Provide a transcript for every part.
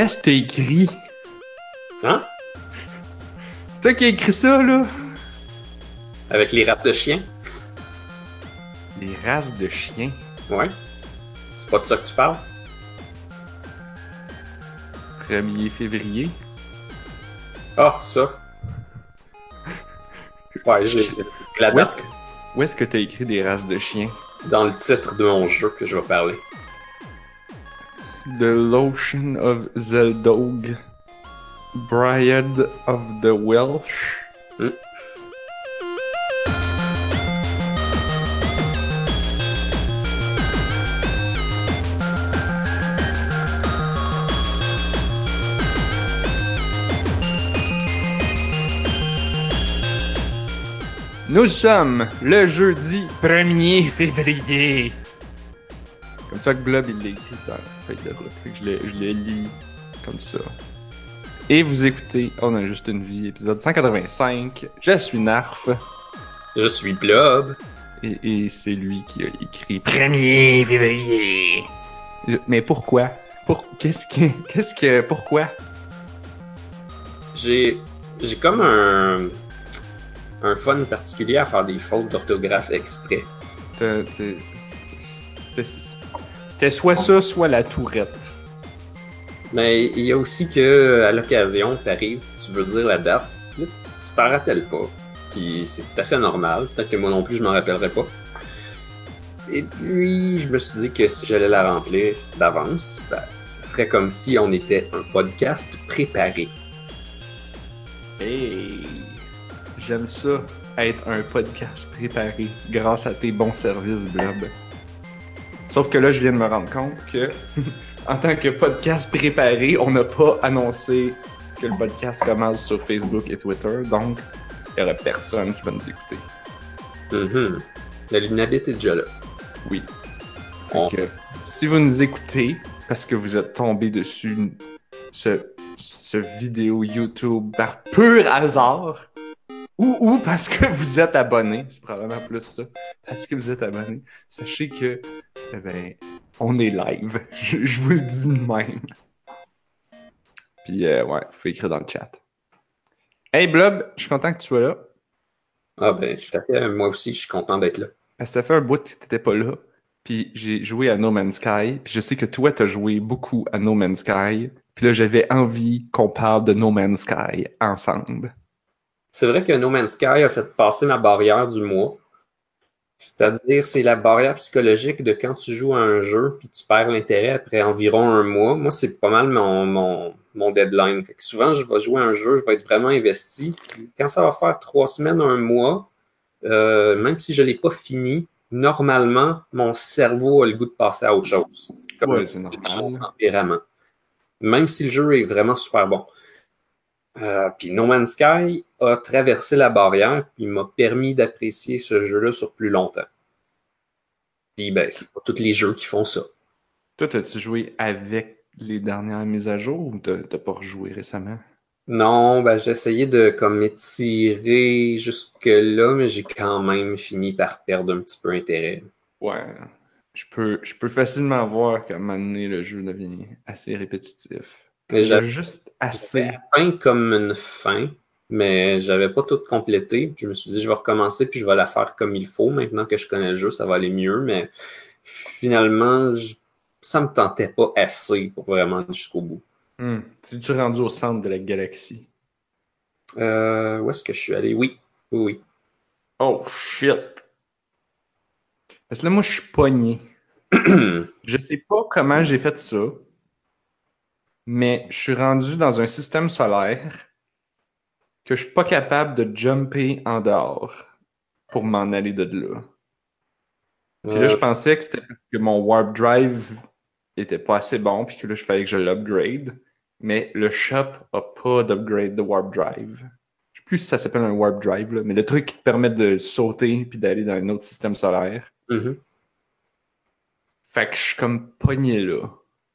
Qu'est-ce que t'as écrit? Hein? C'est toi qui as écrit ça, là? Avec les races de chiens? Les races de chiens. Ouais. C'est pas de ça que tu parles? 1er février. Ah, ça. Ouais, j'ai la Où est-ce date que, où est-ce que t'as écrit des races de chiens? dans le titre de mon jeu que je vais parler. The Lotion of Zeldog. Bride of the Welsh. Nous sommes le jeudi 1er février. Comme ça que Blob il l'a écrit dans la feuille de route. Fait que je le, je le lis comme ça. Et vous écoutez On a juste une vie, épisode 185. Je suis Narf. Je suis Blob. Et, et c'est lui qui a écrit 1er février. Mais pourquoi? Pour... Qu'est-ce que... Qu'est-ce que... Pourquoi? J'ai j'ai comme un un fun particulier à faire des fautes d'orthographe exprès. T'es- C'était... C'était soit ça, soit la tourette. Mais il y a aussi que à l'occasion, t'arrives, tu veux dire la date, là, tu t'en rappelles pas. Puis c'est tout à fait normal. Peut-être que moi non plus, je m'en rappellerai pas. Et puis, je me suis dit que si j'allais la remplir d'avance, ben, ça ferait comme si on était un podcast préparé. Hey! J'aime ça, être un podcast préparé grâce à tes bons services, Blob. Sauf que là, je viens de me rendre compte que, en tant que podcast préparé, on n'a pas annoncé que le podcast commence sur Facebook et Twitter, donc il n'y aura personne qui va nous écouter. Mhm. La lunabite est déjà là. Oui. Fait que, si vous nous écoutez, parce que vous êtes tombé dessus ce, ce vidéo YouTube par pur hasard, ou, ou parce que vous êtes abonné, c'est probablement plus ça, parce que vous êtes abonné, sachez que, eh ben, on est live. Je, je vous le dis de même. Puis, euh, ouais, faut écrire dans le chat. Hey Blob, je suis content que tu sois là. Ah ben, tout à fait. Moi aussi, je suis content d'être là. Que ça fait un bout que t'étais pas là. Puis j'ai joué à No Man's Sky. Puis je sais que toi, t'as joué beaucoup à No Man's Sky. Puis là, j'avais envie qu'on parle de No Man's Sky ensemble. C'est vrai que No Man's Sky a fait passer ma barrière du mois. C'est-à-dire, c'est la barrière psychologique de quand tu joues à un jeu puis tu perds l'intérêt après environ un mois. Moi, c'est pas mal mon, mon, mon deadline. Fait que souvent, je vais jouer à un jeu, je vais être vraiment investi. Quand ça va faire trois semaines, un mois, euh, même si je l'ai pas fini, normalement, mon cerveau a le goût de passer à autre chose. Comme Ouais, c'est mon normal. tempérament. Même si le jeu est vraiment super bon. Euh, puis No Man's Sky a traversé la barrière, puis m'a permis d'apprécier ce jeu-là sur plus longtemps. Puis ben, c'est pas tous les jeux qui font ça. Toi, t'as-tu joué avec les dernières mises à jour ou t'as pas rejoué récemment? Non, ben j'ai essayé de comme m'étirer jusque-là, mais j'ai quand même fini par perdre un petit peu intérêt. Ouais. Je peux, je peux facilement voir qu'à un moment donné, le jeu devient assez répétitif. J'avais juste assez. fin comme une fin, mais j'avais pas tout complété. Je me suis dit, je vais recommencer puis je vais la faire comme il faut. Maintenant que je connais le jeu, ça va aller mieux, mais finalement, je- ça me tentait pas assez pour vraiment jusqu'au bout. Hmm. Tu rendu au centre de la galaxie? Euh, où est-ce que je suis allé? Oui, oui, oui. Oh shit! Parce que là, moi, je suis pogné. Je sais pas comment j'ai fait ça, mais je suis rendu dans un système solaire que je suis pas capable de jumper en dehors pour m'en aller de là. Puis là, je Euh, pensais que c'était parce que mon warp drive était pas assez bon, puis que là, je fallait que je l'upgrade. Mais le shop a pas d'upgrade de warp drive. Je sais plus si ça s'appelle un warp drive, là, mais le truc qui te permet de sauter puis d'aller dans un autre système solaire. mhm. Fait que je suis comme pogné là.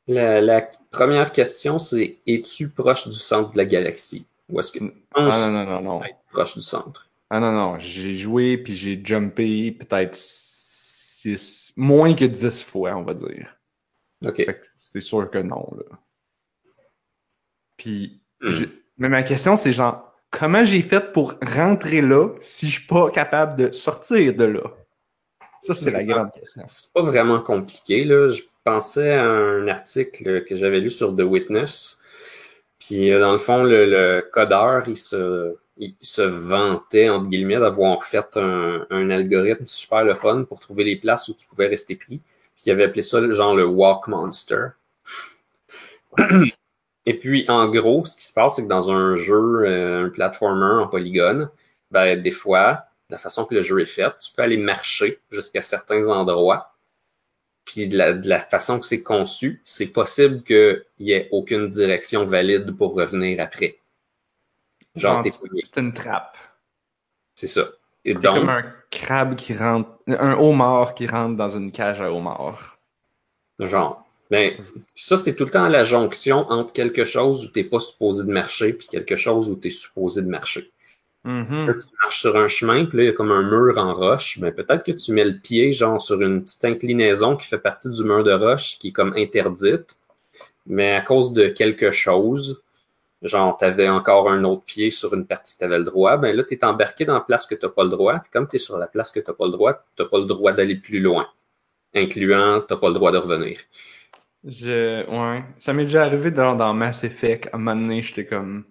La, la première question, c'est es-tu proche du centre de la galaxie? Ou est-ce que tu Ah penses non, non, non, non. être proche du centre? Ah non, non. J'ai joué puis j'ai jumpé peut-être six, moins que 10 fois, on va dire. OK. C'est sûr que non, là. Puis, Hmm. je- mais ma question, c'est genre, comment j'ai fait pour rentrer là si je suis pas capable de sortir de là? Ça, c'est la grande question. C'est pas vraiment compliqué. Là. Je pensais à un article que j'avais lu sur The Witness. Puis, euh, dans le fond, le, le codeur, il se, il se vantait, entre guillemets, d'avoir fait un, un algorithme super le fun pour trouver les places où tu pouvais rester pris. Puis, il avait appelé ça genre le Walk Monster. Et puis, en gros, ce qui se passe, c'est que dans un jeu, euh, un platformer en polygone, ben, des fois, la façon que le jeu est fait, tu peux aller marcher jusqu'à certains endroits. Puis de la, de la façon que c'est conçu, c'est possible qu'il n'y ait aucune direction valide pour revenir après. Genre, t'es fouillé. C'est une trappe. C'est ça. Et C'est donc, comme un crabe qui rentre, un homard qui rentre dans une cage à homard. genre, ben, ça, c'est tout le temps la jonction entre quelque chose où tu n'es pas supposé de marcher puis quelque chose où tu es supposé de marcher. Mhm. Là, tu marches sur un chemin, puis là, il y a comme un mur en roche. Ben, peut-être que tu mets le pied, genre, sur une petite inclinaison qui fait partie du mur de roche, qui est comme interdite. Mais à cause de quelque chose, genre, tu avais encore un autre pied sur une partie que tu avais le droit, ben là, tu es embarqué dans la place que tu n'as pas le droit. Puis comme tu es sur la place que tu n'as pas le droit, tu n'as pas le droit d'aller plus loin. Incluant, tu n'as pas le droit de revenir. Je, ouais. Ça m'est déjà arrivé dans, dans Mass Effect. À un moment donné, j'étais comme.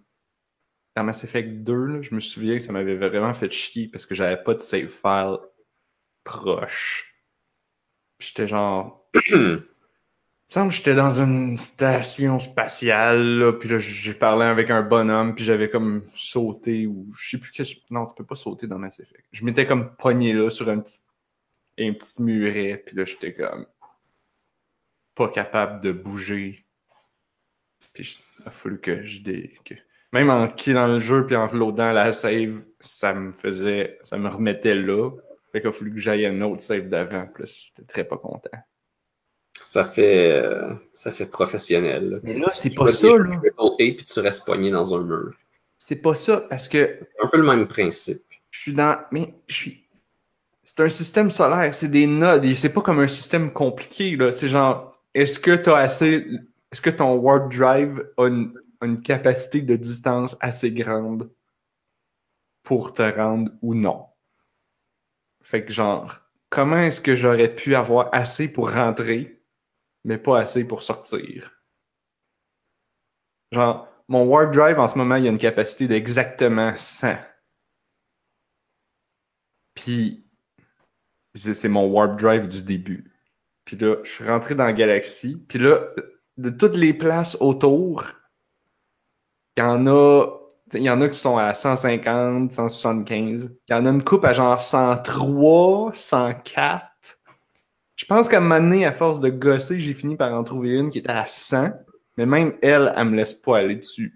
Dans Mass Effect 2, là, je me souviens que ça m'avait vraiment fait chier parce que j'avais pas de save file proche. Puis j'étais genre. Semble que j'étais dans une station spatiale, là, puis là, j'ai parlé avec un bonhomme, puis j'avais comme sauté, ou je sais plus qu'est-ce Non, tu peux pas sauter dans Mass Effect. Je m'étais comme pogné là sur un petit, un petit muret, puis là, j'étais comme pas capable de bouger. Puis il a fallu que je dé... que- Même en killant le jeu puis en reloadant la save, ça me faisait. ça me remettait là. Fait qu'il a fallu que j'aille un autre save d'avant. Plus j'étais très pas content. Ça fait, euh, ça fait professionnel. là. Mais là, c'est pas à ça, là. A, puis tu restes pogné dans un mur. C'est pas ça, parce que Un peu le même principe. je suis dans. Mais je suis. C'est un système solaire, c'est des nodes. et C'est pas comme un système compliqué, là. C'est genre. Est-ce que t'as assez. Est-ce que ton warp drive a une, a une capacité de distance assez grande pour te rendre ou non? Fait que genre, comment est-ce que j'aurais pu avoir assez pour rentrer, mais pas assez pour sortir? Genre, mon warp drive en ce moment, il a une capacité d'exactement 100. Puis, c'est mon warp drive du début. Puis là, je suis rentré dans la galaxie. Puis là, de toutes les places autour, il y en a, il y en a qui sont à 150, 175. Il y en a une coupe à genre 103, 104. Je pense qu'à un moment donné, à force de gosser, j'ai fini par en trouver une qui était à 100. Mais même elle, elle me laisse pas aller dessus.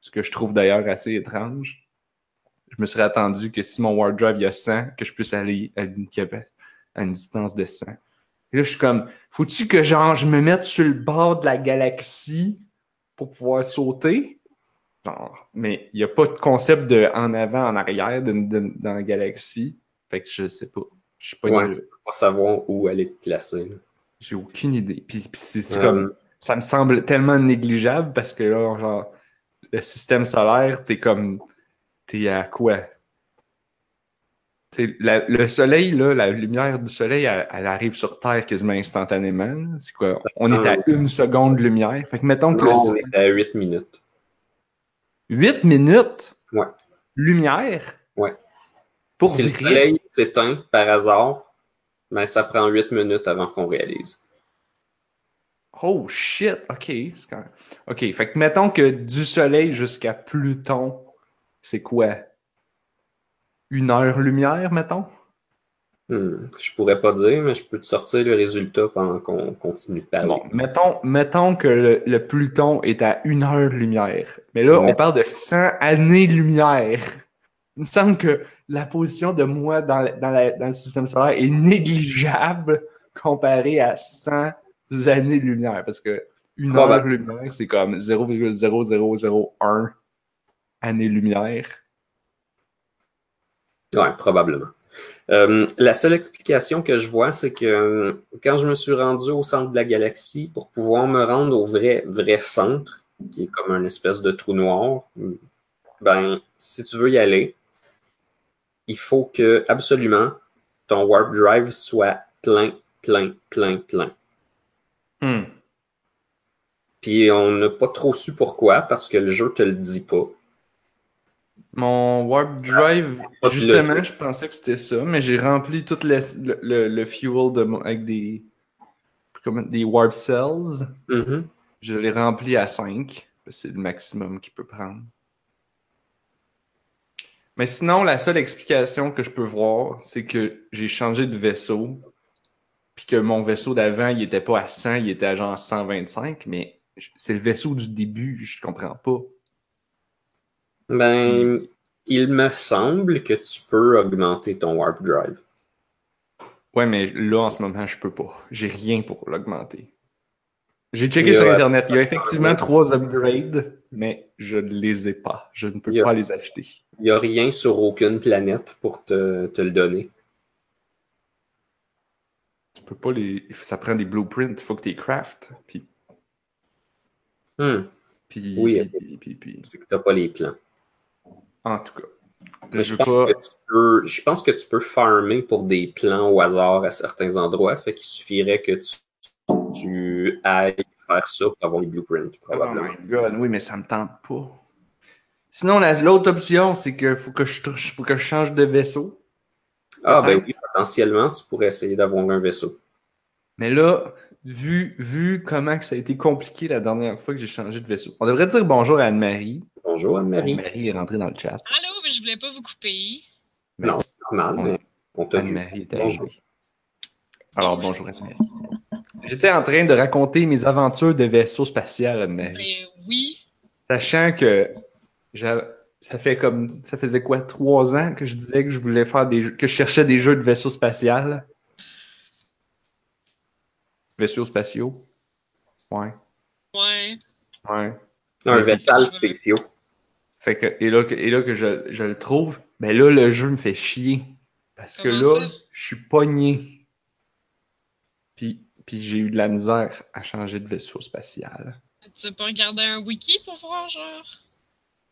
Ce que je trouve d'ailleurs assez étrange je me serais attendu que si mon Warp Drive il y a 100, que je puisse aller à une, à une distance de 100. Et là, je suis comme, faut-tu que genre, je me mette sur le bord de la galaxie pour pouvoir sauter? Genre, mais il n'y a pas de concept de en avant, en arrière de- de- dans la galaxie. Fait que je sais pas. Je suis pas Ouais, tu peux pas savoir où aller te placer. là. J'ai aucune idée. Puis, puis c'est comme, ça me semble tellement négligeable parce que là, genre, le système solaire, t'es comme, t'es à quoi? La- le soleil, là, la lumière du soleil, elle, elle arrive sur Terre quasiment instantanément. C'est quoi? On est à une seconde de lumière. Fait que mettons que le on est à 8 minutes. 8 minutes? Ouais. Lumière? Ouais. Pour si le soleil s'éteint par hasard, ben, ça prend 8 minutes avant qu'on réalise. Oh shit, ok. quand même- Ok, fait que mettons que du soleil jusqu'à Pluton, c'est quoi? Une heure lumière, mettons? Hmm, Je pourrais pas dire, mais je peux te sortir le résultat pendant qu'on continue de parler. Bon, mettons, mettons que le, le Pluton est à une heure lumière. Mais là, on parle de 100 années-lumière. Il me semble que la position de moi dans, le- dans, la- dans le système solaire est négligeable comparée à 100 années-lumière. Parce que une heure Probable. lumière, c'est comme 0,0001 années-lumière. Ouais, probablement. Euh, la seule explication que je vois, c'est que euh, quand je me suis rendu au centre de la galaxie, pour pouvoir me rendre au vrai, vrai centre, qui est comme un espèce de trou noir, ben, si tu veux y aller, il faut que absolument ton warp drive soit plein, plein, plein, plein. Hmm. Puis on n'a pas trop su pourquoi, parce que le jeu te le dit pas. Mon Warp Drive, de justement, je pensais que c'était ça, mais j'ai rempli tout le, le, le fuel de mon- avec des, comme des Warp Cells. Mhm. Je l'ai rempli à 5. C'est le maximum qu'il peut prendre. Mais sinon, la seule explication que je peux voir, c'est que j'ai changé de vaisseau. Puis que mon vaisseau d'avant, il était pas à 100, il était à genre 125. Mais c'est le vaisseau du début, je comprends pas. Ben, il me semble que tu peux augmenter ton warp drive. Ouais, mais là, en ce moment, je peux pas. J'ai rien pour l'augmenter. J'ai checké sur Internet. Il y a effectivement trois upgrades, mais je ne les ai pas. Je ne peux a- pas les acheter. Il n'y a rien sur aucune planète pour te, te le donner. Tu peux pas les. Ça prend des blueprints. Il faut que tu les craftes. Puis, Hmm. puis, Oui, puis, puis, puis- puis- C'est que tu n'as pas les plans. En tout cas. Je pense pas. que tu peux, je pense que tu peux farmer pour des plans au hasard à certains endroits. Fait qu'il suffirait que tu, tu ailles faire ça pour avoir les blueprints, Oh probablement. my god, oui, mais ça me tente pas. Sinon, la- l'autre option, c'est que faut que je faut que je change de vaisseau. ah, ben oui, potentiellement, tu pourrais essayer d'avoir un vaisseau. Mais là, vu, vu comment que ça a été compliqué la dernière fois que j'ai changé de vaisseau, on devrait dire bonjour à Anne-Marie. Bonjour, Anne-Marie. Anne-Marie est rentrée dans le chat. Allô, mais je voulais pas vous couper. Non, normal, on- mais on t'a vu. Est Bonjour. arrivée. Alors, bonjour Anne-Marie. J'étais en train de raconter mes aventures de vaisseau spatial, Anne-Marie. Ben oui. Sachant que ça fait comme ça faisait quoi trois ans que je disais que je voulais faire des jeux, que je cherchais des jeux de vaisseaux spatial? Vaisseaux spatiaux? Ouais. Ouais. Ouais. Un vaisseau spéciaux. Fait que, et là que, et là que je, je le trouve, mais là, le jeu me fait chier. Parce que Comment là, ça? je suis pogné. Puis, puis j'ai eu de la misère à changer de vaisseau spatial. Tu pas regarder un wiki pour voir, genre?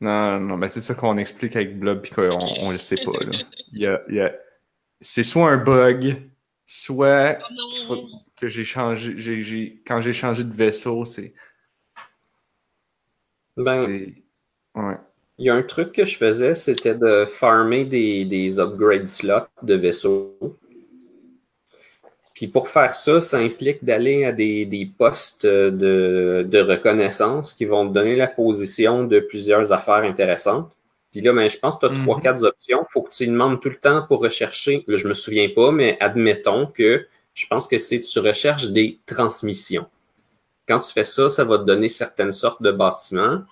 Non, non, ben c'est ça qu'on explique avec Blob puis qu'on Ok. on le sait pas. Là. Il y a, il y a... C'est soit un bug, soit Oh que j'ai changé. J'ai, j'ai... Quand j'ai changé de vaisseau, c'est. Ben, c'est... Ouais. Il y a un truc que je faisais, c'était de farmer des, des upgrade slots de vaisseaux. Puis pour faire ça, ça implique d'aller à des, des postes de, de reconnaissance qui vont te donner la position de plusieurs affaires intéressantes. Puis là, ben, je pense que tu as trois, quatre options. Il faut que tu demandes tout le temps pour rechercher. Je me souviens pas, mais admettons que je pense que c'est tu recherches des transmissions. Quand tu fais ça, ça va te donner certaines sortes de bâtiments,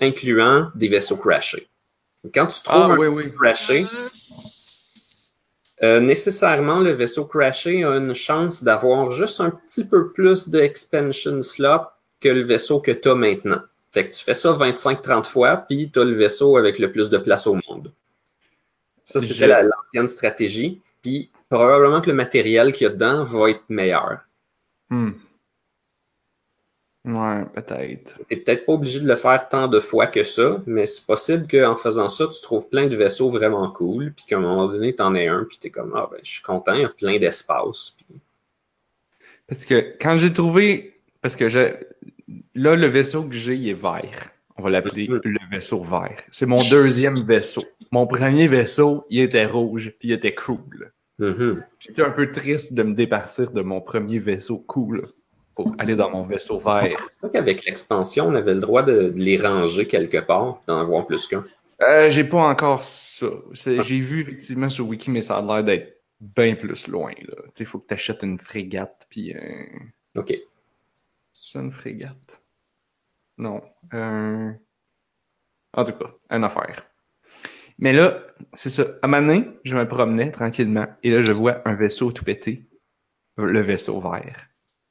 incluant des vaisseaux crashés. Quand tu trouves Ah un oui, oui. crashé, Ah, euh, nécessairement, le vaisseau crashé a une chance d'avoir juste un petit peu plus de expansion slot que le vaisseau que tu as maintenant. Fait que tu fais ça 25-30 fois, puis tu as le vaisseau avec le plus de place au monde. Ça, c'était l'ancienne stratégie. Puis probablement que le matériel qu'il y a dedans va être meilleur. Hmm. Ouais, peut-être. Tu n'es peut-être pas obligé de le faire tant de fois que ça, mais c'est possible qu'en faisant ça, tu trouves plein de vaisseaux vraiment cool, puis qu'à un moment donné, tu en aies un, puis tu es comme, ah ben, je suis content, il y a plein d'espace. Puis- Parce que quand j'ai trouvé. Parce que j'ai. Là, le vaisseau que j'ai, il est vert. On va l'appeler Mhm. le vaisseau vert. C'est mon deuxième vaisseau. Mon premier vaisseau, il était rouge, puis il était cool. Mhm. J'étais un peu triste de me départir de mon premier vaisseau cool pour aller dans mon vaisseau vert. C'est qu'avec l'expansion, on avait le droit de, de les ranger quelque part, d'en avoir plus qu'un. Euh, j'ai pas encore ça. C'est- J'ai vu effectivement sur Wiki, mais ça a l'air d'être bien plus loin. Il faut que tu achètes une frégate, puis un. OK. C'est ça une frégate? Non. Un... En tout cas, une affaire. Mais là, c'est ça. À donné, je me promenais tranquillement et là, je vois un vaisseau tout pété. Le vaisseau vert.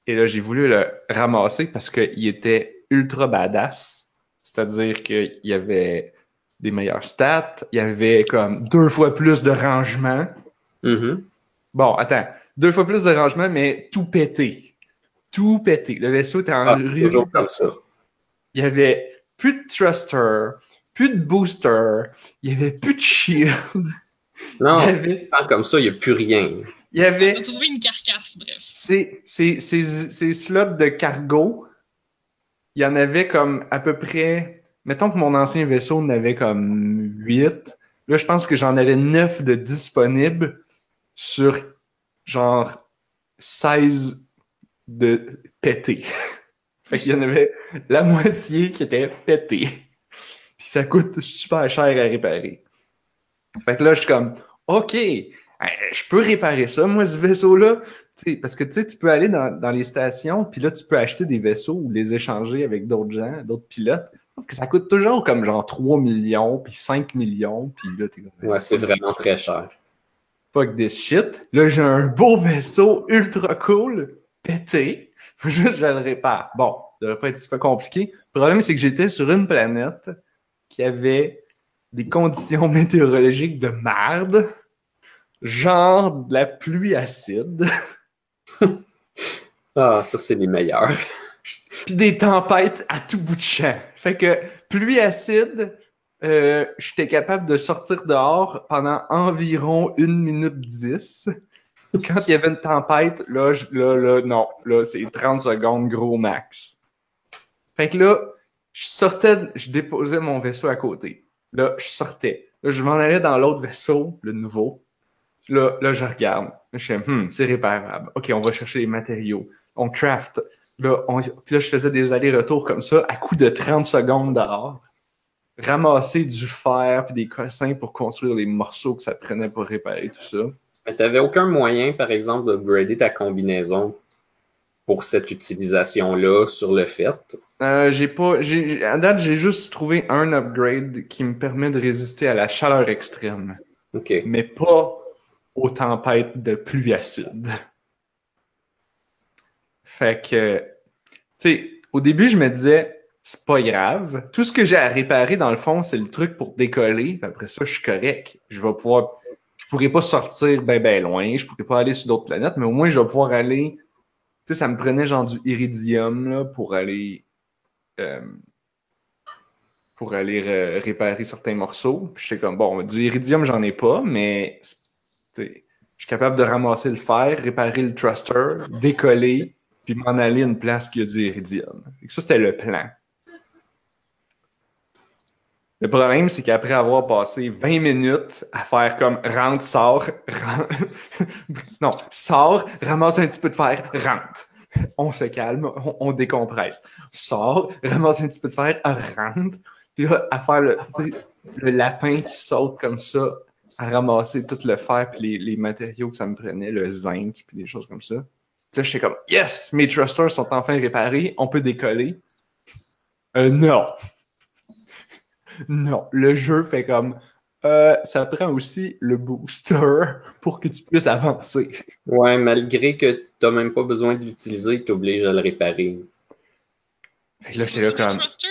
Et là, j'ai voulu le ramasser parce qu'il était ultra badass. C'est-à-dire qu'il y avait des meilleurs stats, il y avait comme deux fois plus de rangement. Mhm. Bon, attends. Deux fois plus de rangement, mais tout pété. Tout pété. Le vaisseau était en Ah, toujours comme ça. il y avait plus de thruster, plus de booster, il y avait plus de shield. Non, avait, comme ça, il n'y a plus rien. Il y avait On a trouvé une carcasse, bref. ces, ces, ces, ces slots de cargo, il y en avait comme à peu près. Mettons que mon ancien vaisseau en avait comme 8. Là, je pense que j'en avais 9 de disponibles sur genre 16 de pétés. fait qu'il y en avait la moitié qui était pété. Puis ça coûte super cher à réparer. Fait que là, je suis comme, OK, je peux réparer ça, moi, ce vaisseau-là. Parce que tu peux aller dans, dans les stations, puis là, tu peux acheter des vaisseaux ou les échanger avec d'autres gens, d'autres pilotes. Sauf que ça coûte toujours comme genre 3 millions, puis 5 millions, puis là, t'es comme... Ouais, c'est vraiment très cher. Fuck this shit. Là, j'ai un beau vaisseau ultra cool, pété. Faut juste que je le répare. Bon, ça devrait pas être super compliqué. Le problème, c'est que j'étais sur une planète qui avait des conditions météorologiques de merde, genre de la pluie acide, Ah, ça, c'est les meilleurs. puis des tempêtes à tout bout de champ. Fait que pluie acide, euh, j'étais capable de sortir dehors pendant environ une minute dix. Quand il y avait une tempête, là, là, là, non, là, c'est 30 secondes gros max. Fait que là, je sortais, je déposais mon vaisseau à côté. Là, je sortais. Là, je m'en allais dans l'autre vaisseau, le nouveau. Là, là, je regarde. Je fais, hmm, c'est réparable. OK, on va chercher les matériaux. On craft. Là, on- puis là, je faisais des allers-retours comme ça, à coup de 30 secondes dehors. Ramasser du fer puis des cossins pour construire les morceaux que ça prenait pour réparer tout ça. Mais t'avais aucun moyen, par exemple, d'upgrader ta combinaison pour cette utilisation-là sur le fait? Euh, j'ai pas. J'ai, à date, j'ai juste trouvé un upgrade qui me permet de résister à la chaleur extrême, OK. mais pas aux tempêtes de pluie acide. Fait que, tu sais, au début, je me disais, c'est pas grave. Tout ce que j'ai à réparer, dans le fond, c'est le truc pour décoller. Après ça, je suis correct. Je vais pouvoir. Je pourrais pas sortir ben ben loin. Je pourrais pas aller sur d'autres planètes, mais au moins, je vais pouvoir aller. Tu sais, ça me prenait genre du iridium là, pour aller. euh, pour aller ré- réparer certains morceaux. Puis j'étais comme, bon, du iridium, j'en ai pas, mais c'est- je suis capable de ramasser le fer, réparer le thruster, décoller, puis m'en aller à une place qui a du iridium. Ça, c'était le plan. Le problème, c'est qu'après avoir passé 20 minutes à faire comme rentre, sort, rentre, non, sort, ramasse un petit peu de fer, rentre. On se calme, on, décompresse. Sort, ramasse un petit peu de fer, rentre. Puis là, à faire le, le lapin qui saute comme ça, à ramasser tout le fer puis les, les matériaux que ça me prenait, le zinc puis des choses comme ça. Puis là, j'étais comme, yes, mes thrusters sont enfin réparés, on peut décoller. Euh, non. Non, le jeu fait comme, euh, ça prend aussi le booster pour que tu puisses avancer. Ouais, malgré que t'as même pas besoin de l'utiliser, il t'oblige à le réparer. Là, là comme, le thruster?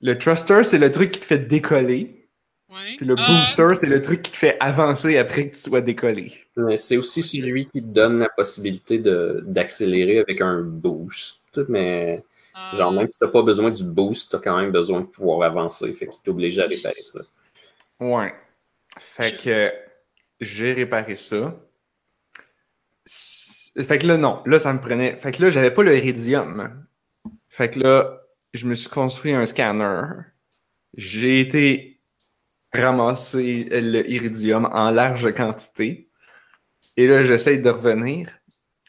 le thruster, c'est le truc qui te fait décoller, Ouais. puis le Ah, booster, c'est le truc qui te fait avancer après que tu sois décollé. C'est aussi celui qui te donne la possibilité de- d'accélérer avec un boost. Mais ah, genre, même si t'as pas besoin du boost, t'as quand même besoin de pouvoir avancer. Fait qu'il t'oblige à réparer ça. Ouais. Fait que j'ai réparé ça. Fait que là, non. Là, ça me prenait. Fait que là, j'avais pas le iridium. Fait que là, je me suis construit un scanner. J'ai été ramasser le iridium en large quantité. Et là, j'essaye de revenir.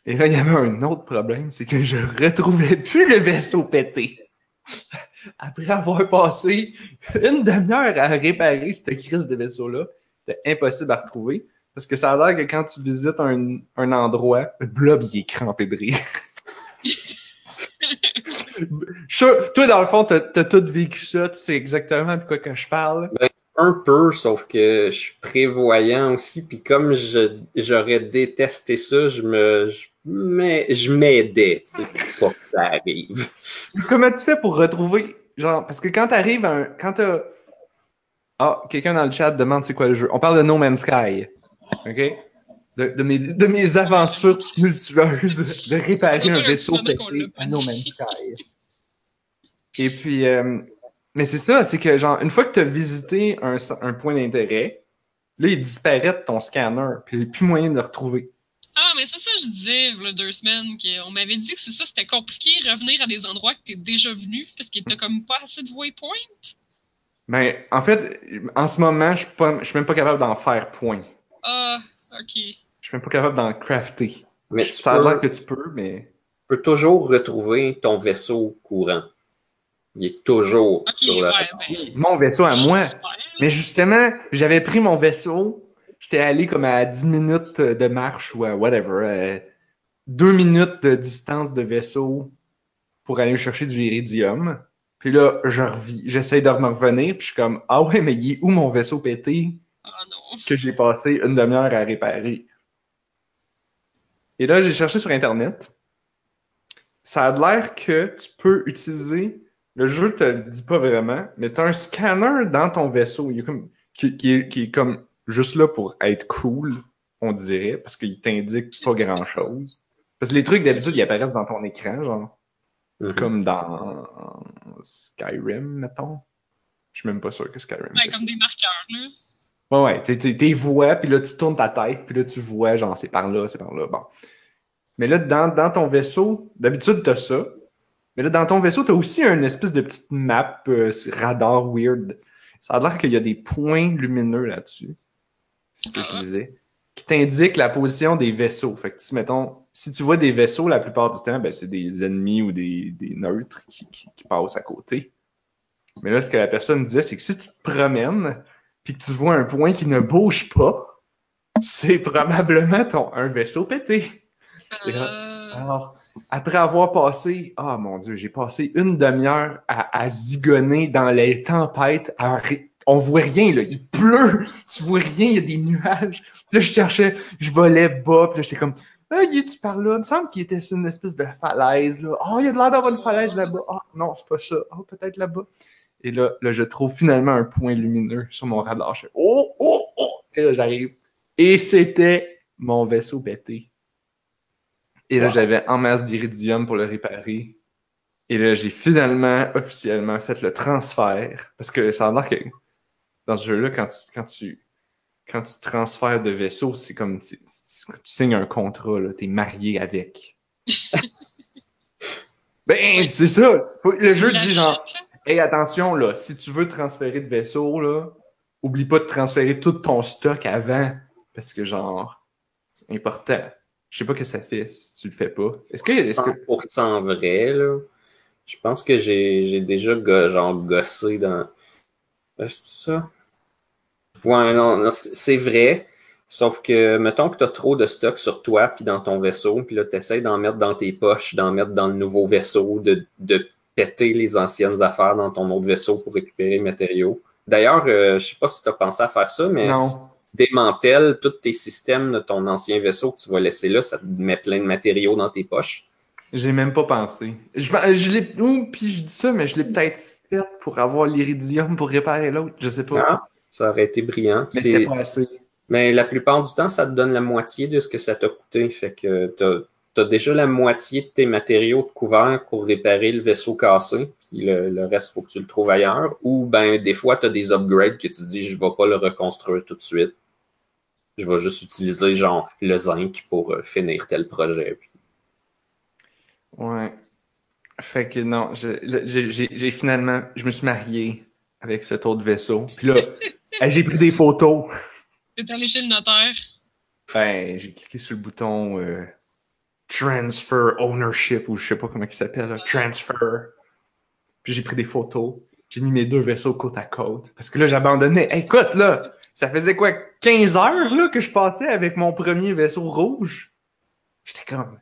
Et là, il y avait un autre problème, c'est que je retrouvais plus le vaisseau pété. Après avoir passé une demi-heure à réparer cette crise de vaisseau-là, c'était impossible à retrouver. Parce que ça a l'air que quand tu visites un, un endroit, le blob, il est crampé de rire. Je- toi, dans le fond, t'as as tout vécu ça, tu sais exactement de quoi que je parle. Un peu, sauf que je suis prévoyant aussi. Puis comme je- j'aurais détesté ça, je me. Je, mais je m'aidais, tu sais, pour pas que ça arrive. Comment tu fais pour retrouver, genre, parce que quand t'arrives à un, quand t'as, ah, quelqu'un dans le chat demande c'est quoi le jeu. On parle de No Man's Sky, ok? De, de mes, de mes aventures tumultueuses de réparer un vaisseau pété à No. Man's Sky. Et puis, euh, mais c'est ça, c'est que genre, une fois que tu as visité un, un point d'intérêt, là, il disparaît de ton scanner, puis il n'y a plus moyen de le retrouver. Ah, mais c'est ça, je disais, il y a deux semaines, qu'on m'avait dit que c'est ça, c'était compliqué revenir à des endroits que t'es déjà venu, parce qu'il était comme pas assez de waypoint. Ben, en fait, en ce moment, je suis pas- je suis même pas capable d'en faire point. Ah, ok. Je suis même pas capable d'en crafter. Mais ça a l'air que tu peux, mais. Tu peux toujours retrouver ton vaisseau courant. Il est toujours sur le ouais, ben. Oui, mon vaisseau à moi. Mais justement, j'avais pris mon vaisseau, j'étais allé comme à 10 minutes de marche ou à whatever, deux minutes de distance de vaisseau pour aller chercher du iridium. Puis là, je revis, j'essaie de me revenir, puis je suis comme ah ouais, mais il est où mon vaisseau pété Ah non. que j'ai passé une demi-heure à réparer? Et là, j'ai cherché sur internet. Ça a l'air que tu peux utiliser le jeu te le dit pas vraiment, mais tu as un scanner dans ton vaisseau il est comme, qui, qui est, qui est comme juste là pour être cool, on dirait, parce qu'il t'indique pas grand chose. Parce que les trucs d'habitude, ils apparaissent dans ton écran, genre, Mhm. comme dans Skyrim, mettons. Je suis même pas sûr que Skyrim. Ouais, comme des marqueurs, là. Ouais, ouais, t'es- voix, puis là, tu tournes ta tête, puis là, tu vois, genre, c'est par là, c'est par là, bon. Mais là, dans, dans ton vaisseau, d'habitude, t'as ça. Mais là, dans ton vaisseau, t'as aussi une espèce de petite map euh, radar weird. Ça a l'air qu'il y a des points lumineux là-dessus. C'est ce que je Ah. disais. Qui t'indiquent la position des vaisseaux. Fait que, si, mettons, si tu vois des vaisseaux, la plupart du temps, ben, c'est des ennemis ou des, des neutres qui, qui, qui passent à côté. Mais là, ce que la personne disait, c'est que si tu te promènes, puis que tu vois un point qui ne bouge pas, c'est probablement ton, un vaisseau pété. Euh, Alors, après avoir passé, ah mon Dieu, j'ai passé une demi-heure à, zigonner dans les tempêtes. à on voit rien, là. Il pleut. Tu vois rien, il y a des nuages. Là, je cherchais, je volais bas, puis là, j'étais comme, ah, il est-tu par là? Il me semble qu'il était sur une espèce de falaise, là. Oh, il y a de l'air d'avoir une falaise là-bas. Ah, non, c'est pas ça. Oh, peut-être là-bas. Et là, là, je trouve finalement un point lumineux sur mon radar. Je fais, oh, oh, oh! Et là, j'arrive. Et c'était mon vaisseau pété. Et là, Wow. j'avais en masse d'iridium pour le réparer. Et là, j'ai finalement, officiellement fait le transfert. Parce que ça a l'air que dans ce jeu-là, quand tu, quand tu, quand tu transfères de vaisseau, c'est comme c'est- tu signes un contrat, là, t'es marié avec. ben, c'est ça! Le tu jeu te dit genre, là? Hey, attention, là, si tu veux transférer de vaisseau, là, oublie pas de transférer tout ton stock avant. Parce que, genre, c'est important. Je sais pas ce que ça fait si tu le fais pas. Est-ce que. Est-ce que... 100% vrai, là. Je pense que j'ai j'ai déjà go- genre gossé dans. Est-ce que c'est ça? Ouais, non, non, c'est c'est vrai. Sauf que, mettons que tu as trop de stock sur toi puis dans ton vaisseau, puis là, tu essaies d'en mettre dans tes poches, d'en mettre dans le nouveau vaisseau, de, de péter les anciennes affaires dans ton autre vaisseau pour récupérer le matériau. D'ailleurs, euh, je sais pas si tu as pensé à faire ça, mais Non. Démantèles tous tes systèmes de ton ancien vaisseau que tu vas laisser là, ça te met plein de matériaux dans tes poches. J'ai même pas pensé. Je, je l'ai. Puis je dis ça, mais je l'ai peut-être fait pour avoir l'iridium pour réparer l'autre. Je sais pas. Ah, ça aurait été brillant. mais C'est- c'était pas assez. Mais la plupart du temps, ça te donne la moitié de ce que ça t'a coûté. Fait que t'as as déjà la moitié de tes matériaux de couvert pour réparer le vaisseau cassé. Puis le, le reste, faut que tu le trouves ailleurs. Ou ben des fois, tu as des upgrades que tu dis je vais pas le reconstruire tout de suite. Je vais juste utiliser genre le zinc pour euh, finir tel projet. Puis, Ouais. Fait que non, j'ai finalement. Je me suis marié avec cet autre vaisseau. Puis là, j'ai pris des photos. T'es allé chez le notaire. Ben, j'ai cliqué sur le bouton euh, Transfer Ownership ou je sais pas comment il s'appelle, Transfer. Puis j'ai pris des photos. J'ai mis mes deux vaisseaux côte à côte. Parce que là, j'abandonnais. Hey, écoute, là, ça faisait quoi, 15 heures là, que je passais avec mon premier vaisseau rouge? J'étais comme.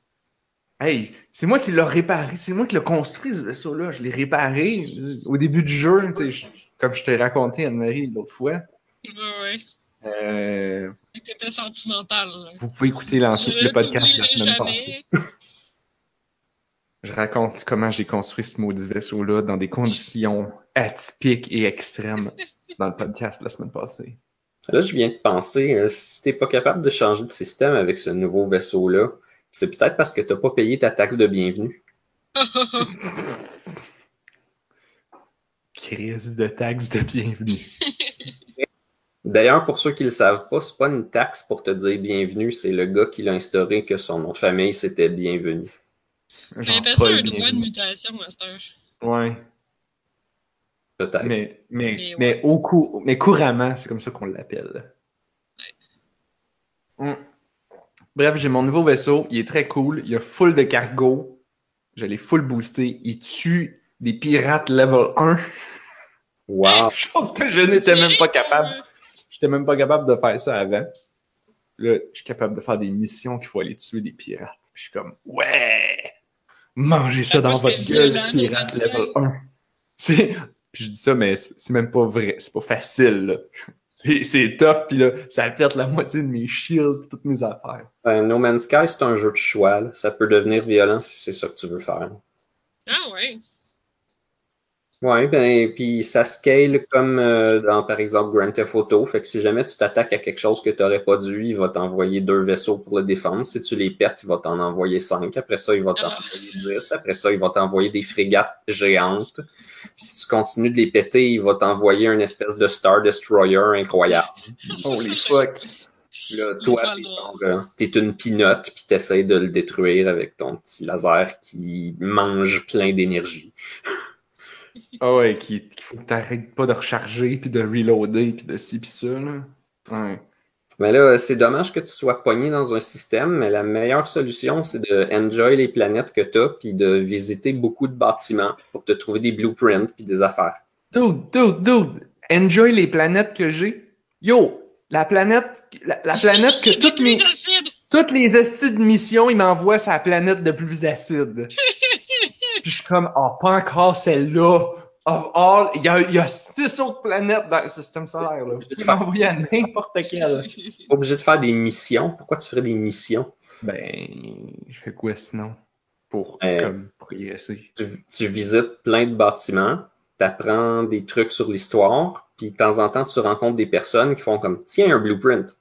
Hey, c'est moi qui l'ai réparé, c'est moi qui l'ai construit ce vaisseau-là. Je l'ai réparé euh, au début du jeu, je- comme je t'ai raconté, Anne-Marie, l'autre fois. Ouais. Euh, T'étais sentimental. là. vous pouvez écouter le podcast de la semaine jamais. passée. Je raconte comment j'ai construit ce maudit vaisseau-là dans des conditions atypiques et extrêmes dans le podcast de la semaine passée. Là, je viens de penser, euh, si t'es pas capable de changer de système avec ce nouveau vaisseau-là, c'est peut-être parce que t'as pas payé ta taxe de bienvenue. crise de taxe de bienvenue. D'ailleurs, pour ceux qui ne le savent pas, c'est pas une taxe pour te dire bienvenue, c'est le gars qui l'a instauré que son nom de famille c'était appelle ça Paul un droit de Bienvenu. mutation, Master. Ouais. Peut-être. Mais, mais, Mais mais, ouais. au cou mais couramment, c'est comme ça qu'on l'appelle. Mm. Bref, j'ai mon nouveau vaisseau. Il est très cool. Il y a full de cargo. Je l'ai full boosté. Il tue des pirates level 1. Wow. Chose que je n'étais même pas capable. J'étais même pas capable de faire ça avant. Là, je suis capable de faire des missions qu'il faut aller tuer des pirates. Je suis comme, ouais! Mangez ça dans votre gueule, pirate level 1. C'est... Puis je dis ça, mais c'est même pas vrai. C'est pas facile, là. C'est, c'est tough, puis là, ça pète la moitié de mes shields, pis toutes mes affaires. Euh, no Man's Sky, c'est un jeu de choix. là. Ça peut devenir violent si c'est ça que tu veux faire. Ah ouais. Ouais, ben, puis ça scale comme euh, dans, par exemple, Grand Theft Auto. Fait que si jamais tu t'attaques à quelque chose que tu n'aurais pas dû, il va t'envoyer deux vaisseaux pour le défendre. Si tu les perds, il va t'en envoyer cinq. Après ça, il va t'en Ah. envoyer dix. Après ça, il va t'envoyer des frégates géantes. Puis si tu continues de les péter, il va t'envoyer une espèce de Star Destroyer incroyable. Holy fuck. Là, toi, t'es euh, t'es une pinotte, puis t'essayes de le détruire avec ton petit laser qui mange plein d'énergie. Ah ouais, qu'il qu'il faut que t'arrêtes pas de recharger, puis de reloader, puis de ci, pis ça, là. Ouais. Mais là, c'est dommage que tu sois pogné dans un système, mais la meilleure solution, c'est de enjoy les planètes que t'as, puis de visiter beaucoup de bâtiments pour te trouver des blueprints puis des affaires. Dude, dude, dude, enjoy les planètes que j'ai. Yo, la planète, la, la planète que toutes mes, toutes les estis de mission, ils m'envoient sa planète de plus acide. Puis je suis comme, oh, pas encore celle-là. Of all, il y a, il y a six autres planètes dans le système solaire, là. Vous m'envoyer à n'importe quelle. Obligé de faire des missions. Pourquoi tu ferais des missions? Ben, je fais quoi sinon? Pour, Euh, comme, progresser. Tu, tu visites plein de bâtiments, t'apprends des trucs sur l'histoire, puis de temps en temps, tu rencontres des personnes qui font comme, tiens, un blueprint.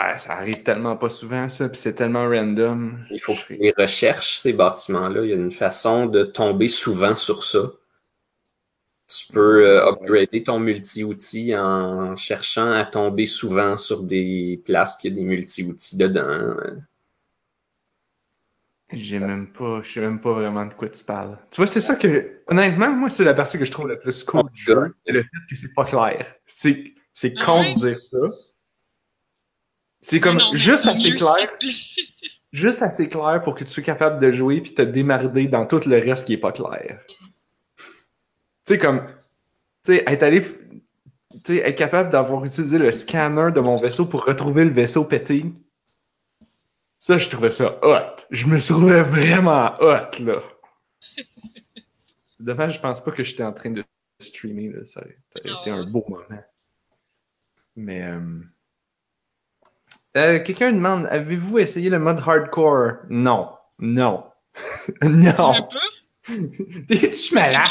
Ah, ça arrive tellement pas souvent, ça, puis c'est tellement random. Il faut que les recherches, ces bâtiments-là. Il y a une façon de tomber souvent sur ça. Tu peux euh, upgrader ton multi-outil en cherchant à tomber souvent sur des places qui a des multi-outils dedans. J'ai même pas, je sais même pas vraiment de quoi tu parles. Tu vois, c'est ça que, honnêtement, moi, c'est la partie que je trouve le plus cool du jeu, c'est le fait que c'est pas clair. C'est, c'est Ah con ouais? de dire ça. C'est comme Ah non, juste assez clair, juste assez clair pour que tu sois capable de jouer puis te démarder dans tout le reste qui est pas clair. Tu sais, comme, tu sais, être allé, f- tu sais, être capable d'avoir utilisé le scanner de mon vaisseau pour retrouver le vaisseau pété. Ça, je trouvais ça hot. Je me trouvais vraiment hot, là. Dommage, je pense pas que j'étais en train de streamer, là. Ça, aurait été Oh. un beau moment. Mais, euh... Euh, quelqu'un demande, avez-vous essayé le mode hardcore? Non. Non. non. Un peu. T'es-tu malade?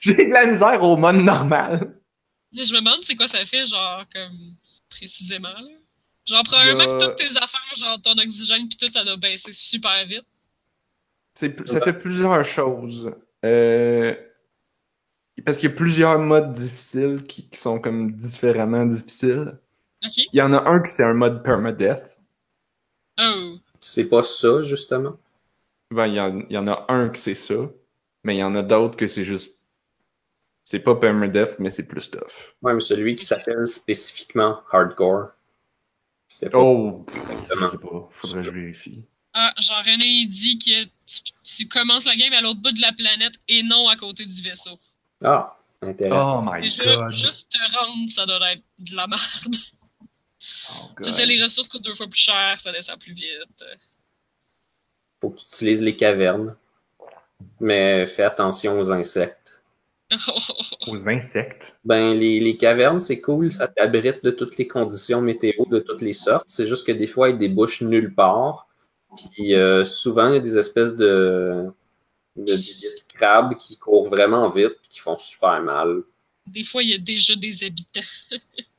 J'ai de la misère au mode normal. Mais je me demande c'est quoi ça fait, genre, comme, précisément, là? Genre, probablement que toutes tes affaires, genre, ton oxygène pis tout, ça doit baisser super vite. Ça fait plusieurs choses. Euh, Parce qu'il y a plusieurs modes difficiles qui, qui sont comme différemment difficiles. Il y en a un qui c'est un mode permadeath. Oh. C'est pas ça, justement? Ben, il y, en, il y en a un que c'est ça, mais il y en a d'autres que c'est juste. C'est pas permadeath, mais c'est plus tough. Ouais, mais celui qui s'appelle spécifiquement Hardcore. C'est pas Oh, pff, je Exactement. sais pas. Faudrait que je vérifie. Ah, genre, René, il dit que tu, tu commences la game à l'autre bout de la planète et non à côté du vaisseau. Ah, intéressant. Oh my god. juste te rendre, ça doit être de la merde. Oh Tu sais, les ressources coûtent deux fois plus cher, ça descend plus vite. Faut que tu utilises les cavernes. Mais fais attention aux insectes. Aux insectes? Ben, les, les cavernes, c'est cool, ça t'abrite de toutes les conditions météo de toutes les sortes. C'est juste que des fois, ils débouchent nulle part. Puis euh, souvent, il y a des espèces de, de, de crabes qui courent vraiment vite et qui font super mal. Des fois, il y a déjà des habitants.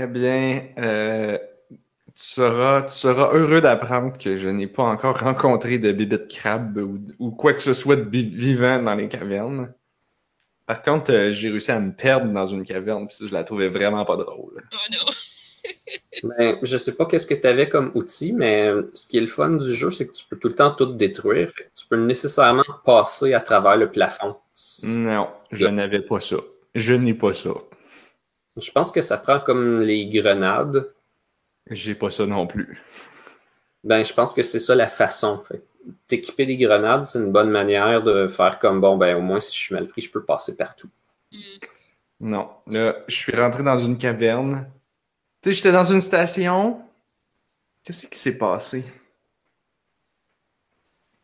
Eh bien, euh, tu, seras, tu seras heureux d'apprendre que je n'ai pas encore rencontré de bébé de crabe ou, ou quoi que ce soit de vivant dans les cavernes. Par contre, euh, j'ai réussi à me perdre dans une caverne, puis ça, je la trouvais vraiment pas drôle. Oh non. Ben, je sais pas qu'est-ce que tu avais comme outil, mais ce qui est le fun du jeu, c'est que tu peux tout le temps tout détruire. Fait que tu peux nécessairement passer à travers le plafond. Non, je n'avais pas ça. Je n'ai pas ça. Je pense que ça prend comme les grenades. J'ai pas ça non plus. Ben, je pense que c'est ça la façon. T'équiper des grenades, c'est une bonne manière de faire comme bon, ben au moins si je suis mal pris, je peux passer partout. Hmm. Non. Là, je suis rentré dans une caverne. Tu sais, j'étais dans une station. Qu'est-ce qui s'est passé?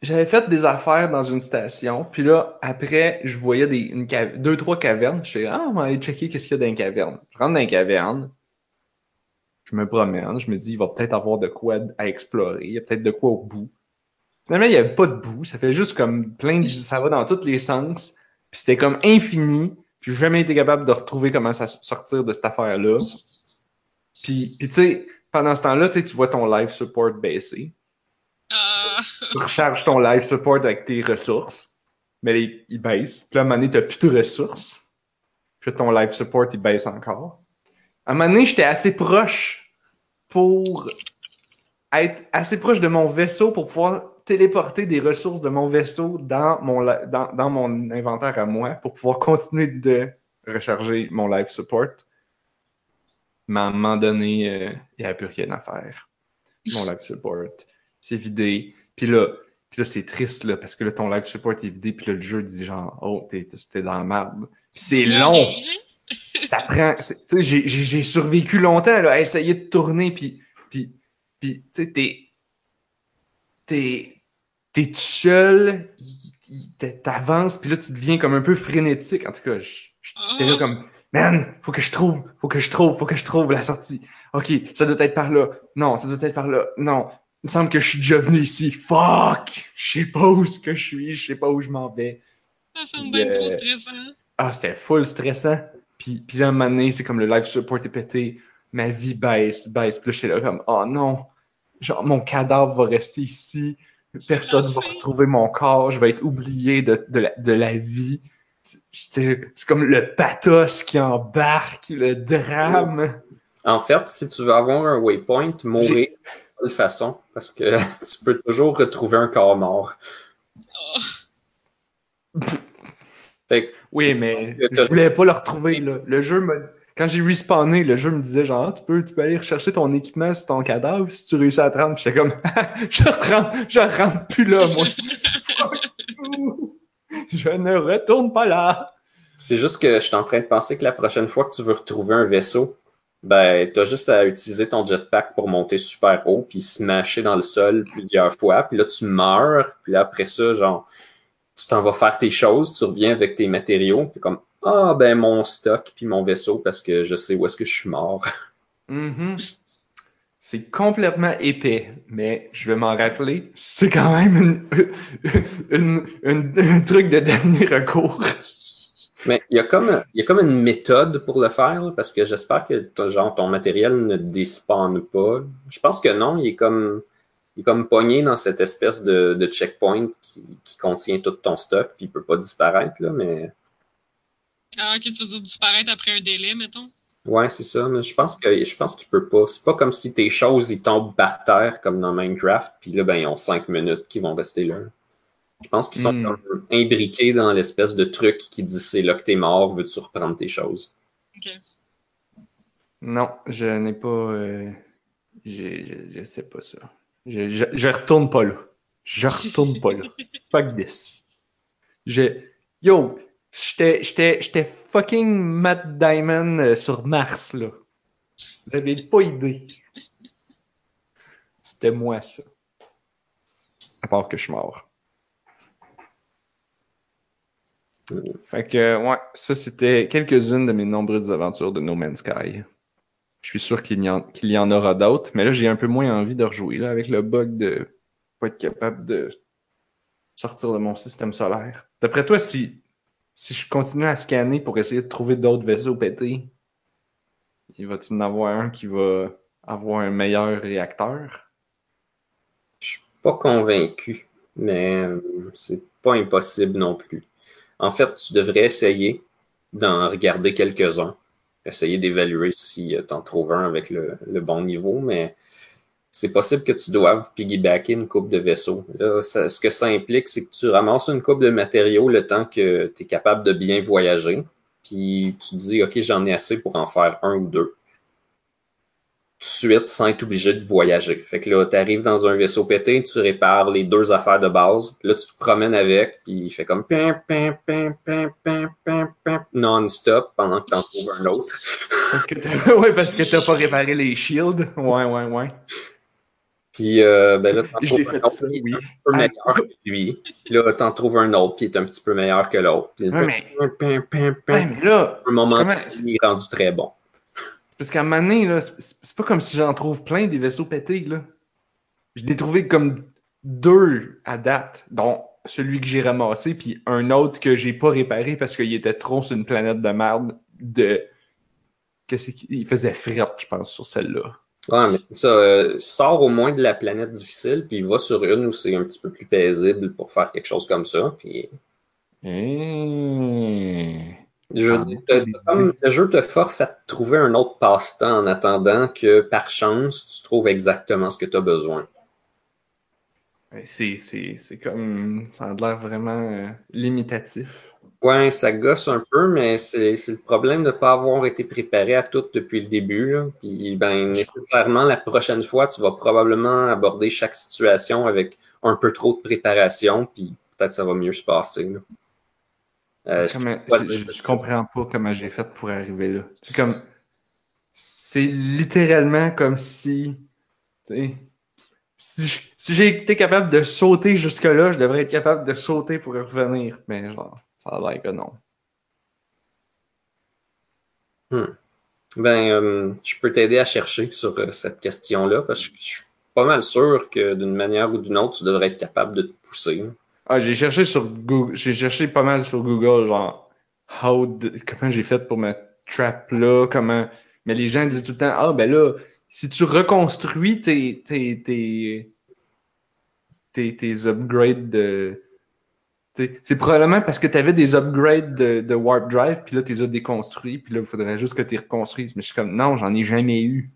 J'avais fait des affaires dans une station, puis là, après, je voyais des, une cave- deux, trois cavernes. Je fais, ah, on va aller checker qu'est-ce qu'il y a dans une caverne. Je rentre dans une caverne. Je me promène. Je me dis, il va peut-être avoir de quoi à explorer. Il y a peut-être de quoi au bout. Finalement, il n'y avait pas de bout. Ça fait juste comme plein de. Ça va dans tous les sens. Puis c'était comme infini. Puis jamais été capable de retrouver comment ça sortir de cette affaire-là. Puis, puis tu sais, pendant ce temps-là, tu vois ton life support baisser. Ah, Tu recharges ton life support avec tes ressources. Mais il, baisse. Puis là, à un moment donné, t'as plus de ressources. Puis ton life support, il baisse encore. À un moment donné, j'étais assez proche pour être assez proche de mon vaisseau pour pouvoir téléporter des ressources de mon vaisseau dans mon, dans, dans mon inventaire à moi pour pouvoir continuer de recharger mon life support. Mais à un moment donné, euh, il n'y avait plus rien à faire. Mon life support, c'est vidé. Puis là, puis là c'est triste là, parce que là, ton life support est vidé. Puis là, le jeu dit genre, oh, t'es dans la merde. Puis c'est long ça prend. c'est- Tu sais, j'ai- survécu longtemps là, à essayer de tourner, puis, puis, puis tu sais, t'es. T'es. T'es seul, t'avances, puis là, tu deviens comme un peu frénétique. En tout cas, j'étais là comme. Man, faut que je trouve, faut que je trouve, faut que je trouve la sortie. Ok, ça doit être par là. Non, ça doit être par là. Non, il me semble que je suis déjà venu ici. Fuck! Je sais pas où ce que je suis, je sais pas où je m'en vais. Ça sonne bien trop euh, stressant. Ah, c'était full stressant. Puis, puis là, un moment donné, c'est comme le live support est pété. Ma vie baisse, baisse. Puis là, j'étais là comme, oh non. Genre, mon cadavre va rester ici. Personne va Parfait. retrouver mon corps. Je vais être oublié de, de, la, de la vie. J'étais- C'est comme le pathos qui embarque, le drame. En fait, si tu veux avoir un waypoint, mourir de toute façon, parce que tu peux toujours retrouver un corps mort. Oh, Fait Oui, mais je voulais pas le retrouver. Là. Le jeu me... Quand j'ai respawné, le jeu me disait genre, Ah, tu peux, tu peux aller rechercher ton équipement sur ton cadavre si tu réussis à te rendre. J'étais comme, je rentre, je rentre plus là, moi. Je ne retourne pas là. c'est juste que je suis en train de penser que la prochaine fois que tu veux retrouver un vaisseau, ben, t'as juste à utiliser ton jetpack pour monter super haut, puis smasher dans le sol plusieurs fois, puis là, tu meurs, puis là, après ça, genre, tu t'en vas faire tes choses, tu reviens avec tes matériaux, puis comme, ah, ben, mon stock, puis mon vaisseau, parce que je sais où est-ce que je suis mort. Mhm. C'est complètement épais, mais je vais m'en rappeler. C'est quand même une, une- une- un truc de dernier recours. Mais il y, a comme, il y a comme une méthode pour le faire, là, parce que j'espère que ton, genre, ton matériel ne despawn pas. Je pense que non, il est comme, il est comme pogné dans cette espèce de, de checkpoint qui, qui contient tout ton stock, puis il peut pas disparaître, là, mais Ah, ok, tu veux dire disparaître après un délai, mettons? ouais, c'est ça. Mais je pense que je pense qu'il peut pas. C'est pas comme si tes choses ils tombent par terre comme dans Minecraft, puis là, ben, ils ont cinq minutes qui vont rester là. Je pense qu'ils sont comme imbriqués dans l'espèce de truc qui dit c'est là que t'es mort, veux-tu reprendre tes choses? Non, je n'ai pas. euh, je, je sais pas ça. Je, je, je retourne pas là. Je retourne pas là. Fuck this. Je. Yo, j'étais, j'étais, j'étais fucking Matt Diamond euh, sur Mars, là. Vous avez pas idée. C'était moi, ça. À part que je suis mort. Fait que, ouais, ça, c'était quelques-unes de mes nombreuses aventures de No Man's Sky. Je suis sûr qu'il y, en, aura d'autres, mais là, j'ai un peu moins envie de rejouer, là, avec le bug de pas être capable de sortir de mon système solaire. D'après toi, si, si je continue à scanner pour essayer de trouver d'autres vaisseaux pétés, il va-t-il en avoir un qui va avoir un meilleur réacteur? Je suis pas convaincu, mais euh, c'est pas impossible non plus. En fait, tu devrais essayer, d'en regarder quelques-uns. Essayer d'évaluer si tu en trouves un avec le, le bon niveau, mais c'est possible que tu doives piggybacker une coupe de vaisseaux. Là, ça- ce que ça implique, c'est que tu ramasses une coupe de matériaux le temps que tu es capable de bien voyager. Puis tu te dis, OK, j'en ai assez pour en faire un ou deux. Tout de suite, sans être obligé de voyager. Fait que là, tu arrives dans un vaisseau pété, tu répares les deux affaires de base. Là, tu te promènes avec, puis il fait comme non-stop pendant que tu en trouves un autre. Parce que ouais, parce que t'as pas réparé les shields. Ouais, ouais, ouais. Puis euh, ben là, t'en trouves un autre ça, qui est oui. un peu Ah. meilleur que lui. Puis là, t'en trouves un autre qui est un petit peu meilleur que l'autre. Ouais, mais, ouais, mais là, un moment, comment- il est rendu très bon. Parce qu'à donné, là, c'est pas comme si j'en trouve plein des vaisseaux pétés, là. Je l'ai trouvé comme deux à date, dont celui que j'ai ramassé, puis un autre que j'ai pas réparé parce qu'il était trop sur une planète de merde de. Qu'est-ce qu'il faisait frette, je pense, sur celle-là. Ouais, mais ça, euh, sors au moins de la planète difficile, puis va sur une où c'est un petit peu plus paisible pour faire quelque chose comme ça. Puis Mmh. Je veux Ah, dire, le jeu te force à te trouver un autre passe-temps en attendant que par chance, tu trouves exactement ce que tu as besoin. C'est, comme. Ça a l'air vraiment euh, limitatif. Ouais, ça gosse un peu, mais c'est c'est le problème de ne pas avoir été préparé à tout depuis le début. Là. Puis, ben, nécessairement, la prochaine fois, tu vas probablement aborder chaque situation avec un peu trop de préparation, puis peut-être ça va mieux se passer. là. Euh, je- Comment- ouais, c'est- je, je comprends pas comment j'ai fait pour arriver là. C'est comme. C'est littéralement comme si. Si, j'ai été capable de sauter jusque-là, je devrais être capable de sauter pour y revenir. Mais genre, ça a l'air que non. Ben, euh, je peux t'aider à chercher sur euh, cette question-là, parce que je suis pas mal sûr que d'une manière ou d'une autre, tu devrais être capable de te pousser. Ah, j'ai cherché sur Google, j'ai cherché pas mal sur Google, genre, how comment j'ai fait pour me trap là, comment. Mais les gens disent tout le temps, ah, ben là, si tu reconstruis tes, tes, tes, tes, tes upgrades de. C'est probablement parce que tu avais des upgrades de, Warp Drive, puis là, tu les as déconstruits, puis là, il faudrait juste que tu les reconstruises. Mais je suis comme, non, j'en ai jamais eu.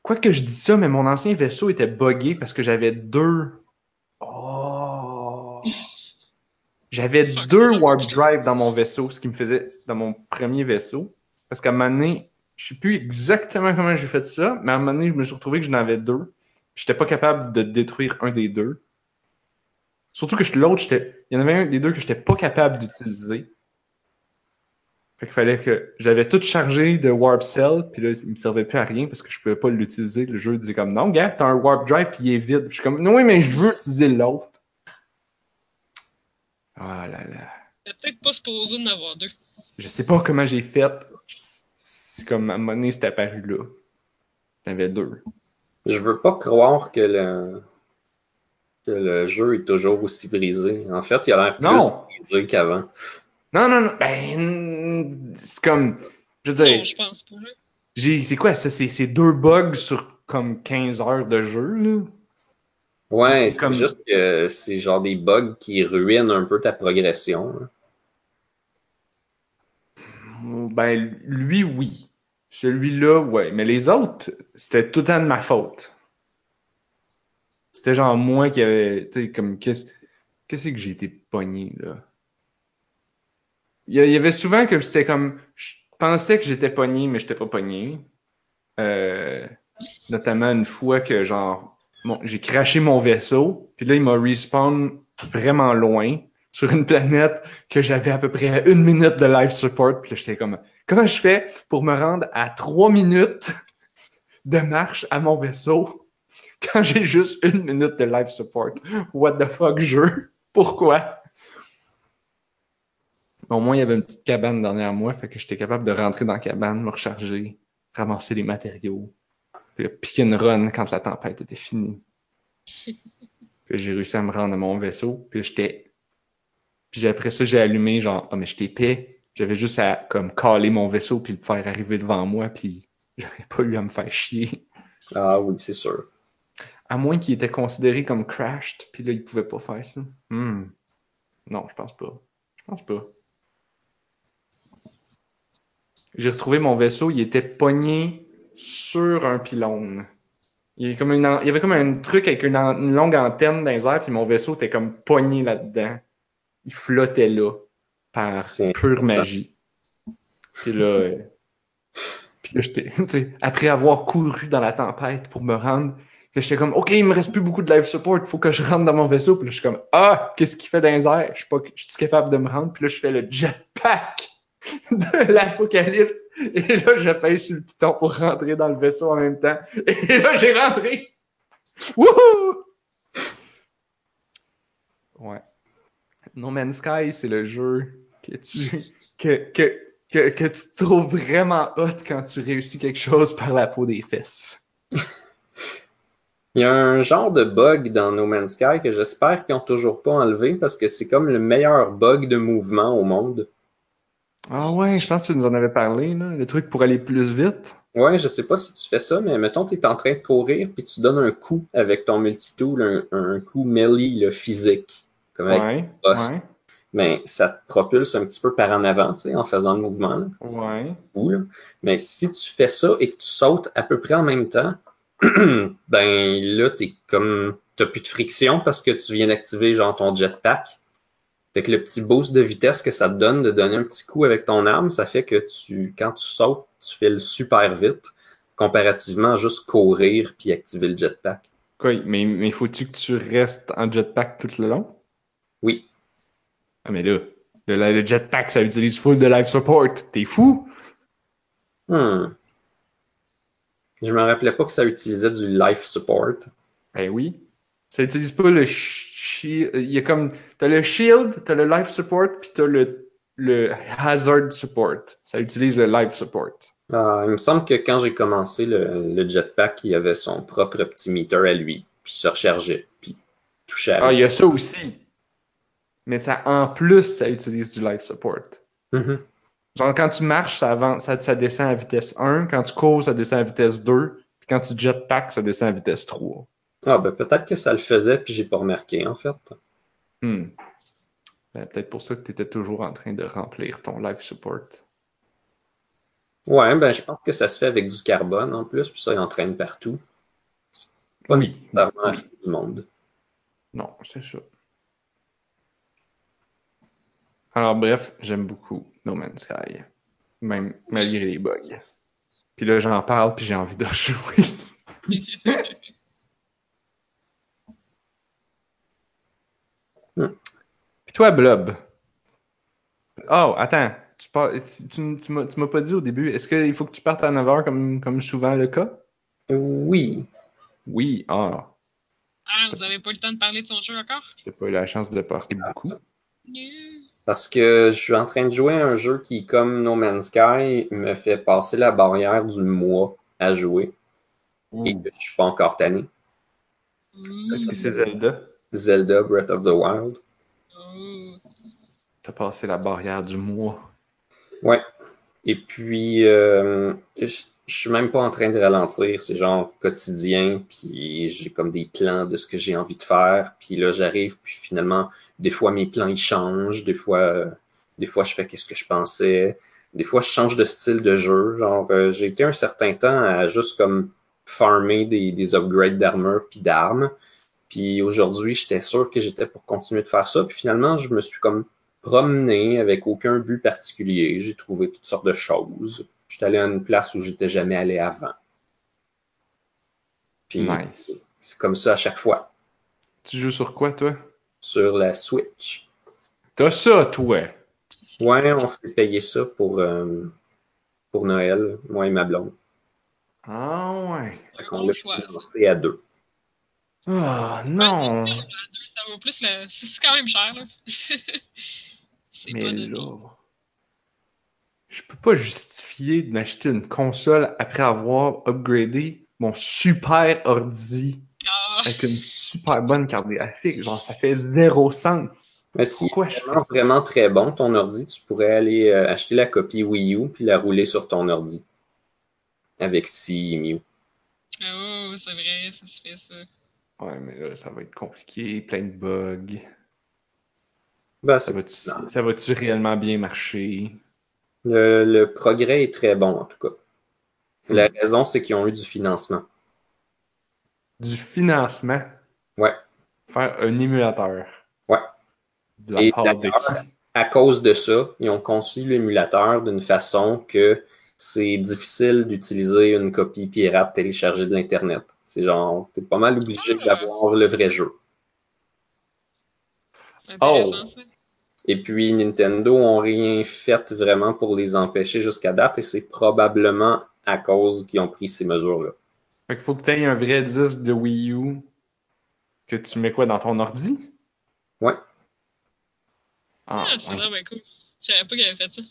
Quoi que je dis ça, mais mon ancien vaisseau était buggé parce que j'avais deux. Oh! J'avais deux Warp Drive dans mon vaisseau, ce qui me faisait dans mon premier vaisseau. Parce qu'à un moment donné, je sais plus exactement comment j'ai fait ça, mais à un moment donné, je me suis retrouvé que j'en avais deux. Puis j'étais pas capable de détruire un des deux. Surtout que je- l'autre. Il y en avait un des deux que j'étais pas capable d'utiliser. Fait qu'il fallait que. J'avais tout chargé de Warp Cell, puis là, il me servait plus à rien parce que je pouvais pas l'utiliser. Le jeu disait comme non, gars, t'as un Warp Drive puis il est vide. Je suis comme non, oui, mais je veux utiliser l'autre. Ah là là. T'es peut-être pas supposé d'en avoir deux. Je sais pas comment j'ai fait. C'est comme à un moment donné, c'est apparu là. J'en avais deux. Je veux pas croire que le, que le jeu est toujours aussi brisé. En fait, il a l'air plus Non. brisé qu'avant. Non, non, non. Ben, c'est comme. Je veux dire, Non, je pense pas. c'est quoi ça? C'est, c'est deux bugs sur comme 15 heures de jeu, là? Ouais, C'est comme- juste que c'est genre des bugs qui ruinent un peu ta progression. hein. Ben, lui, oui. Celui-là, ouais. Mais les autres, c'était tout le temps de ma faute. C'était genre moi qui avait. Tu sais, comme. Qu'est-ce, qu'est-ce que j'ai été pogné, là? Il y, a- il y avait souvent que c'était comme. Je pensais que j'étais pogné, mais j'étais pas pogné. Euh, notamment une fois que, genre. Bon, j'ai craché mon vaisseau, puis là, il m'a respawn vraiment loin sur une planète que j'avais à peu près une minute de live support. Puis là, j'étais comme, comment je fais pour me rendre à trois minutes de marche à mon vaisseau quand j'ai juste une minute de live support? What the fuck, jeu? Pourquoi? Au moins, il y avait une petite cabane derrière moi, fait que j'étais capable de rentrer dans la cabane, me recharger, ramasser les matériaux, puis là, piquer une run quand la tempête était finie. Puis j'ai réussi à me rendre à mon vaisseau, puis j'étais puis après ça, j'ai allumé, genre, ah, mais je t'épais. J'avais juste à, comme, caler mon vaisseau puis le faire arriver devant moi, puis j'aurais pas eu à me faire chier. Ah oui, c'est sûr. À moins qu'il était considéré comme crashed, puis là, il pouvait pas faire ça. Hmm. Non, je pense pas. Je pense pas. J'ai retrouvé mon vaisseau, il était pogné sur un pylône. Il y avait comme, une an- il y avait comme un truc avec une, an- une longue antenne dans les airs, puis mon vaisseau était comme pogné là-dedans. Il flottait là, par pure magie. Puis là, euh, puis là j'étais, après avoir couru dans la tempête pour me rendre, là, j'étais comme, OK, il me reste plus beaucoup de life support, faut que je rentre dans mon vaisseau. Puis là, je suis comme, ah, qu'est-ce qu'il fait dans les airs? Je suis pas, je suis capable de me rendre? Puis là, je fais le jetpack de l'apocalypse. Et là, je pèse sur le piton pour rentrer dans le vaisseau en même temps. Et là, j'ai rentré. Wouhou! Ouais. No Man's Sky, c'est le jeu que tu, que, que, que, que tu trouves vraiment hot quand tu réussis quelque chose par la peau des fesses. Il y a un genre de bug dans No Man's Sky que j'espère qu'ils n'ont toujours pas enlevé parce que c'est comme le meilleur bug de mouvement au monde. Ah ouais, je pense que tu nous en avais parlé, là. Le truc pour aller plus vite. Ouais, je sais pas si tu fais ça, mais mettons tu es en train de courir puis tu donnes un coup avec ton multitool, un, un coup melee là, physique, comme avec Ouais, mais ça te propulse un petit peu par en avant, tu sais, en faisant le mouvement. Là, ouais. Ou, là. Mais si tu fais ça et que tu sautes à peu près en même temps, ben là, t'es comme. T'as plus de friction parce que tu viens d'activer genre ton jetpack. Fait que le petit boost de vitesse que ça te donne de donner un petit coup avec ton arme, ça fait que tu, quand tu sautes, tu files super vite, comparativement à juste courir puis activer le jetpack. Quoi, mais, mais faut-tu que tu restes en jetpack tout le long? Oui. Ah, mais là, le, le jetpack, ça utilise full de life support. T'es fou? Hmm. Je me rappelais pas que ça utilisait du life support. Ben oui. Ça utilise pas le shield. Il y a comme. T'as le shield, t'as le life support, puis t'as le, le hazard support. Ça utilise le life support. Ah, il me semble que quand j'ai commencé le, le jetpack, il avait son propre petit meter à lui, puis il se rechargeait, puis touchait à Ah, il y a ça aussi. Mais ça, en plus, ça utilise du life support. Mhm. Genre, quand tu marches, ça, avance, ça, ça descend à vitesse 1. Quand tu cours, ça descend à vitesse 2. Puis quand tu jetpack, ça descend à vitesse 3. Ah, ben peut-être que ça le faisait, puis j'ai pas remarqué, en fait. Hmm. Ben, peut-être pour ça que tu étais toujours en train de remplir ton life support. Ouais, ben je pense que ça se fait avec du carbone en plus, puis ça, il entraîne partout. Pas Oui. Oui. tout du monde. Non, c'est ça. Alors, bref, j'aime beaucoup No Man's Sky. Même malgré les bugs. Puis là, j'en parle, puis j'ai envie de rejouer. Hmm. Puis toi, Blob. Oh, attends. Tu, pars- tu, tu- tu m'as tu m'as pas dit au début, est-ce qu'il faut que tu partes à 9h comme, comme souvent le cas? Oui. Oui. Ah, Ah, vous avez pas le temps de parler de son jeu encore? j'ai pas eu la chance de partir beaucoup. Non. Parce que je suis en train de jouer à un jeu qui, comme No Man's Sky, me fait passer la barrière du mois à jouer et que je suis pas encore tanné. Est-ce que c'est Zelda? Zelda Breath of the Wild. T'as passé la barrière du mois. Ouais. Et puis, euh, je, suis même pas en train de ralentir. C'est genre quotidien. Puis j'ai comme des plans de ce que j'ai envie de faire. Puis là, j'arrive. Puis finalement, des fois, mes plans, ils changent. Des fois, euh, des fois je fais qu'est-ce que je pensais. Des fois, je change de style de jeu. Genre, euh, j'ai été un certain temps à juste comme farmer des, des upgrades d'armure puis d'armes. Puis aujourd'hui, j'étais sûr que j'étais pour continuer de faire ça. Puis finalement, je me suis comme promené avec aucun but particulier. J'ai trouvé toutes sortes de choses. J'étais allé à une place où j'étais jamais allé avant. Puis Nice. c'est comme ça à chaque fois. Tu joues sur quoi, toi? Sur la Switch. T'as ça, toi! Ouais, on s'est payé ça pour, euh, pour Noël, moi et ma blonde. Ah ouais. Fait Un qu'on bon l'a financé à deux. Ah Ouais, non! deux, ça vaut plus le. C'est quand même cher, là. c'est Mais pas là, je peux pas justifier de m'acheter une console après avoir upgradé mon super ordi Ah, avec une super bonne carte graphique. Genre, ça fait zéro sens. Mais si Pourquoi je vraiment, vraiment très bon, ton ordi, tu pourrais aller euh, acheter la copie Wii U puis la rouler sur ton ordi. Avec CMU. oh, c'est vrai, ça se fait ça. Ouais, mais là, ça va être compliqué, plein de bugs. Ben, Ça va-tu réellement bien marcher? Le, le progrès est très bon, en tout cas. La raison, c'est qu'ils ont eu du financement. Du financement? Ouais. Faire un émulateur. Ouais. De la Et part de d'ailleurs, qui? À cause de ça, ils ont conçu l'émulateur d'une façon que c'est difficile d'utiliser une copie pirate téléchargée de l'Internet. C'est genre, t'es pas mal obligé d'avoir le vrai jeu. Oh. Et puis Nintendo ont rien fait vraiment pour les empêcher jusqu'à date et c'est probablement à cause qu'ils ont pris ces mesures-là. Fait qu'il faut que tu aies un vrai disque de Wii U que tu mets quoi dans ton ordi? Ouais. Ah, Ah, c'est ouais. vraiment cool. Je savais pas qu'il avait fait ça.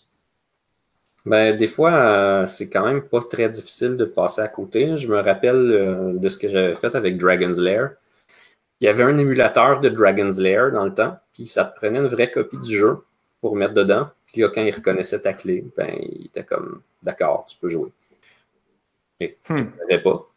Ben, des fois, euh, c'est quand même pas très difficile de passer à côté. Je me rappelle euh, de ce que j'avais fait avec Dragon's Lair. Il y avait un émulateur de Dragon's Lair dans le temps, puis ça te prenait une vraie copie du jeu pour mettre dedans. Puis là, quand il reconnaissait ta clé, ben, il était comme d'accord, tu peux jouer. Et Hmm. je savais pas.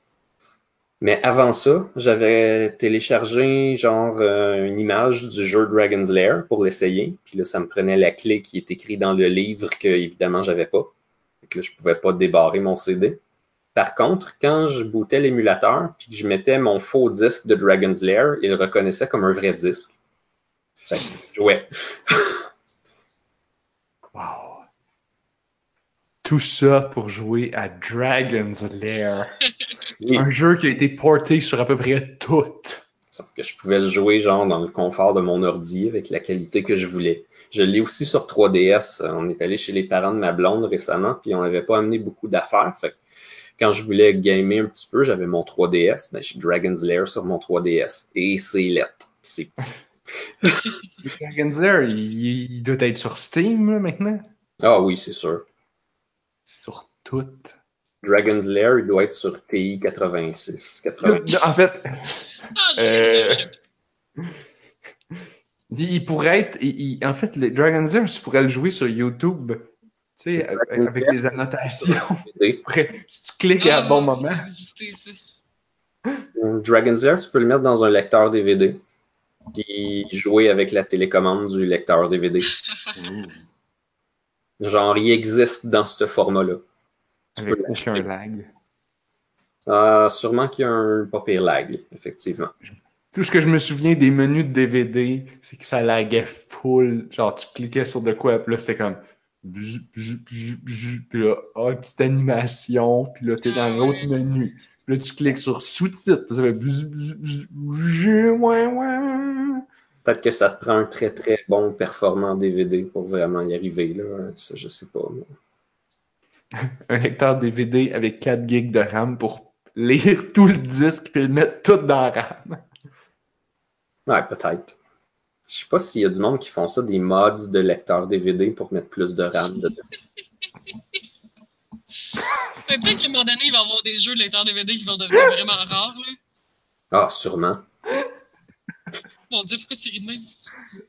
Mais avant ça, j'avais téléchargé genre euh, une image du jeu Dragon's Lair pour l'essayer. Puis là, ça me prenait la clé qui est écrite dans le livre que évidemment j'avais pas. Fait que là, je pouvais pas débarrer mon CD. Par contre, quand je bootais l'émulateur puis que je mettais mon faux disque de Dragon's Lair, il le reconnaissait comme un vrai disque. Fait que je jouais. Wow. Tout ça pour jouer à Dragon's Lair. Oui. Un jeu qui a été porté sur à peu près tout. Sauf que je pouvais le jouer genre dans le confort de mon ordi avec la qualité que je voulais. Je l'ai aussi sur 3DS. On est allé chez les parents de ma blonde récemment, puis on n'avait pas amené beaucoup d'affaires. Fait que quand je voulais gamer un petit peu, j'avais mon 3DS. Ben, j'ai Dragon's Lair sur mon 3DS. Et c'est lettre. C'est petit. Dragon's Lair, il, doit être sur Steam là, maintenant. Ah oui, c'est sûr. Sur tout. Dragon's Lair, il doit être sur TI 86. 80. En fait, Ah, Euh, il pourrait être. il- il- en fait, le Dragon's Lair, tu pourrais le jouer sur YouTube. Tu sais, avec, avec les annotations. DVD. Tu pourrais- si tu cliques à Ah, un bon ça moment. ça. Dragon's Lair, tu peux le mettre dans un lecteur DVD. Puis jouer avec la télécommande du lecteur DVD. Genre, il existe dans ce format-là. Tu Avec peux aucun lag. Euh, sûrement qu'il y a un pas pire lag, effectivement. Tout ce que je me souviens des menus de DVD, c'est que ça laguait full. Genre, tu cliquais sur de quoi, puis là, c'était comme. Puis là, oh, petite animation, puis là, t'es dans Ah l'autre ouais. menu. Puis là, tu cliques sur sous-titres, puis ça fait. Peut-être que ça te prend un très très bon performant DVD pour vraiment y arriver, là. Ça, je sais pas. moi. Un lecteur DVD avec 4 gigs de RAM pour lire tout le disque, puis le mettre tout dans la RAM. Ouais, peut-être. Je sais pas s'il y a du monde qui font ça, des mods de lecteur DVD pour mettre plus de RAM dedans. Peut-être qu'à un moment donné, il va y avoir des jeux de lecteurs DVD qui vont devenir vraiment rares. Là. Ah, sûrement. Mon Dieu, pourquoi tu ris de même?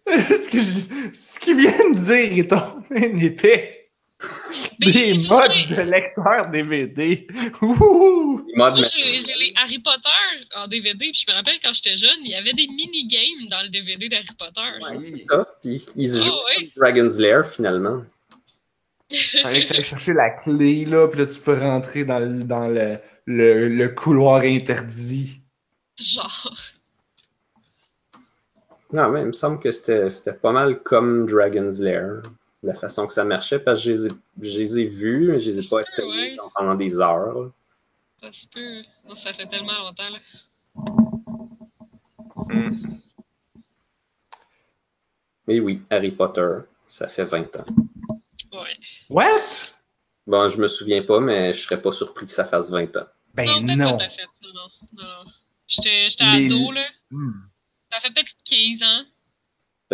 ce, que je- ce qu'il vient de dire est tombé un épais. Des mods de lecteur DVD. Moi, j'ai les Harry Potter en DVD, puis je me rappelle quand j'étais jeune, il y avait des mini-games dans le DVD d'Harry Potter. Oui. ça, puis ils jouent Ah ouais. comme Dragon's Lair, finalement. Fallait que chercher la clé, là, puis là, tu peux rentrer dans le, dans le, le, le couloir interdit. Genre. Non, mais il me semble que c'était pas mal comme Dragon's Lair, la façon que ça marchait, parce que je les ai, je les ai vus, mais je les ai pas Ouais. essayés pendant des heures. Ça se peut. Ça fait tellement longtemps. Là. Mais oui, Harry Potter, ça fait 20 ans. Ouais. What? Bon, je me souviens pas, mais je serais pas surpris que ça fasse 20 ans. Ben non, non. pas tout à fait. Non, non. non, non. J'étais ado, là. Hmm. Ça fait peut-être 15 ans.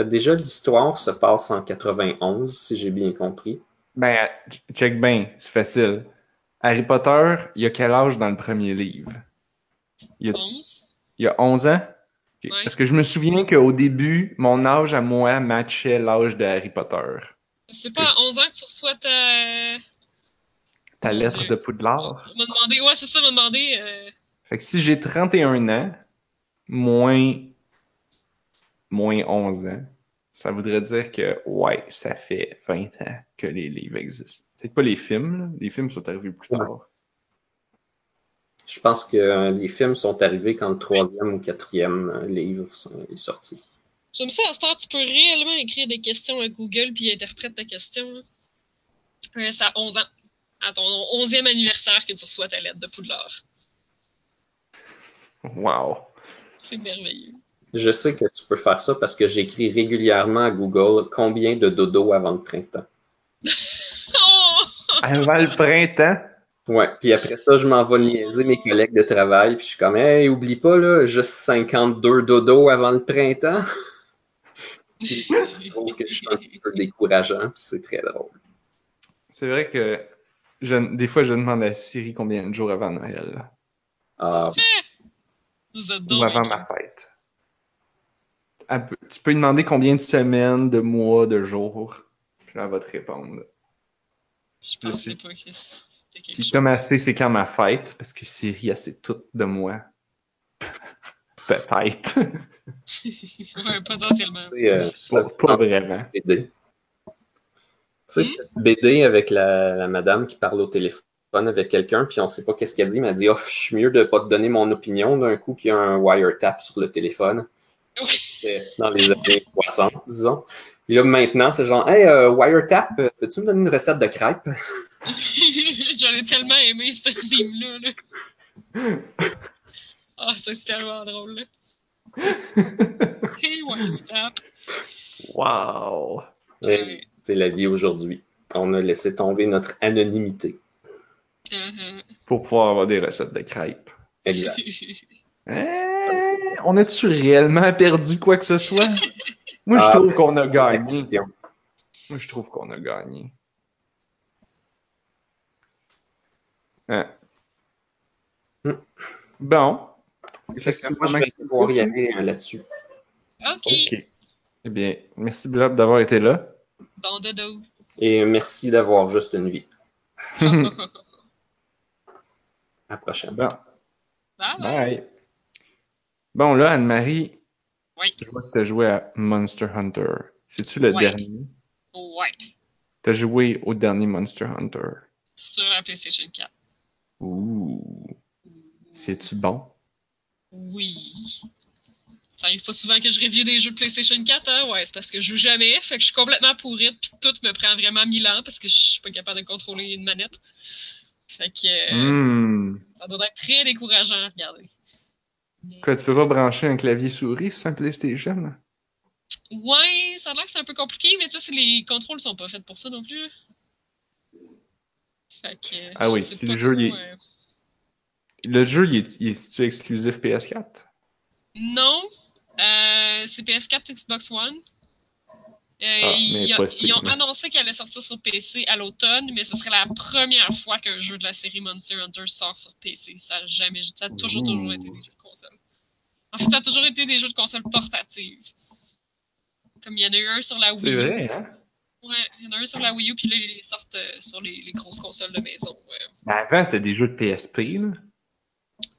Déjà, l'histoire se passe en 91, si j'ai bien compris? Ben, ch- check bien, c'est facile. Harry Potter, il a quel âge dans le premier livre? Il a, 11. il a 11 ans? Ouais. Parce que je me souviens qu'au début, mon âge à moi matchait l'âge de Harry Potter. C'est pas à 11 ans que tu reçois ta. Ta Mon lettre Dieu. de Poudlard. On m'a demandé. Ouais, c'est ça, on m'a demandé. euh, Fait que si j'ai 31 ans, moins, moins 11 ans, ça voudrait dire que, ouais, ça fait 20 ans que les livres existent. Peut-être pas les films, là. Les films sont arrivés plus tard. Je pense que euh, les films sont arrivés quand le troisième ou quatrième euh, livre sont- est sorti. J'aime ça, à ce temps, tu peux réellement écrire des questions à Google puis il interprète ta question. Euh, c'est à 11 ans. À ton 11e anniversaire que tu reçois ta lettre de Poudlard. Wow. C'est merveilleux. Je sais que tu peux faire ça parce que j'écris régulièrement à Google combien de dodo avant le printemps. Oh! Avant le printemps, Ouais, puis après ça, je m'en vais niaiser mes collègues de travail, puis je suis comme, hey, oublie pas, là, juste 52 dodo avant le printemps. Je trouve que je suis un peu décourageant, puis c'est très drôle. c'est vrai que je- des fois, je demande à Siri combien de jours avant Noël. Ah, Vous êtes Ou avant ma fête. Tu peux lui demander combien de semaines, de mois, de jours? Puis elle va te répondre. Je pensais sais. pas que c'était quelque Puis chose. comme elle sait c'est quand ma fête, parce que Siri, elle sait tout de moi. Peut-être. ouais, potentiellement. euh, pas, pas vraiment. BD. Tu sais, cette BD avec la, la madame qui parle au téléphone avec quelqu'un, puis on sait pas qu'est-ce qu'elle dit, mais elle dit, oh, je suis mieux de pas te donner mon opinion d'un coup qu'il y a un wiretap sur le téléphone. Oui. C'était dans les années 60, disons. Puis là, maintenant, c'est genre, hey, euh, wiretap, euh, peux-tu me donner une recette de crêpes? J'en ai tellement aimé ce film-là. Là. Ah, c'est tellement drôle. Là. Hey, zap. Wow! Ouais. C'est la vie aujourd'hui. On a laissé tomber notre anonymité. Uh-huh. Pour pouvoir avoir des recettes de crêpes. Exact. Hein? On a-tu réellement perdu quoi que ce soit? Moi, je Ah, trouve qu'on a gagné. Moi, je trouve qu'on a gagné. Hein. Bon. Moi, je vais pouvoir y aller euh, là-dessus. OK. OK. Eh bien, merci Blob d'avoir été là. Bon dodo. Et merci d'avoir juste une vie. À la prochaine. Bon, Bye bye. bye. Bon, là, Anne-Marie, Oui. je vois que tu as joué à Monster Hunter. C'est-tu le dernier? Ouais. Tu as joué au dernier Monster Hunter? Sur la PlayStation 4. Ouh. C'est-tu bon? Oui. Ça arrive pas souvent que je review des jeux de PlayStation 4, hein? Ouais, c'est parce que je joue jamais, fait que je suis complètement pourrite, puis tout me prend vraiment mille ans parce que je suis pas capable de contrôler une manette. Fait que euh, Hmm. ça doit être très décourageant à regarder. Quoi, tu peux pas brancher un clavier souris sur un PlayStation? Ouais, ça a l'air que c'est un peu compliqué, mais tu sais, les contrôles sont pas faits pour ça non plus. Fait que. Ah oui, si le jeu, trop, il est- euh, Le jeu, il est, il est exclusif PS4? Non, euh, c'est PS4, Xbox One. Euh, Ah, ils, ont- annoncé qu'elle allait sortir sur PC à l'automne, mais ce serait la première fois qu'un jeu de la série Monster Hunter sort sur PC. Ça a jamais, ça a toujours, toujours été des jeux. En fait, ça a toujours été des jeux de console portatives. Comme il y en a eu un sur la Wii C'est vrai, hein? Ouais, il y en a un sur la Wii U, puis là, ils les sortent euh, sur les, les grosses consoles de maison. ouais. Mais avant, c'était des jeux de PSP, là.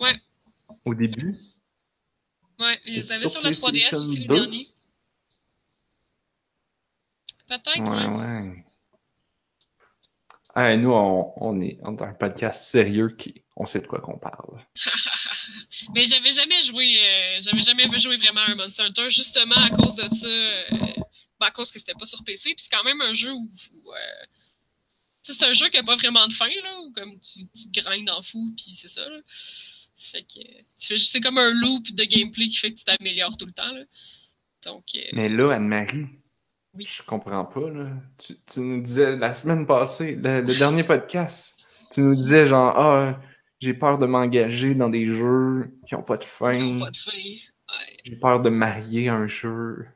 Ouais. Au début. Ouais, ils avaient sur la 3DS PlayStation aussi, les 2? derniers. Peut-être, Ouais, ouais. ouais. Ah, nous, on, on est on est un podcast sérieux qui. On sait de quoi qu'on parle. Mais j'avais jamais joué, euh, j'avais jamais joué vraiment à un Monster Hunter, justement à cause de ça, euh, ben, à cause que c'était pas sur PC, puis c'est quand même un jeu où, où, euh, c'est un jeu qui a pas vraiment de fin, là, où comme tu, tu grindes en fou, puis c'est ça, là. Fait que, tu fais, c'est comme un loop de gameplay qui fait que tu t'améliores tout le temps, là. Donc, euh, Mais là, Anne-Marie, Oui. je comprends pas, là. Tu, tu nous disais la semaine passée, le, le dernier podcast, tu nous disais genre, ah, j'ai peur de m'engager dans des jeux qui ont pas de fin. ont pas de fin. Ouais. J'ai peur de marier un jeu.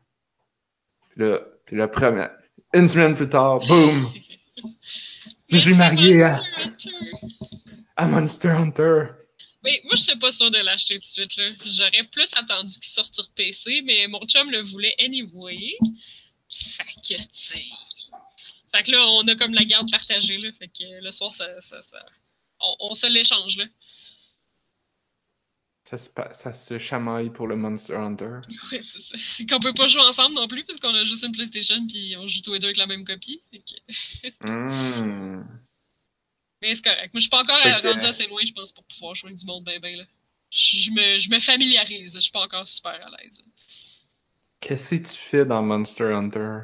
Puis là, puis là, première- une semaine plus tard, boum! Je suis marié à, Monster Hunter. à Monster Hunter. Mais moi, je suis pas sûre de l'acheter tout de suite. là. J'aurais plus attendu qu'il sorte sur PC, mais mon chum le voulait anyway. Fait que, tu. Fait que là, on a comme la garde partagée. Là. Fait que le soir, ça, ça, ça- On, on se l'échange. là. Ça se, ça se chamaille pour le Monster Hunter. Ouais, c'est ça. Qu'on peut pas jouer ensemble non plus, parce qu'on a juste une PlayStation, puis on joue tous les deux avec la même copie. Hmm. Mais c'est correct. Moi, je suis pas encore que- rendu assez loin, je pense, pour pouvoir jouer du monde ben ben, là. Je je me, je me familiarise, je suis pas encore super à l'aise. Qu'est-ce que tu fais dans Monster Hunter?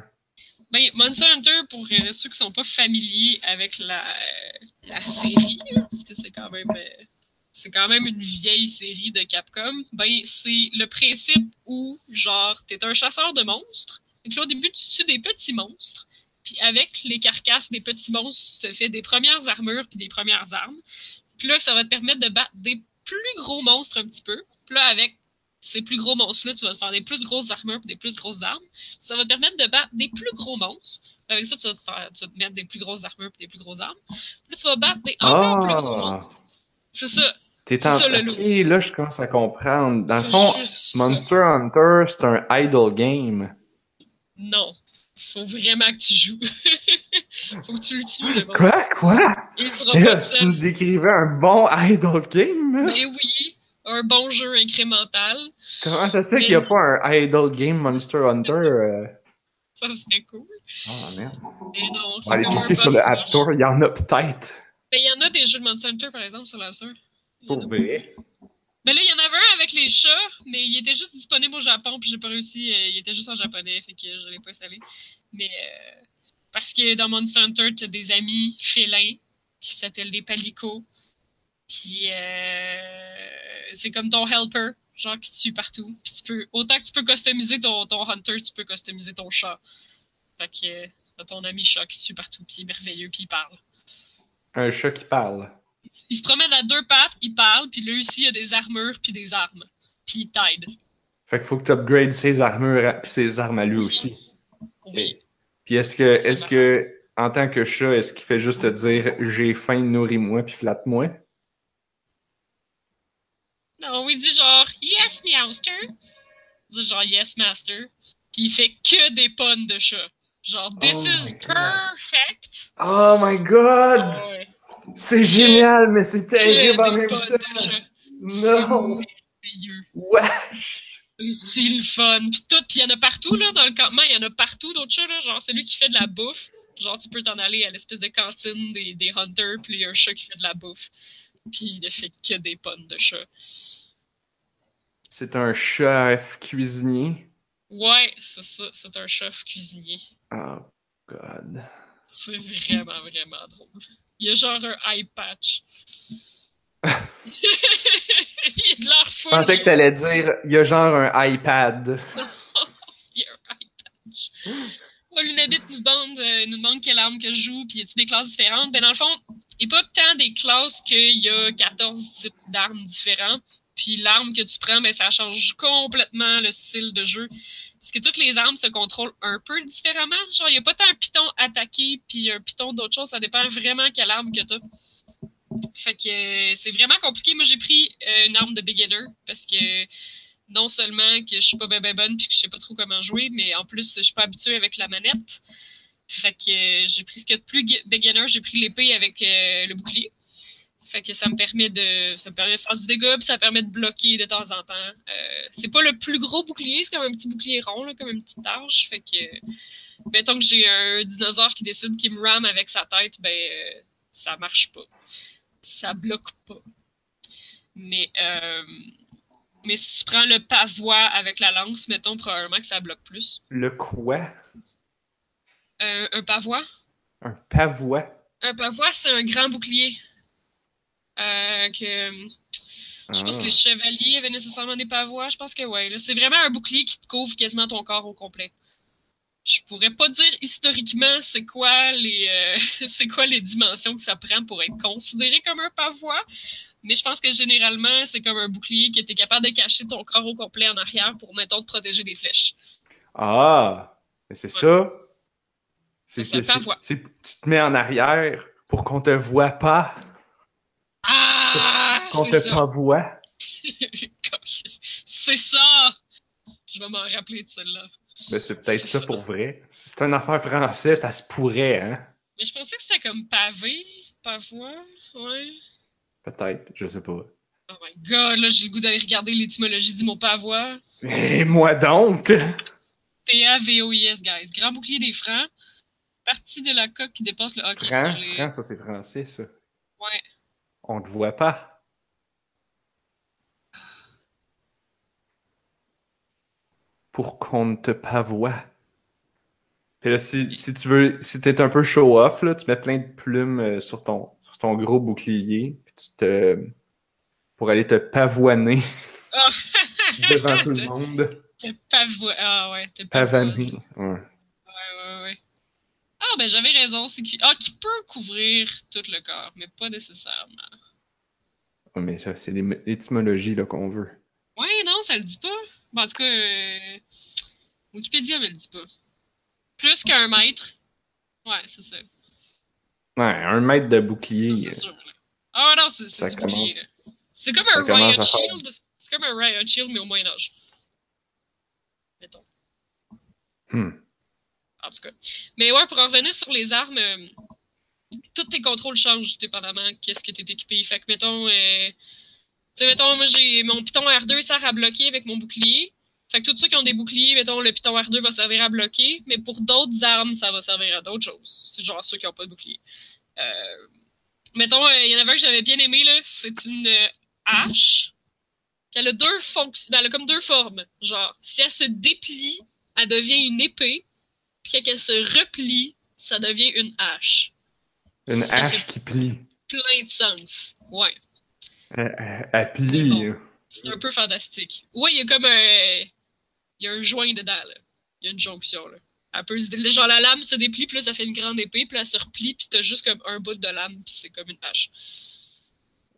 Ben, Monster Hunter, pour euh, ceux qui sont pas familiers avec la, euh, série, parce que c'est quand même euh, c'est quand même une vieille série de Capcom, ben c'est le principe où genre t'es un chasseur de monstres. Donc là au début tu tues des petits monstres, puis avec les carcasses des petits monstres tu te fais des premières armures puis des premières armes. Puis là ça va te permettre de battre des plus gros monstres un petit peu. Puis là avec ces plus gros monstres-là, tu vas te faire des plus grosses armures puis des plus grosses armes. Ça va te permettre de battre des plus gros monstres. Avec ça, tu vas te, faire, tu vas te mettre des plus grosses armures et des plus grosses armes. Puis tu vas battre des encore plus gros Ah! monstres. C'est ça. T'es en... ça, le là, je commence à comprendre. Dans le fond, juste ça. Monster Hunter, c'est un idle game. Non. Faut vraiment que tu joues. Faut que tu le tues, le monstre. Quoi? Quoi? Et tu me décrivais un bon idle game? Mais oui, un bon jeu incrémental. Comment ça se fait Mais- qu'il n'y a pas un idle game Monster Hunter? euh? Ça serait cool. Ah, merde. Mais non, On va c'est aller checker sur le App. Store, il y en a peut-être. Mais il y en a des jeux de Monster Hunter, par exemple, sur la Store. Pour vrai? Ben là, il y en avait un avec les chats, mais il était juste disponible au Japon, puis j'ai pas réussi. euh, il était juste en japonais, fait que je l'ai pas installé. Mais euh, parce que dans Monster Hunter, t'as des amis félins qui s'appellent des palicots. Puis euh, c'est comme ton helper, genre qui te tue partout. Puis tu peux, autant que tu peux customiser ton, ton hunter, tu peux customiser ton chat. Fait que euh, t'as ton ami chat qui te tue partout, puis il est merveilleux, puis il parle. Un chat qui parle. Il se promène à deux pattes, il parle, puis lui aussi, il a des armures puis des armes. Puis il t'aide. Fait qu'il faut que tu upgrades ses armures et ses armes à lui aussi. Oui. Puis est-ce que, est-ce que, en tant que chat, est-ce qu'il fait juste te dire j'ai faim, nourris-moi puis flatte-moi? Non, il dit genre Yes, Meowster. Il dit genre Yes, Master. Puis il fait que des puns de chat. Genre This Oh is perfect. Oh my god! Ouais. C'est génial, mais c'est terrible en même temps! Non! Wesh! C'est le fun. Puis tout, puis il y en a partout, là, dans le campement, il y en a partout d'autres chats, là. Genre celui qui fait de la bouffe. Genre, tu peux t'en aller à l'espèce de cantine des, des hunters, puis il y a un chat qui fait de la bouffe. Puis il ne fait que des puns de chat. C'est un chef cuisinier. Ouais, c'est ça. C'est un chef cuisinier. Oh god. C'est vraiment, vraiment drôle. Il y a genre un eye patch. il est de l'air fou. Je pensais que t'allais dire il y a genre un iPad. Il y a un patch. Ouais, Lunabit nous demande, euh, nous demande quelle arme que je joue, puis y a-t-il des classes différentes? Ben, dans le fond, il n'y a pas tant des classes qu'il y a 14 types d'armes différents. Puis l'arme que tu prends, ben, ça change complètement le style de jeu. Parce que toutes les armes se contrôlent un peu différemment. Genre, il n'y a pas tant un piton attaqué, puis un piton d'autre chose. Ça dépend vraiment quelle arme que tu Fait que euh, c'est vraiment compliqué. Moi, j'ai pris euh, une arme de beginner parce que non seulement que je suis pas ben, ben bonne puis que je sais pas trop comment jouer, mais en plus, je suis pas habituée avec la manette. Fait que euh, j'ai pris ce qu'il y a de plus beginner. J'ai pris l'épée avec le bouclier. Fait que ça me permet de ça me permet de faire du dégât puis ça permet de bloquer de temps en temps. Euh, c'est pas le plus gros bouclier, c'est comme un petit bouclier rond, là, comme une petite arche. Fait que mettons que j'ai un dinosaure qui décide qu'il me rame avec sa tête, ben euh, ça marche pas. Ça bloque pas. Mais euh, mais si tu prends le pavois avec la lance, mettons probablement que ça bloque plus. Le quoi? Euh, un pavois? Un pavois. Un pavois, c'est un grand bouclier. Euh, que Je sais pas Ah. si les chevaliers avaient nécessairement des pavois. Je pense que ouais. C'est vraiment un bouclier qui te couvre quasiment ton corps au complet. Je pourrais pas dire historiquement c'est quoi les euh, c'est quoi les dimensions que ça prend pour être considéré comme un pavois, mais je pense que généralement c'est comme un bouclier que tu es capable de cacher ton corps au complet en arrière pour mettons te protéger des flèches. Ah! Mais c'est Ouais. ça. C'est- tu te mets en arrière pour qu'on te voit pas, Ah, qu'on te ça. pas voit. c'est ça. Je vais m'en rappeler de celle-là. Mais c'est peut-être C'est ça ça. pour vrai. Si c'est une affaire française, ça se pourrait, hein? Mais je pensais que c'était comme pavé, pavois, ouais. Peut-être, je sais pas. Oh my god, là, j'ai le goût d'aller regarder l'étymologie du mot pavois. Et moi donc! P-A-V-O-I-S, guys. Grand bouclier des francs. Partie de la coque qui dépasse le hockey Franc, sur les. franc, ça c'est français, ça. Ouais. On te voit pas. Pour qu'on ne te pavoie. Puis là, si, si tu veux, si t'es un peu show-off, là, tu mets plein de plumes euh, sur ton, sur ton gros bouclier, puis tu te, pour aller te pavoiner Ah! devant tout le monde. T'es pavois. Ah ouais. Ouais, ouais, ouais. Ah, ben j'avais raison, c'est qui... Ah, qui peut couvrir tout le corps, mais pas nécessairement. Ouais, mais ça, c'est l'étymologie là, qu'on veut. Ouais, non, ça le dit pas. Ben, en tout cas, euh, Wikipédia me le dit pas. Plus qu'un mètre. Ouais, c'est ça. Ouais, un mètre de bouclier. C'est sûr. là. Ah non, c'est du bouclier. commence-. C'est comme ça un riot faire- shield. C'est comme un riot shield, mais au Moyen-Âge. Mettons. Hmm. En tout cas. Mais ouais, pour en revenir sur les armes, euh, tous tes contrôles changent dépendamment qu'est-ce que tu es équipé. Fait que, mettons, euh, mettons, moi, j'ai mon piton R2 sert à bloquer avec mon bouclier. Fait que tous ceux qui ont des boucliers, mettons, le piton R2 va servir à bloquer, mais pour d'autres armes, ça va servir à d'autres choses. Genre ceux qui n'ont pas de bouclier. Euh, mettons, euh, il y en avait un que j'avais bien aimé, là. C'est une hache. Elle a deux fonctions. ben, elle a comme deux formes. Genre, si elle se déplie, elle devient une épée. Puis quand elle se replie, ça devient une hache. Une Ça hache qui plie. Plein de sens. Ouais. Elle, elle- elle plie. bon. C'est un peu fantastique. Ouais, il y a comme un. Il y a un joint dedans, là. Il y a une jonction, là. Elle peut se- Genre, la lame se déplie, puis là, ça fait une grande épée, puis elle se replie, puis t'as juste comme un bout de lame, puis c'est comme une hache.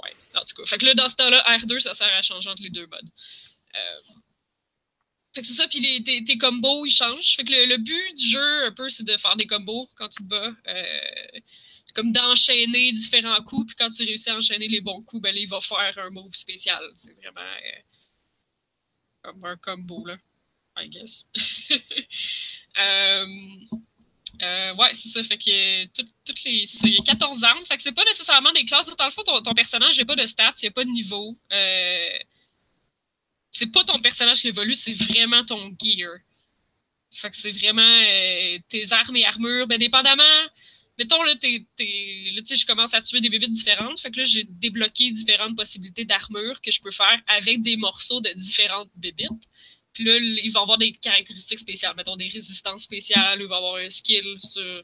Ouais, en tout cas. Fait que là, dans ce temps-là, R2, ça sert à changer entre les deux modes. Euh, Fait que c'est ça, puis les, tes, combos, ils changent. Fait que le, but du jeu, un peu, c'est de faire des combos quand tu te bats. Euh, c'est comme d'enchaîner différents coups, puis quand tu réussis à enchaîner les bons coups, ben là, il va faire un move spécial. C'est vraiment euh, comme un combo, là. I guess. euh, ouais, c'est ça. Fait que tout- toutes les. Il y a 14 armes. Fait que c'est pas nécessairement des classes. Dans le fond, ton, personnage n'a pas de stats, il n'y a pas de niveau. C'est pas ton personnage qui évolue, c'est vraiment ton gear. Fait que c'est vraiment euh, tes armes et armures. Ben, dépendamment. Mettons, là, t'es, t'es- là, je commence à tuer des bébites différentes. Fait que là, j'ai débloqué différentes possibilités d'armure que je peux faire avec des morceaux de différentes bébites. Puis là, ils vont avoir des caractéristiques spéciales. Mettons, des résistances spéciales. Ils vont avoir un skill sur,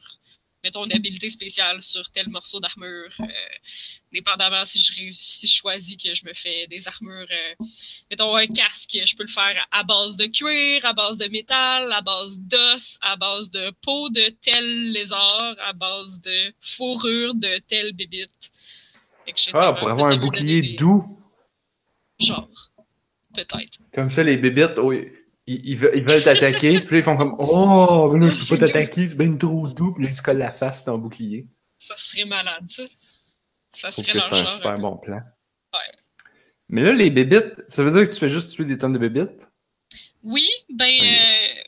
mettons, une habilité spéciale sur tel morceau d'armure. Euh, dépendamment si je réussis, si je choisis que je me fais des armures. euh, mettons, un casque, je peux le faire à base de cuir, à base de métal, à base d'os, à base de peau de tel lézard, à base de fourrure de telle bébite. Ah, pour avoir un bouclier des- doux. Genre. Peut-être. Comme ça, les bébites, oh, ils, ils veulent ils veulent t'attaquer. puis là, ils font comme Oh, mais là, je peux pas t'attaquer, c'est bien trop doux. Puis là, ils se collent la face sur ton bouclier. Ça serait malade, ça. Ça serait que un genre. super bon plan. Ouais. Mais là, les bébites, ça veut dire que tu fais juste tuer des tonnes de bébites? Oui, ben. Euh,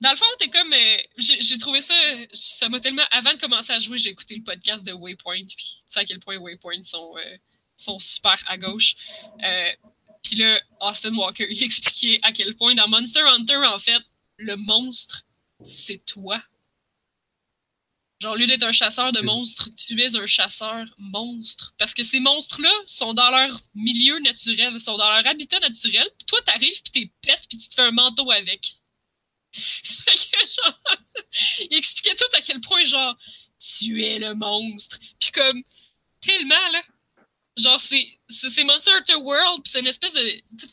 dans le fond, t'es comme. euh, j'ai j'ai trouvé ça. Ça m'a tellement. Avant de commencer à jouer, j'ai écouté le podcast de Waypoint. Puis tu sais à quel point Waypoint sont, euh, sont super à gauche. Euh, puis là, Austin Walker, il expliquait à quel point dans Monster Hunter, en fait, le monstre, c'est toi. Genre, au lieu d'être un chasseur de monstres, tu es un chasseur monstre. Parce que ces monstres-là sont dans leur milieu naturel, sont dans leur habitat naturel. Puis toi, t'arrives, puis t'es pète, puis tu te fais un manteau avec. Genre, il expliquait tout à quel point, genre, tu es le monstre. Puis comme, tellement, là. Genre, c'est c'est Monster Hunter World, c'est une espèce de...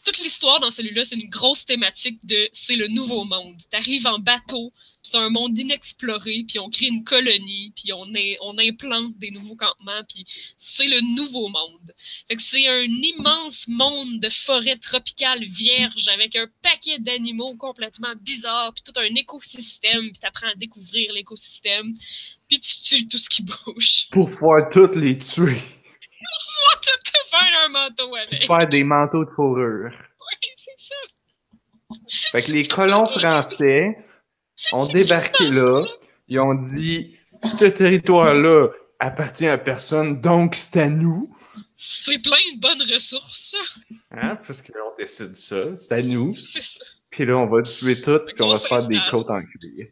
toute- l'histoire dans celui-là, c'est une grosse thématique de... C'est le nouveau monde. T'arrives en bateau, c'est un monde inexploré, puis on crée une colonie, puis on, on implante des nouveaux campements, puis c'est le nouveau monde. Fait que c'est un immense monde de forêt tropicale vierge avec un paquet d'animaux complètement bizarres, puis tout un écosystème, puis t'apprends à découvrir l'écosystème, puis tu tues tout ce qui bouge. Pour pouvoir toutes les tuer. Te faire un manteau avec. faire des manteaux de fourrure. Oui, c'est ça. Fait que les colons français ont débarqué là. Ils ont dit Ce territoire-là appartient à personne, donc c'est à nous. C'est plein de bonnes ressources. Hein? Parce qu'on décide ça. C'est à nous. C'est ça. Puis là, on va tuer tout, puis on va se faire des côtes en cuir.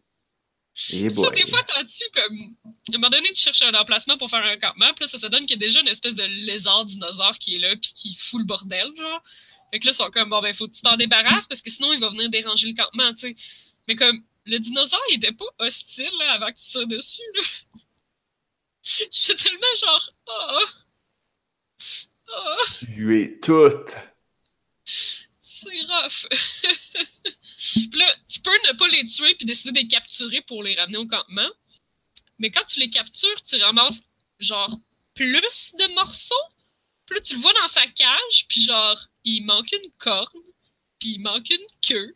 Ça, boy. des fois, t'as-tu comme. À un moment donné, tu cherches un emplacement pour faire un campement, puis là, ça se donne qu'il y a déjà une espèce de lézard dinosaure qui est là, puis qui fout le bordel, genre. Fait que là, ils sont comme, bon, ben, faut que tu t'en débarrasses, parce que sinon, il va venir déranger le campement, tu sais. Mais comme, le dinosaure, il était pas hostile, là, avant que tu tires dessus, là. J'étais tellement genre, ah. Ah, Tuer tout. c'est rough. Puis là, tu peux ne pas les tuer puis décider de les capturer pour les ramener au campement. Mais quand tu les captures, tu ramasses genre plus de morceaux. Puis là, tu le vois dans sa cage, puis genre, il manque une corne, puis il manque une queue,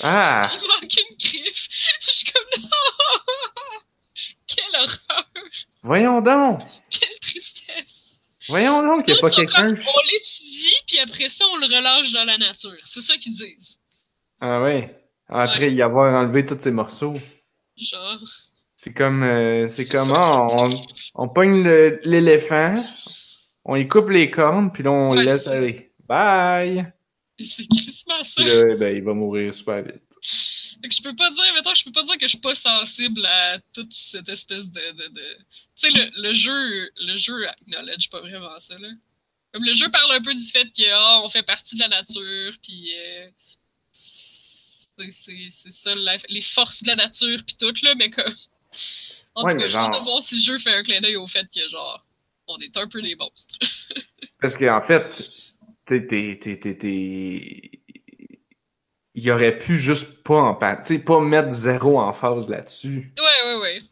Ah! il manque une griffe. Je suis comme, non! Quelle horreur! Voyons donc! Quelle tristesse! Voyons donc qu'il n'y a pas quelqu'un. On l'étudie, puis après ça, on le relâche dans la nature. C'est ça qu'ils disent. Ah ouais. Après y avoir enlevé tous ces morceaux. Genre. C'est comme, euh, c'est comme, ah, on, on pogne l'éléphant, on y coupe les cornes, puis là, on le laisse aller. Bye! C'est quasiment ça. Là, ben, il va mourir super vite. Fait que je peux pas dire, mettons, je peux pas dire que je suis pas sensible à toute cette espèce de. de, de... Tu sais, le, le jeu, le jeu acknowledge pas vraiment ça, là. Comme le jeu parle un peu du fait que, ah, on fait partie de la nature, puis euh, c'est ça, la- les forces de la nature, puis tout, là, mais comme. En Ouais, tout cas, mais je hâte genre- de voir si le jeu fait un clin d'œil au fait que, genre, on est un peu des monstres. Parce qu'en fait, t'es, t'es, t'es, t'es, t'es- il aurait pu juste pas en pas mettre zéro en phase là-dessus. Ouais, ouais, ouais.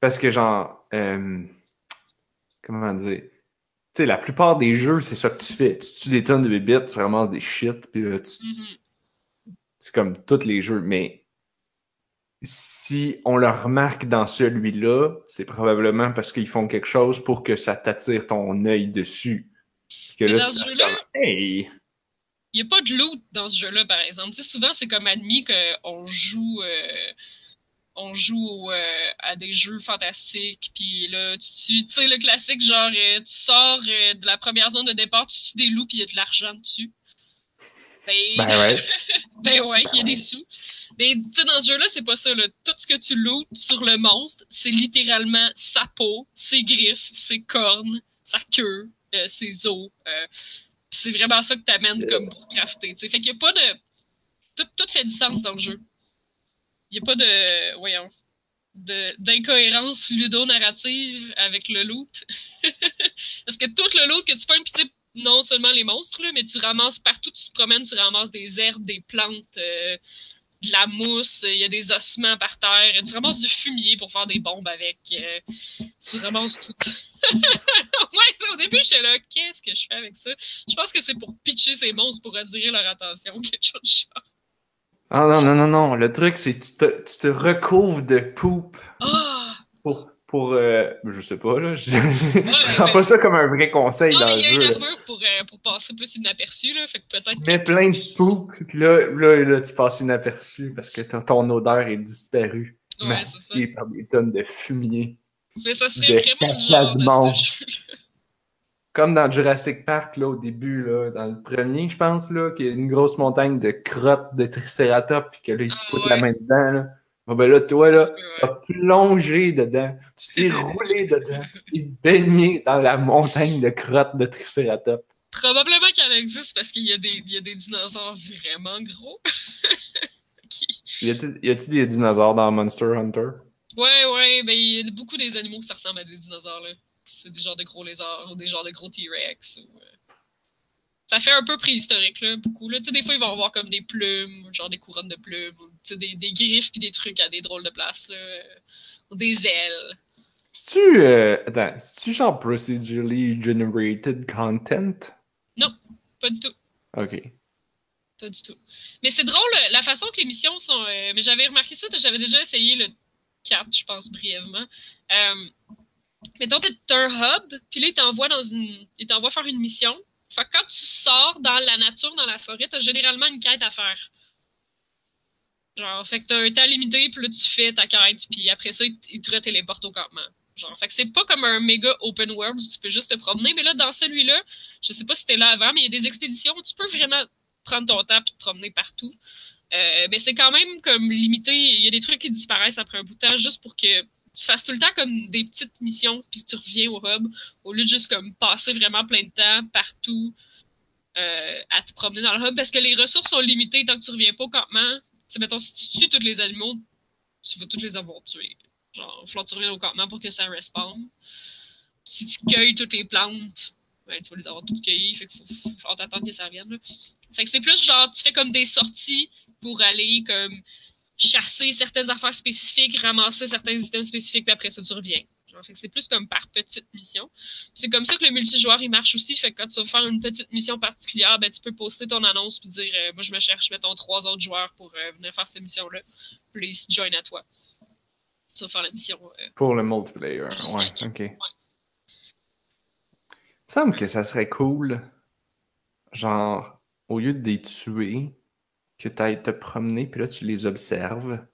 Parce que genre, euh, comment dire, tu sais, la plupart des jeux, c'est ça que tu fais. Tu tues des tonnes de bébites, tu ramasses des shit, puis là, tu- Mhm. C'est comme tous les jeux. Mais si on le remarque dans celui-là, c'est probablement parce qu'ils font quelque chose pour que ça t'attire ton œil dessus. Que là, dans tu ce jeu-là, comme, hey! Il n'y a pas de loot dans ce jeu-là, par exemple. Tu sais, souvent, c'est comme admis qu'on joue, euh, on joue euh, à des jeux fantastiques, puis là, tu tues, tu sais, le classique, genre, euh, tu sors euh, de la première zone de départ, tu tues des loups, puis il y a de l'argent dessus. Ben, Ben ouais. ben ouais, il y a des sous. Mais tu sais, dans ce jeu-là, c'est pas ça. Là. Tout ce que tu lootes sur le monstre, c'est littéralement sa peau, ses griffes, ses cornes, sa queue, euh, ses os. Euh, c'est vraiment ça que t'amènes comme pour crafter. tu sais. Fait qu'il y a pas de... Tout, tout fait du sens dans le jeu. Il y a pas de... Voyons. d'incohérence ludo-narrative avec le loot. Parce que tout le loot que tu peux tu sais, non seulement les monstres, là, mais tu ramasses partout, tu te promènes, tu ramasses des herbes, des plantes, euh, de la mousse, il y a des ossements par terre, tu ramasses du fumier pour faire des bombes avec. euh, tu ramasses tout. ouais, au début, j'étais là, qu'est-ce que je fais avec ça? Je pense que c'est pour pitcher ces monstres pour attirer leur attention, quelque chose genre. Ah non, non, non, non. Le truc, c'est que tu te, tu te recouvres de poop Ah! pour, pour euh, je sais pas, là. Je Ouais, prends ben- pas ça comme un vrai conseil Non, dans mais le il y a une jeu. armure pour, euh, pour passer plus inaperçu, là, fait que peut-être. Tu mets plein de puis là, là, là, tu passes inaperçu parce que ton, ton odeur est disparue, Ouais, masquée par des tonnes de fumier. Mais ça serait vraiment le genre de ce jeu. Comme dans Jurassic Park, là, au début, là, dans le premier, je pense, là, qu'il y a une grosse montagne de crottes de Triceratops, puis que là, ils se foutent ouais. la main dedans, là. Bon, ben là, toi, là, t'as plongé dedans, tu t'es roulé dedans, tu t'es baigné dans la montagne de crottes de Triceratops. Probablement qu'il en existe parce qu'il y, a des- il y a des dinosaures vraiment gros. Qui- Y a-t-il des dinosaures dans Monster Hunter? Ouais, ouais, ben il y a beaucoup des animaux qui ressemblent à des dinosaures, là. C'est des genres de gros lézards ou des genres de gros T-Rex. ou, euh, Ça fait un peu préhistorique, là, beaucoup. Là. Tu sais, des fois, ils vont avoir comme des plumes, genre des couronnes de plumes, ou tu sais, des, des griffes puis des trucs à des drôles de places, là. euh, Ou des ailes. C'est-tu, euh, attends, c'est-tu genre procedurally generated content? Pas du tout. Ok. Pas du tout. Mais c'est drôle, la façon que les missions sont. euh, mais j'avais remarqué ça, j'avais déjà essayé le 4, je pense, brièvement. Euh, mettons, t'as un hub, puis là, il t'envoie dans une. Il t'envoie faire une mission. Fait que quand tu sors dans la nature, dans la forêt, t'as généralement une quête à faire. Genre, fait que t'as un temps limité, puis là, tu fais ta quête, puis après ça, il, te retéléporte au campement. Genre, fait que c'est pas comme un méga open world où tu peux juste te promener, mais là, dans celui-là, je sais pas si c'était là avant, mais il y a des expéditions où tu peux vraiment prendre ton temps et te promener partout. Euh, mais c'est quand même comme limité. Il y a des trucs qui disparaissent après un bout de temps juste pour que tu fasses tout le temps comme des petites missions puis tu reviens au hub au lieu de juste comme passer vraiment plein de temps partout euh, à te promener dans le hub parce que les ressources sont limitées tant que tu reviens pas au campement. Tu mettons, si tu tues tous les animaux, tu vas tous les avoir tués. Genre, il faut que tu reviennes au campement pour que ça respawn. Si tu cueilles toutes les plantes, ben, tu vas les avoir toutes cueillies. Fait qu'il faut, faut, attendre que ça revienne. Là. Fait que c'est plus genre, tu fais comme des sorties pour aller comme chasser certaines affaires spécifiques, ramasser certains items spécifiques, puis après ça, tu reviens. Genre, fait que c'est plus comme par petite mission. C'est comme ça que le multijoueur, il marche aussi. Fait que quand tu vas faire une petite mission particulière, ben, tu peux poster ton annonce puis dire, euh, moi, je me cherche, mettons, trois autres joueurs pour euh, venir faire cette mission-là. Please, join à toi. Tu vas faire la mission. Euh, pour le multiplayer, ouais, ok. Ouais. Il me semble que ça serait cool, genre, au lieu de les tuer, que tu ailles te promener, puis là, tu les observes.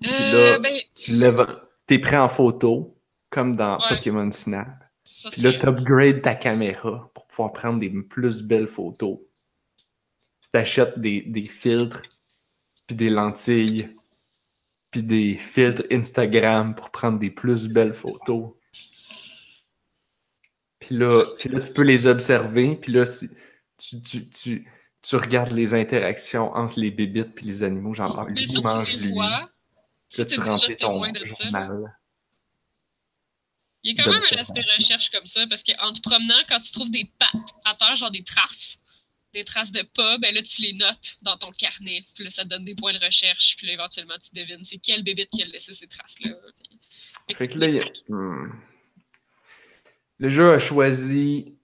Puis là, ben... tu lèves, t'es prêt en photo, comme dans ouais. Pokémon Snap. Ça, puis là, tu upgrades ta caméra pour pouvoir prendre des plus belles photos. Tu t'achètes des, des filtres, puis des lentilles, puis des filtres Instagram pour prendre des plus belles photos. Puis là, puis là tu peux les observer, puis là, si, tu, tu, tu, tu regardes les interactions entre les bébites puis les animaux, genre, ah, lui mange lui. Vois, là, tu remplis ton journal. Il y a quand même un aspect recherche comme ça, parce qu'en te promenant, quand tu trouves des pattes à terre, genre des traces, des traces de pas, ben là, tu les notes dans ton carnet. Puis là, ça te donne des points de recherche. Puis là, éventuellement, tu devines c'est quelle bébite qui a laissé ces traces-là. Fait que là, il y a... hmm. le jeu a choisi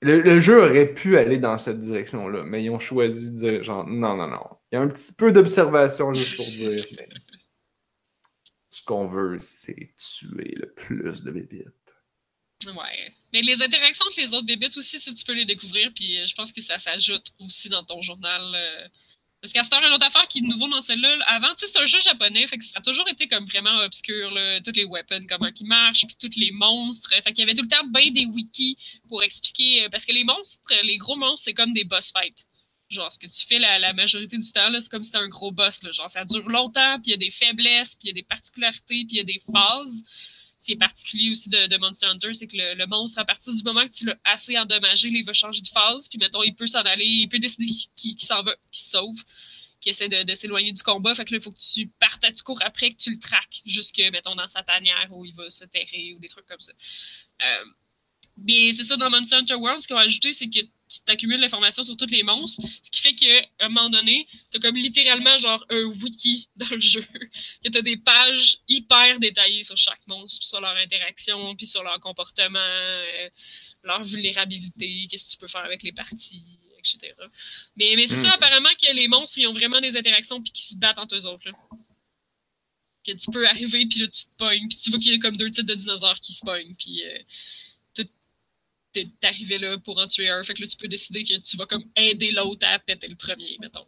le, jeu aurait pu aller dans cette direction-là, mais ils ont choisi de dire genre non, non, non. Il y a un petit peu d'observation juste pour dire, mais ce qu'on veut, c'est tuer le plus de bébites. Ouais. Mais les interactions entre les autres bébites aussi, si tu peux les découvrir, puis je pense que ça s'ajoute aussi dans ton journal. Euh... Parce qu'à cette heure, une autre affaire qui est nouveau dans celle-là, avant, tu sais, c'est un jeu japonais, fait ça a toujours été comme vraiment obscur, toutes les weapons, comment ils marchent, puis tous les monstres. Fait qu'il y avait tout le temps bien des wikis pour expliquer, parce que les monstres, les gros monstres, c'est comme des boss fights. Genre, ce que tu fais la, majorité du temps, c'est comme si c'était un gros boss. Genre, ça dure longtemps, puis il y a des faiblesses, puis il y a des particularités, puis il y a des phases qui est particulier aussi de, Monster Hunter, c'est que le, monstre, à partir du moment que tu l'as assez endommagé, il va changer de phase, puis mettons, il peut s'en aller, il peut décider qu'il qu s'en va, qu'il se sauve, qu'il essaie de, s'éloigner du combat. Fait que là, il faut que tu partes tu cours après, que tu le traques jusque, mettons, dans sa tanière où il va se terrer ou des trucs comme ça. Euh, mais c'est ça, dans Monster Hunter World, ce qu'ils ont ajouté, c'est que tu t'accumules l'information sur tous les monstres, ce qui fait qu'à un moment donné, t'as comme littéralement genre un wiki dans le jeu, que t'as des pages hyper détaillées sur chaque monstre, sur leur interaction, puis sur leur comportement, euh, leur vulnérabilité, qu'est-ce que tu peux faire avec les parties, etc. Mais, mais c'est ça, apparemment, que les monstres, ils ont vraiment des interactions puis qu'ils se battent entre eux autres. Là. Que tu peux arriver, puis là, tu te pognes, puis tu vois qu'il y a comme deux types de dinosaures qui se pognent, puis... Euh, t'es arrivé là pour en tuer un. Fait que là, tu peux décider que tu vas comme aider l'autre à péter le premier, mettons.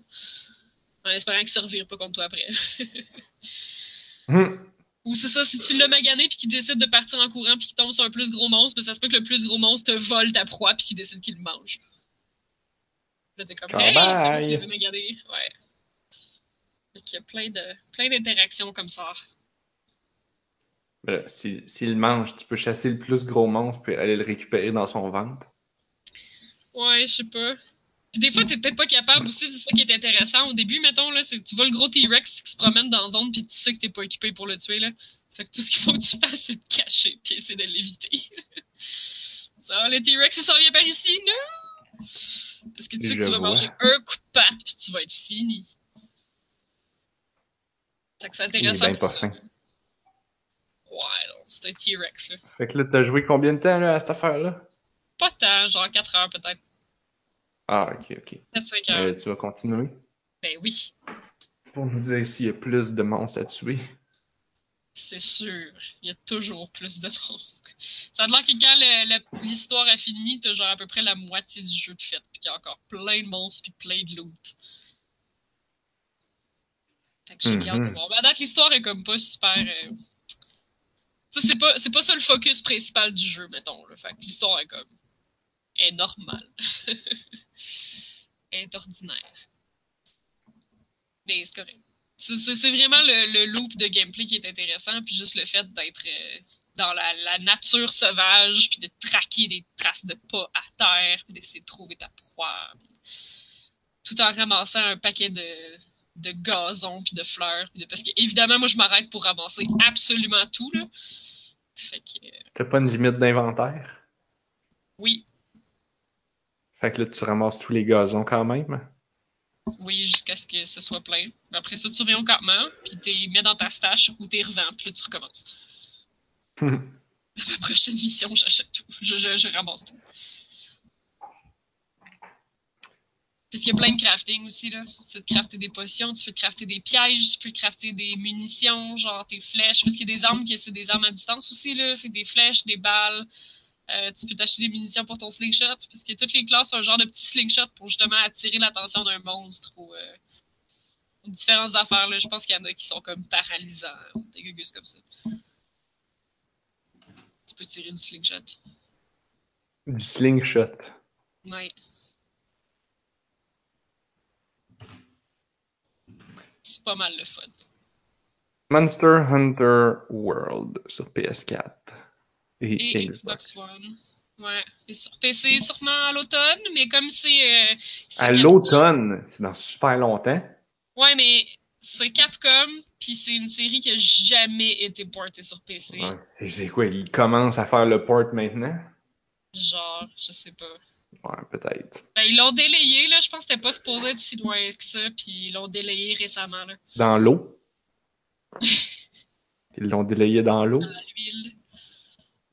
En espérant qu'il ne revire pas contre toi après. mm. Ou c'est ça, si tu l'as magané puis qu'il décide de partir en courant puis qu'il tombe sur un plus gros monstre, ben ça se peut que le plus gros monstre te vole ta proie puis qu'il décide qu'il le mange. Là, t'es comme, hey, c'est magané. Ouais. Fait qu'il y a plein de plein d'interactions comme ça. S'il si, mange, tu peux chasser le plus gros monstre puis aller le récupérer dans son ventre. Ouais, je sais pas. Puis des fois, t'es peut-être pas capable aussi, c'est ça qui est intéressant. Au début, mettons, là, c'est tu vois le gros T-Rex qui se promène dans la zone puis tu sais que t'es pas équipé pour le tuer, là. Fait que tout ce qu'il faut que tu fasses, c'est te cacher puis essayer de l'éviter. ça, le T-Rex, il s'en vient par ici, non! Parce que tu sais que tu vas vois. manger un coup de patte puis tu vas être fini. Fait que c'est intéressant. Il est bien pas fin. C'est un T-Rex, là. Fait que là, t'as joué combien de temps, là, à cette affaire-là? Pas tant, genre 4 heures, peut-être. Ah, ok, ok. 4-5 heures. Euh, tu vas continuer? Ben oui. Pour nous dire s'il y a plus de monstres à tuer. C'est sûr. Il y a toujours plus de monstres. Ça a l'air que quand l'histoire a fini, t'as genre à peu près la moitié du jeu de fait, puis qu'il y a encore plein de monstres, puis plein de loot. Fait que j'ai mm -hmm. hâte de voir. Ben, à date, l'histoire est comme pas super... Euh c'est pas, c'est pas ça le focus principal du jeu, mettons. Là. Fait que l'histoire est comme. est normale. est ordinaire. Mais c'est correct. C'est, vraiment le, le loop de gameplay qui est intéressant, puis juste le fait d'être euh, dans la, la nature sauvage, puis de traquer des traces de pas à terre, puis d'essayer de trouver ta proie, tout en ramassant un paquet de, de gazon puis de fleurs. puis de- parce que évidemment, moi, je m'arrête pour ramasser absolument tout. Là. Fait que euh, T'as pas une limite d'inventaire? oui, Fait que là, tu ramasses tous les gazons quand même? oui, jusqu'à ce que ce soit plein. Après ça, tu reviens au campement, puis t'es mets dans ta stash ou t'es revends, puis là, tu recommences. Ma prochaine mission, j'achète tout. Je, je, je ramasse tout. Parce qu'il y a plein de crafting aussi, là. Tu peux crafter des potions, tu peux crafter des pièges, tu peux crafter des munitions, genre tes flèches. Parce qu'il y a des armes qui c'est des armes à distance aussi, là. Fait que des flèches, des balles. Euh, tu peux t'acheter des munitions pour ton slingshot. Parce que toutes les classes ont un genre de petit slingshot pour justement attirer l'attention d'un monstre ou euh, différentes affaires, là. Je pense qu'il y en a qui sont comme paralysants ou des gugus comme ça. Tu peux tirer du slingshot. Du slingshot. Ouais. C'est pas mal le fun. Monster Hunter World sur PS4 et, Et Xbox One. Ouais. Et sur PC, sûrement à l'automne, mais comme c'est. euh, À l'automne, c'est dans super longtemps. Ouais, mais c'est Capcom, puis c'est une série qui a jamais été portée sur PC. Ouais, c'est quoi, ils commencent à faire le port maintenant? Genre, je sais pas. Ouais, peut-être. Ben, ils l'ont délayé, là. Je pense que c'était pas supposé être si loin que ça, puis ils l'ont délayé récemment, là. Dans l'eau? Ils l'ont délayé dans l'eau? Dans l'huile.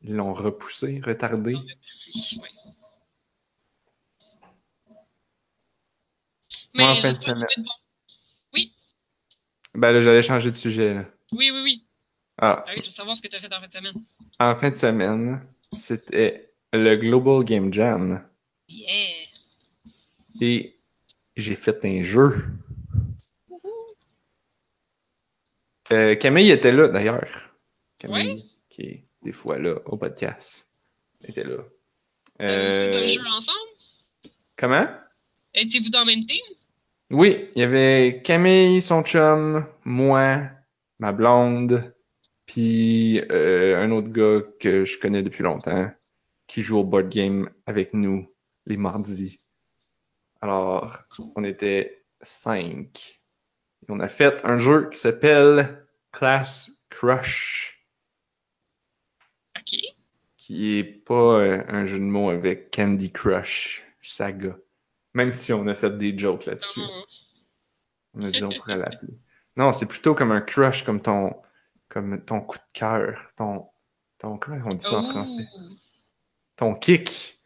Ils l'ont repoussé, retardé? On va pousser, ouais. Mais en fin de semaine. bon. Ben là, j'allais changer de sujet. Là. Oui, oui, oui. Ah, Ah oui, je veux savoir ce que tu as fait en fin de semaine. en fin de semaine, c'était le Global Game Jam. Yeah! Et j'ai fait un jeu. Wouhou! Euh, Camille était là, d'ailleurs. Camille, Ouais. qui est des fois là au podcast, était là. Fait un Euh, jeu ensemble? comment? Étiez-vous dans le même team? Oui, il y avait Camille, son chum, moi, ma blonde, puis euh, un autre gars que je connais depuis longtemps, qui joue au board game avec nous les mardis. Alors, on était cinq. Et on a fait un jeu qui s'appelle Class Crush, Ok. qui est pas euh, un jeu de mots avec Candy Crush Saga. Même si on a fait des jokes là-dessus. Hum, On a dit on pourrait l'appeler. Non, c'est plutôt comme un crush, comme ton, comme ton coup de cœur, ton, ton, comment on dit ça en oh. français? Ton kick.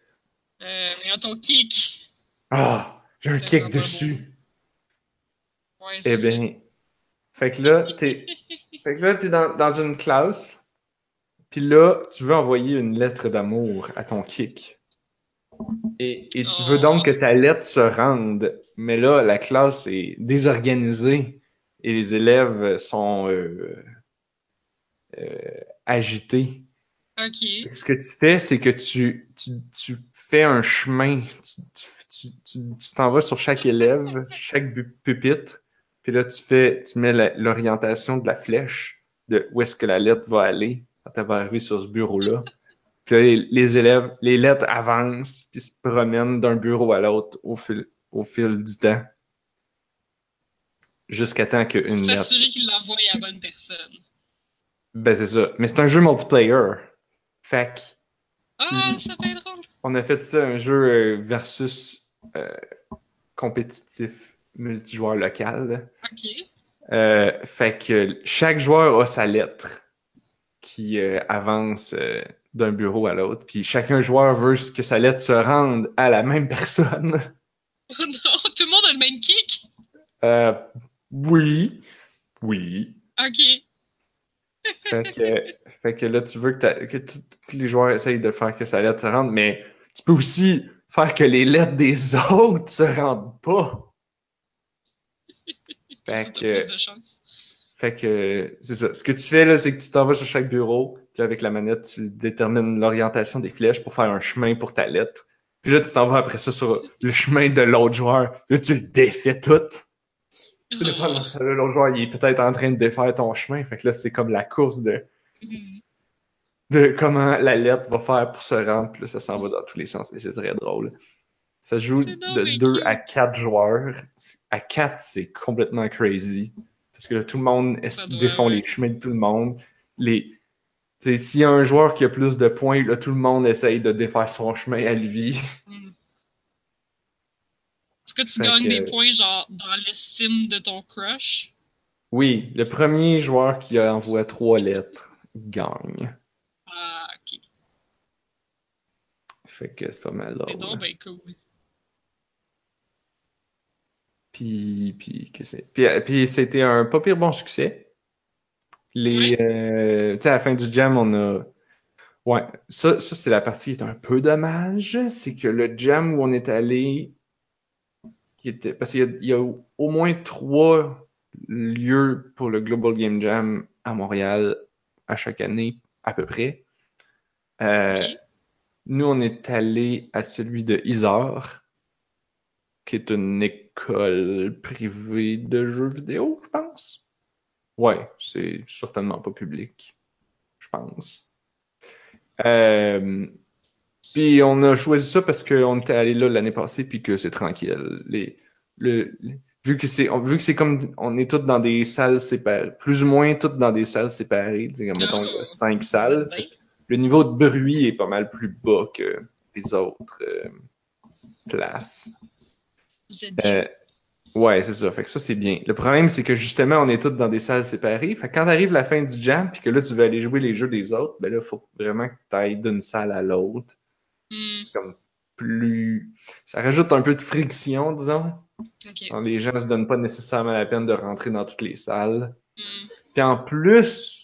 Euh, mais ton kick. Ah, j'ai un kick dessus. Ouais, Eh c'est ça. bien, fait que là, t'es, fait que là, t'es dans, dans une classe, puis là, tu veux envoyer une lettre d'amour à ton kick. Et, et tu veux donc que ta lettre se rende, mais là, la classe est désorganisée et les élèves sont euh, euh, agités. Ok. Ce que tu fais, c'est que tu, tu, tu fais un chemin, tu t'en vas sur chaque élève, chaque pupitre, puis là, tu fais, tu mets l'orientation de la flèche, de où est-ce que la lettre va aller quand elle va arriver sur ce bureau-là. Puis là, les, les élèves, les lettres avancent, puis se promènent d'un bureau à l'autre au fil, au fil du temps. Jusqu'à temps qu'une lettre. S'assurer qu'il l'envoie à la bonne personne. Ben, c'est ça. Mais c'est un jeu multiplayer. Fait que Ah, ça peut être drôle. On a fait ça un jeu euh, versus euh, compétitif multijoueur local. Ok. Euh, fait que chaque joueur a sa lettre qui euh, avance euh, d'un bureau à l'autre. Puis chacun joueur veut que sa lettre se rende à la même personne. Oh non, tout le monde a le même kick? Euh, oui. Oui. Ok. Fait que, fait que là, tu veux que, que tout- tous les joueurs essayent de faire que sa lettre se rende, mais tu peux aussi faire que les lettres des autres se rendent pas. Fait que, plus de chance. fait que c'est ça. Ce que tu fais là, c'est que tu t'en vas sur chaque bureau, Puis avec la manette, tu détermines l'orientation des flèches pour faire un chemin pour ta lettre. Puis là, tu t'en vas après ça sur le chemin de l'autre joueur. Là, tu le défais tout. Temps-là, l'autre joueur, il est peut-être en train de défaire ton chemin. Fait que là, c'est comme la course de, Mhm. De comment la lettre va faire pour se rendre. Puis là, ça s'en va dans tous les sens. Et c'est très drôle. Ça se joue de bien 2 cute. à 4 joueurs. À 4, c'est complètement crazy. Parce que là, tout le monde défend les chemins de tout le monde? Les... S'il y a un joueur qui a plus de points, là, tout le monde essaye de défaire son chemin à lui. Mhm. Est-ce que tu Fait gagnes que- des points, genre, dans l'estime de ton crush? Oui, le premier joueur qui envoie trois lettres, il gagne. Ah, ok. Fait que c'est pas mal C'est drôle. donc ben cool. Puis, puis, qu'est-ce que c'est? puis, puis c'était un pas pire bon succès. Les, Oui. euh, tu sais, à la fin du jam, on a. Ouais, ça, ça c'est la partie qui est un peu dommage. C'est que le jam où on est allé, qui était, parce qu'il y a, il y a au moins trois lieux pour le Global Game Jam à Montréal à chaque année, à peu près. Euh. Nous, on est allé à celui de Isar, qui est une école privée de jeux vidéo, je pense. Ouais, c'est certainement pas public, je pense. Euh, puis on a choisi ça parce qu'on était allé là l'année passée, puis que c'est tranquille. Les, le, les- vu que c'est vu que c'est comme on est tous dans des salles séparées, plus ou moins toutes dans des salles séparées, comme mettons Oh. cinq salles? Le niveau de bruit est pas mal plus bas que les autres euh, places. Vous êtes bien? Euh, ouais, c'est ça. Fait que ça, c'est bien. Le problème, c'est que justement, on est tous dans des salles séparées. Fait que quand arrive la fin du jam, puis que là, tu veux aller jouer les jeux des autres, ben là, il faut vraiment que tu ailles d'une salle à l'autre. Hmm, C'est comme plus. Ça rajoute un peu de friction, disons. les gens se donnent pas nécessairement la peine de rentrer dans toutes les salles. Hmm. Puis en plus,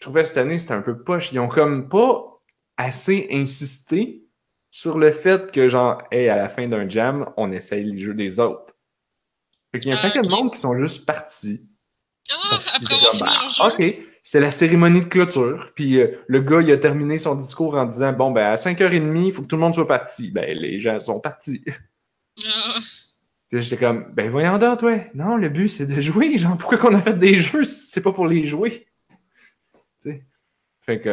je trouvais cette année, c'était un peu poche. Ils ont comme pas assez insisté sur le fait que, genre, hey, à la fin d'un jam, on essaye les jeux des autres. Fait qu'il y a un Ah, paquet de ok. monde qui sont juste partis. Ah, après étaient avoir comme, fini Ah, leur jeu? OK, c'était la cérémonie de clôture. Puis euh, le gars, il a terminé son discours en disant Bon, ben, à 5h30, il faut que tout le monde soit parti. Ben, les gens sont partis. Ah, Puis j'étais comme Ben, voyons donc, ouais. Non, le but, c'est de jouer. Genre, pourquoi qu'on a fait des jeux si c'est pas pour les jouer? Fait que.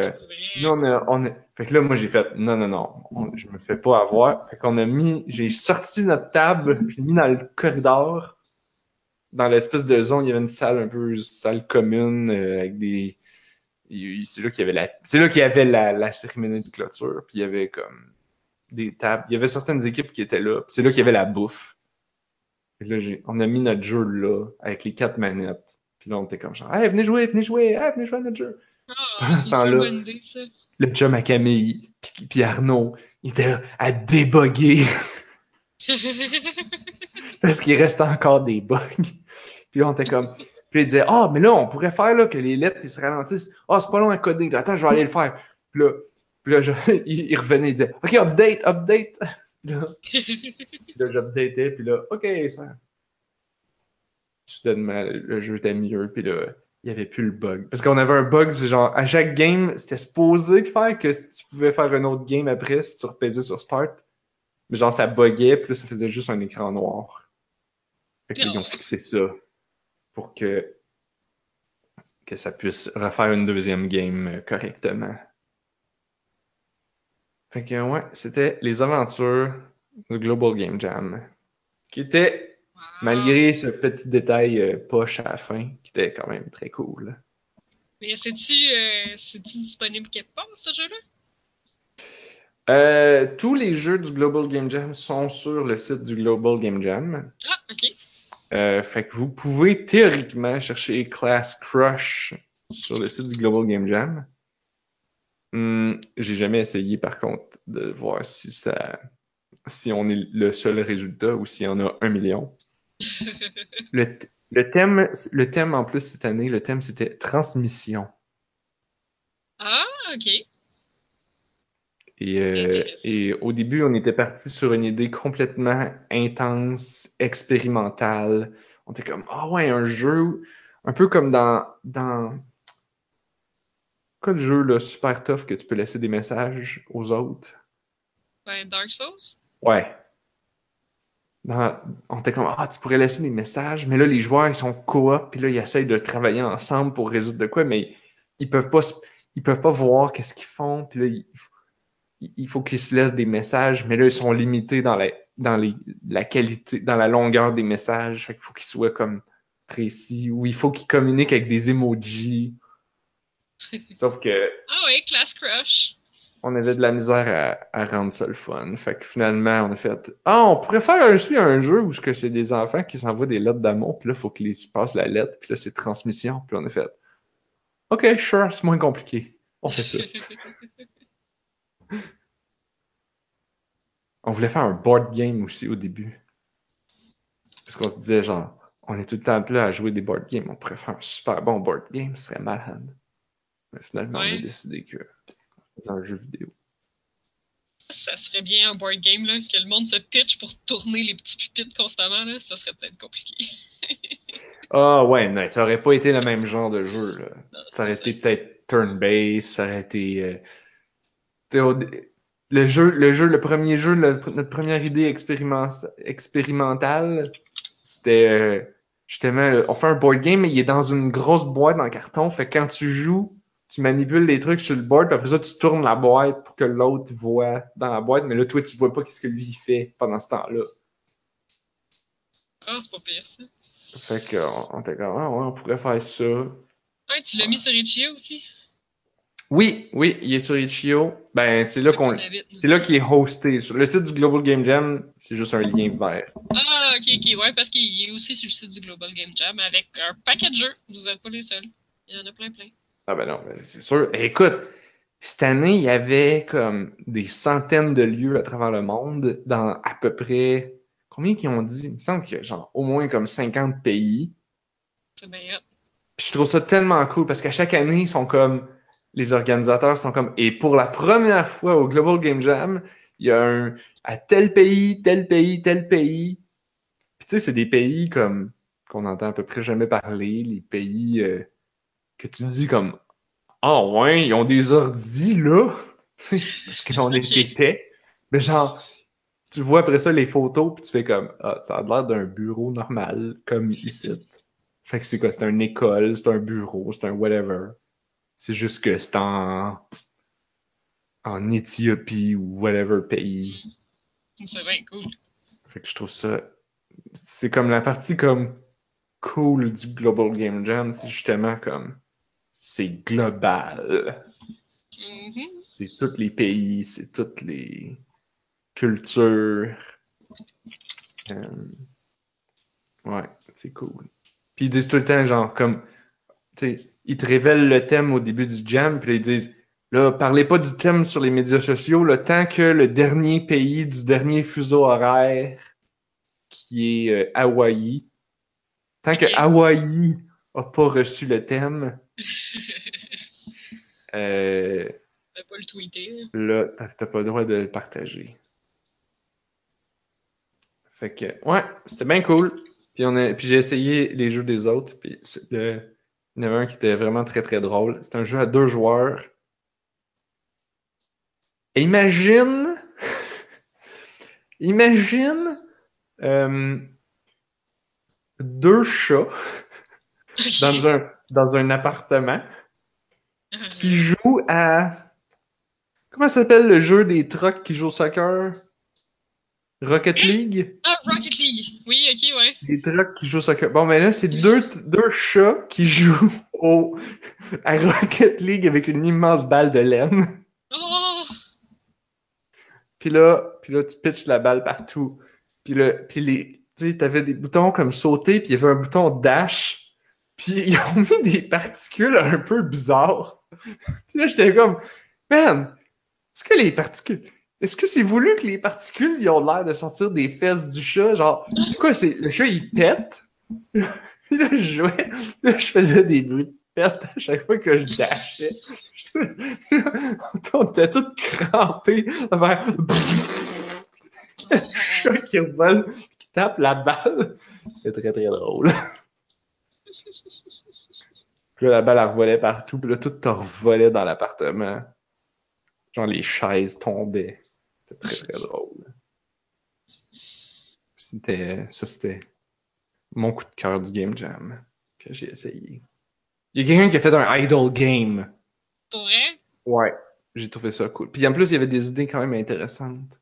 Là, on a, Fait que là, moi, j'ai fait non, non, non, on- je me fais pas avoir. Fait qu'on a mis, j'ai sorti notre table, je l'ai mis dans le corridor, dans l'espèce de zone, il y avait une salle un peu salle commune euh, avec des. C'est là qu'il y avait la, c'est là qu'il y avait la, cérémonie de clôture, puis il y avait comme des tables. Il y avait certaines équipes qui étaient là, puis c'est là qu'il y avait la bouffe. Que là, on a mis notre jeu là, avec les quatre manettes. Puis là, on était comme genre, hey, venez jouer, venez jouer, hey, venez jouer à notre jeu. Ah, pendant ce temps-là- le chum à Camille, puis, puis Arnaud, il était là à déboguer parce qu'il reste encore des bugs. Puis là, on était comme. Puis il disait Ah, mais là, on pourrait faire là, que les lettres ils se ralentissent. Ah, c'est pas long à coder. Attends, je vais aller le faire. Puis là, puis là je- il, revenait, il disait OK, update, update. Puis là, là j'updatais, puis là, OK, ça. Soudainement, le, le jeu était mieux, puis là, il n'y avait plus le bug. Parce qu'on avait un bug, c'est genre, à chaque game, c'était supposé de faire que tu pouvais faire un autre game après si tu repaisais sur Start. Mais genre, ça buguait, puis là, ça faisait juste un écran noir. Fait que là, ils ont fixé ça pour que, que ça puisse refaire une deuxième game euh, correctement. Fait que, ouais, c'était les aventures du Global Game Jam. Qui était. Malgré ce petit détail euh, poche à la fin, qui était quand même très cool. Mais c'est-tu euh, disponible quelque part, ce jeu-là? Euh, tous les jeux du Global Game Jam sont sur le site du Global Game Jam. Ah, ok. Euh, fait que vous pouvez théoriquement chercher Class Crush sur le site du Global Game Jam. Hum, J'ai jamais essayé par contre de voir si ça si on est le seul résultat ou s'il y en a un million. Le, le thème, le thème en plus cette année, le thème c'était transmission. ah, ok. Et, euh, et au début, on était parti sur une idée complètement intense, expérimentale. On était comme, ah ouais, un jeu, un peu comme dans, dans Quoi le jeu là, super tough que tu peux laisser des messages aux autres? Ben, Dark Souls? Ouais. Dans- on était comme, ah, tu pourrais laisser des messages, mais là, les joueurs, ils sont coop, puis là, ils essayent de travailler ensemble pour résoudre de quoi, mais ils peuvent pas, ils peuvent pas voir qu'est-ce qu'ils font, puis là, il faut qu'ils se laissent des messages, mais là, ils sont limités dans la, dans les, la qualité, dans la longueur des messages, fait qu'il faut qu'ils soient comme précis, ou il faut qu'ils communiquent avec des emojis. Sauf que, Ah oui, Class Crush. On avait de la misère à, à rendre ça le fun. Fait que finalement, on a fait Ah, on pourrait faire un, un jeu où ce que c'est des enfants qui s'envoient des lettres d'amour, puis là, il faut qu'ils se passent la lettre, puis là, c'est transmission. Puis on a fait OK, sure, c'est moins compliqué. On fait ça. on voulait faire un board game aussi au début. Parce qu'on se disait, genre, on est tout le temps là à jouer des board games. On pourrait faire un super bon board game, ce serait malade. Mais finalement, on a décidé que un jeu vidéo. Ça serait bien un board game, là, que le monde se pitch pour tourner les petits pupitres constamment, là. Ça serait peut-être compliqué. Ah ouais, non, ça aurait pas été le même genre de jeu. Là. Non, Ça aurait été peut-être turn-based, ça aurait été. euh, le jeu, le jeu, le premier jeu, le- notre première idée expériment- expérimentale, c'était euh, justement, on fait un board game, mais il est dans une grosse boîte en carton. Fait que quand tu joues, tu manipules les trucs sur le board, puis après ça, tu tournes la boîte pour que l'autre voit dans la boîte, mais là, toi, tu vois pas qu'est-ce que lui il fait pendant ce temps-là. Ah, c'est pas pire, ça. Fait que, on, on était comme, ah ouais, on pourrait faire ça. Ouais, tu l'as mis sur Itch.io aussi? Oui, oui, il est sur Itch.io. Ben, c'est là qu'on, c'est là qu'il est hosté. Sur le site du Global Game Jam, c'est juste un lien vert. Ah, ok, ok, ouais, parce qu'il est aussi sur le site du Global Game Jam avec un paquet de jeux. Vous n'êtes pas les seuls. Il y en a plein, plein. Ah ben non, ben c'est sûr. Écoute, cette année, il y avait comme des centaines de lieux à travers le monde, dans à peu près, combien qu'ils ont dit? Il me semble qu'il y a genre au moins comme 50 pays. Hot. Puis je trouve ça tellement cool parce qu'à chaque année, ils sont comme, les organisateurs sont comme, et pour la première fois au Global Game Jam, il y a un, à tel pays, tel pays, tel pays. Puis tu sais, c'est des pays comme, qu'on entend à peu près jamais parler, les pays euh, que tu dis comme, ah ouais, ils ont des ordis là, parce qu'on Ok. était. Mais genre, tu vois après ça les photos, puis tu fais comme, ah, ça a l'air d'un bureau normal, comme ici. Fait que c'est quoi? C'est une école, c'est un bureau, c'est un whatever. C'est juste que c'est en, en Éthiopie ou whatever pays. C'est bien cool. Fait que je trouve ça. C'est comme la partie comme cool du Global Game Jam, c'est justement comme. C'est global. Mhm. C'est tous les pays, c'est toutes les cultures. Euh, Ouais, c'est cool. Puis ils disent tout le temps, genre, comme, tu sais, ils te révèlent le thème au début du jam, puis ils disent, là, parlez pas du thème sur les médias sociaux, le tant que le dernier pays du dernier fuseau horaire, qui est euh, Hawaï, tant que. Hawaï a pas reçu le thème, euh, T'as pas le tweeter. là. là, t'as pas le droit de le partager. Fait que, ouais, c'était bien cool. Puis, on a, puis j'ai essayé les jeux des autres. Puis le, il y en avait un qui était vraiment très très drôle. C'est un jeu à deux joueurs. Et imagine, imagine euh, deux chats dans un, dans un appartement qui joue à. Comment s'appelle le jeu des trucks qui joue au soccer? Rocket League? Ah, Rocket League. Oui, ok, ouais. Des trucks qui jouent au soccer. Bon, mais là, c'est deux, deux chats qui jouent au, à Rocket League avec une immense balle de laine. Oh! Puis là, puis là, tu pitches la balle partout. Puis là, puis les, tu sais, t'avais des boutons comme sauter, puis il y avait un bouton dash. Puis ils ont mis des particules un peu bizarres. Puis là, j'étais comme, man, est-ce que les particules, est-ce que c'est voulu que les particules, ils ont l'air de sortir des fesses du chat? Genre, c'est quoi, c'est, le chat, il pète? Là, je jouais, là, je faisais des bruits de pète à chaque fois que je dashais. On était tous crampés vers le chat qui revole, qui tape la balle. C'est très, très drôle. Puis là, la balle, elle revolait partout. Puis là, tout te revolait dans l'appartement. Genre, les chaises tombaient. C'était très, très drôle. C'était... Ça, c'était mon coup de cœur du Game Jam que j'ai essayé. Il y a quelqu'un qui a fait un idle game. Pour vrai? Ouais. J'ai trouvé ça cool. Puis en plus, il y avait des idées quand même intéressantes.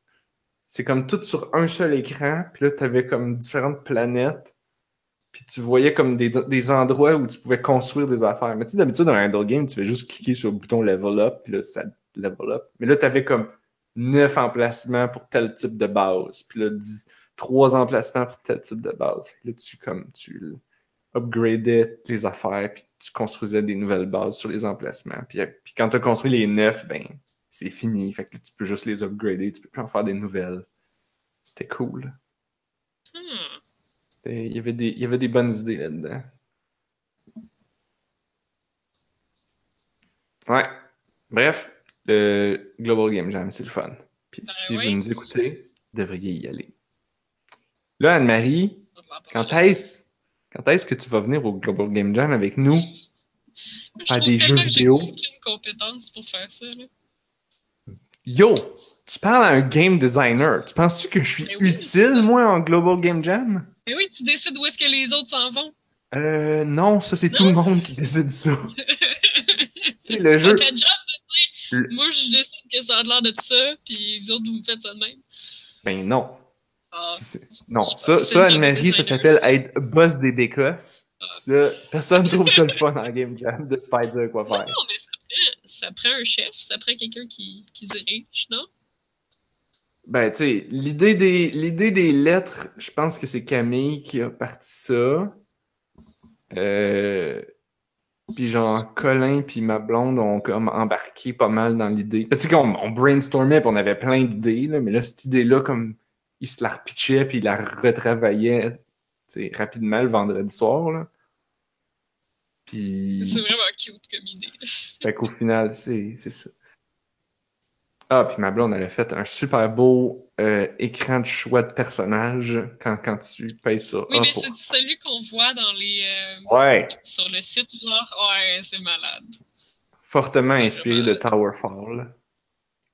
C'est comme tout sur un seul écran, puis là, t'avais comme différentes planètes, puis tu voyais comme des, des endroits où tu pouvais construire des affaires. Mais tu sais, d'habitude, dans un idle game, tu fais juste cliquer sur le bouton level up, puis là, ça level up. Mais là, t'avais comme neuf emplacements pour tel type de base, puis là, dix, trois emplacements pour tel type de base. Puis là, tu, comme, tu upgradais les affaires, puis tu construisais des nouvelles bases sur les emplacements. Puis, puis quand tu as construit les neuf, ben, c'est fini. Fait que tu peux juste les upgrader, tu peux plus en faire des nouvelles. C'était cool. Hmm. Il y, avait des, il y avait des bonnes idées là-dedans. Ouais. Bref, le Global Game Jam, c'est le fun. Puis Ben si oui. vous nous écoutez, vous devriez y aller. Là, Anne-Marie, quand est-ce quand est-ce que tu vas venir au Global Game Jam avec nous? Je trouve des jeux que j'ai vidéo? aucune compétence pour faire ça. Là. Yo! Tu parles à un game designer. Tu penses-tu que je suis oui, utile, moi, en Global Game Jam? Mais oui, tu décides où est-ce que les autres s'en vont. Euh, non, ça, c'est tout le monde qui décide ça. Sais, le C'est jeu. job de Le- dire, moi je décide que ça a l'air de ça, puis vous autres vous me faites ça de même. Ben non. Ah, C'est- Non, ça, c'est ça Anne-Marie, ça s'appelle être boss des bécosses. Ah. Personne trouve ça le fun en Game Jam de se faire dire quoi faire. non, mais ça prend, ça prend un chef, ça prend quelqu'un qui, qui dirige, non? Ben, tu sais, l'idée des, l'idée des lettres, je pense que c'est Camille qui a parti ça. Euh, puis genre, Colin puis ma blonde ont comme embarqué pas mal dans l'idée. Parce que qu'on on brainstormait puis on avait plein d'idées, là, mais là, cette idée-là, comme, ils se la repitchaient puis ils la retravaillaient, tu sais, rapidement le vendredi soir, là. Puis... C'est vraiment cute comme idée. Fait qu'au final, c'est c'est ça. Ah, puis ma blonde, elle a fait un super beau euh, écran de choix de personnage quand, quand tu payes sur Oui, mais pour... c'est celui qu'on voit dans les euh, Ouais! sur le site, genre, ouais, c'est malade. Fortement inspiré de Towerfall.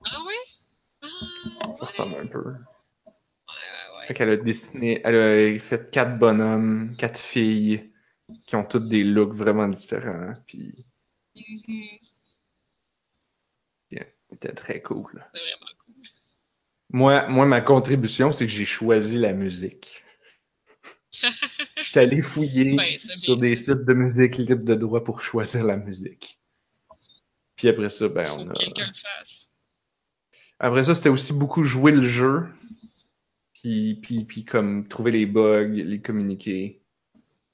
Ah ouais? Ah, Ça ouais, ressemble un peu. ouais, ouais, ouais. Fait qu'elle a dessiné... Elle a fait quatre bonhommes, quatre filles qui ont toutes des looks vraiment différents. Puis Mhm, c'était très cool. C'est vraiment cool. Moi, moi, ma contribution, c'est que j'ai choisi la musique. Je suis allé fouiller Ben, sur bien. des sites de musique libres de droit pour choisir la musique. Puis après ça, ben, Faut on a... quelqu'un le fasse. Après ça, c'était aussi beaucoup jouer le jeu. Puis, puis, puis comme trouver les bugs, les communiquer.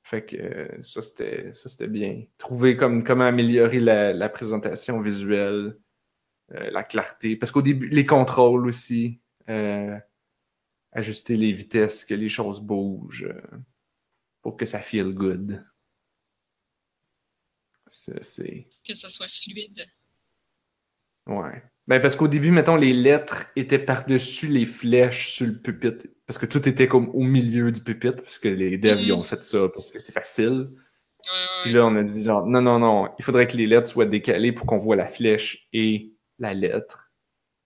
Fait que euh, ça, c'était ça, c'était bien. Trouver comme, comment améliorer la, la présentation visuelle, euh, la clarté. Parce qu'au début, les contrôles aussi. euh, ajuster les vitesses, que les choses bougent. euh, pour que ça feel good. C'est... Que ça soit fluide. Ouais. Ben parce qu'au début, mettons, les lettres étaient par-dessus les flèches sur le pupitre. Parce que tout était comme au milieu du pupitre, parce que les devs, ils ont fait ça parce que c'est facile. Ouais, ouais, Puis là, on a dit genre, non, non, non, il faudrait que les lettres soient décalées pour qu'on voit la flèche et la lettre.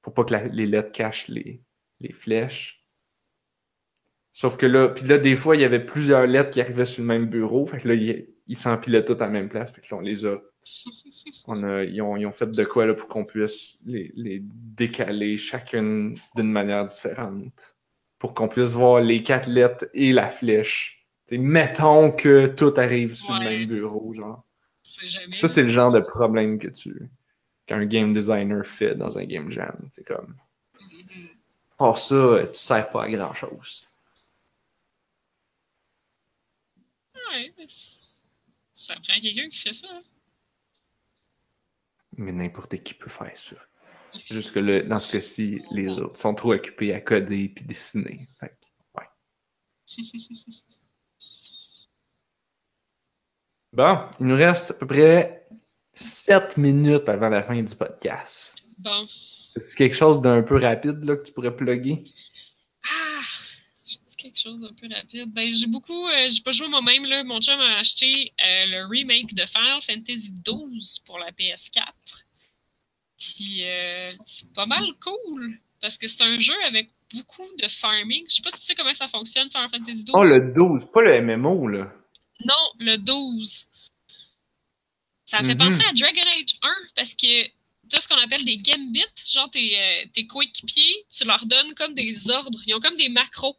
Pour pas que la- les lettres cachent les, les flèches. Sauf que là, puis là, des fois, il y avait plusieurs lettres qui arrivaient sur le même bureau. Fait que là, ils ils s'empilaient toutes à la même place. Fait que là, on les a. On a ils, ont, ils ont fait de quoi là pour qu'on puisse les, les décaler chacune d'une manière différente. Pour qu'on puisse voir les quatre lettres et la flèche. T'sais, mettons que tout arrive sur le même bureau, genre. Jamais. Ça, c'est le genre de problème que tu qu'un game designer fait dans un game jam. C'est comme. Mhm. Pour ça, tu sers pas à grand chose. Ouais, ça prend quelqu'un qui fait ça. hein. Mais n'importe qui peut faire ça. Jusque là, dans ce cas-ci, les autres sont trop occupés à coder puis dessiner. Fait que, ouais. Bon, il nous reste à peu près 7 minutes avant la fin du podcast. Bon. C'est quelque chose d'un peu rapide là, que tu pourrais plugger? Ah! C'est quelque chose d'un peu rapide. Ben, j'ai beaucoup. euh, j'ai pas joué moi-même, là. Mon chum a acheté euh, le remake de Final Fantasy XII pour la PS4. Puis, euh, c'est pas mal cool. Parce que c'est un jeu avec beaucoup de farming. Je sais pas si tu sais comment ça fonctionne, Final Fantasy XII. Oh, le 12, pas le MMO, là. Non, le 12. Ça fait Mhm. penser à Dragon Age 1 parce que tu as ce qu'on appelle des gambits, genre tes, euh, tes coéquipiers, tu leur donnes comme des ordres. Ils ont comme des macros.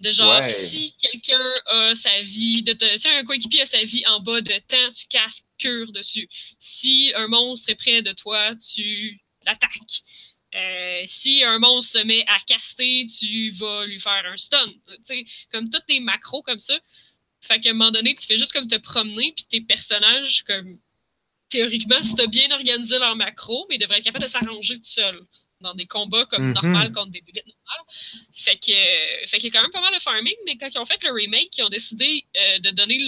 De genre, Ouais. si quelqu'un a sa vie, de te- si un coéquipier a sa vie en bas de temps, tu casses cure dessus. Si un monstre est près de toi, tu l'attaques. Euh, si un monstre se met à caster, tu vas lui faire un stun. Tu sais, comme tous des macros comme ça. Fait qu'à un moment donné, tu fais juste comme te promener, puis tes personnages, comme théoriquement, si t'as bien organisé leur macro, mais ils devraient être capables de s'arranger tout seuls dans des combats comme Mhm. normal contre des bébites normales. Fait que, euh, fait qu'il y a quand même pas mal de farming, mais quand ils ont fait le remake, ils ont décidé euh, de donner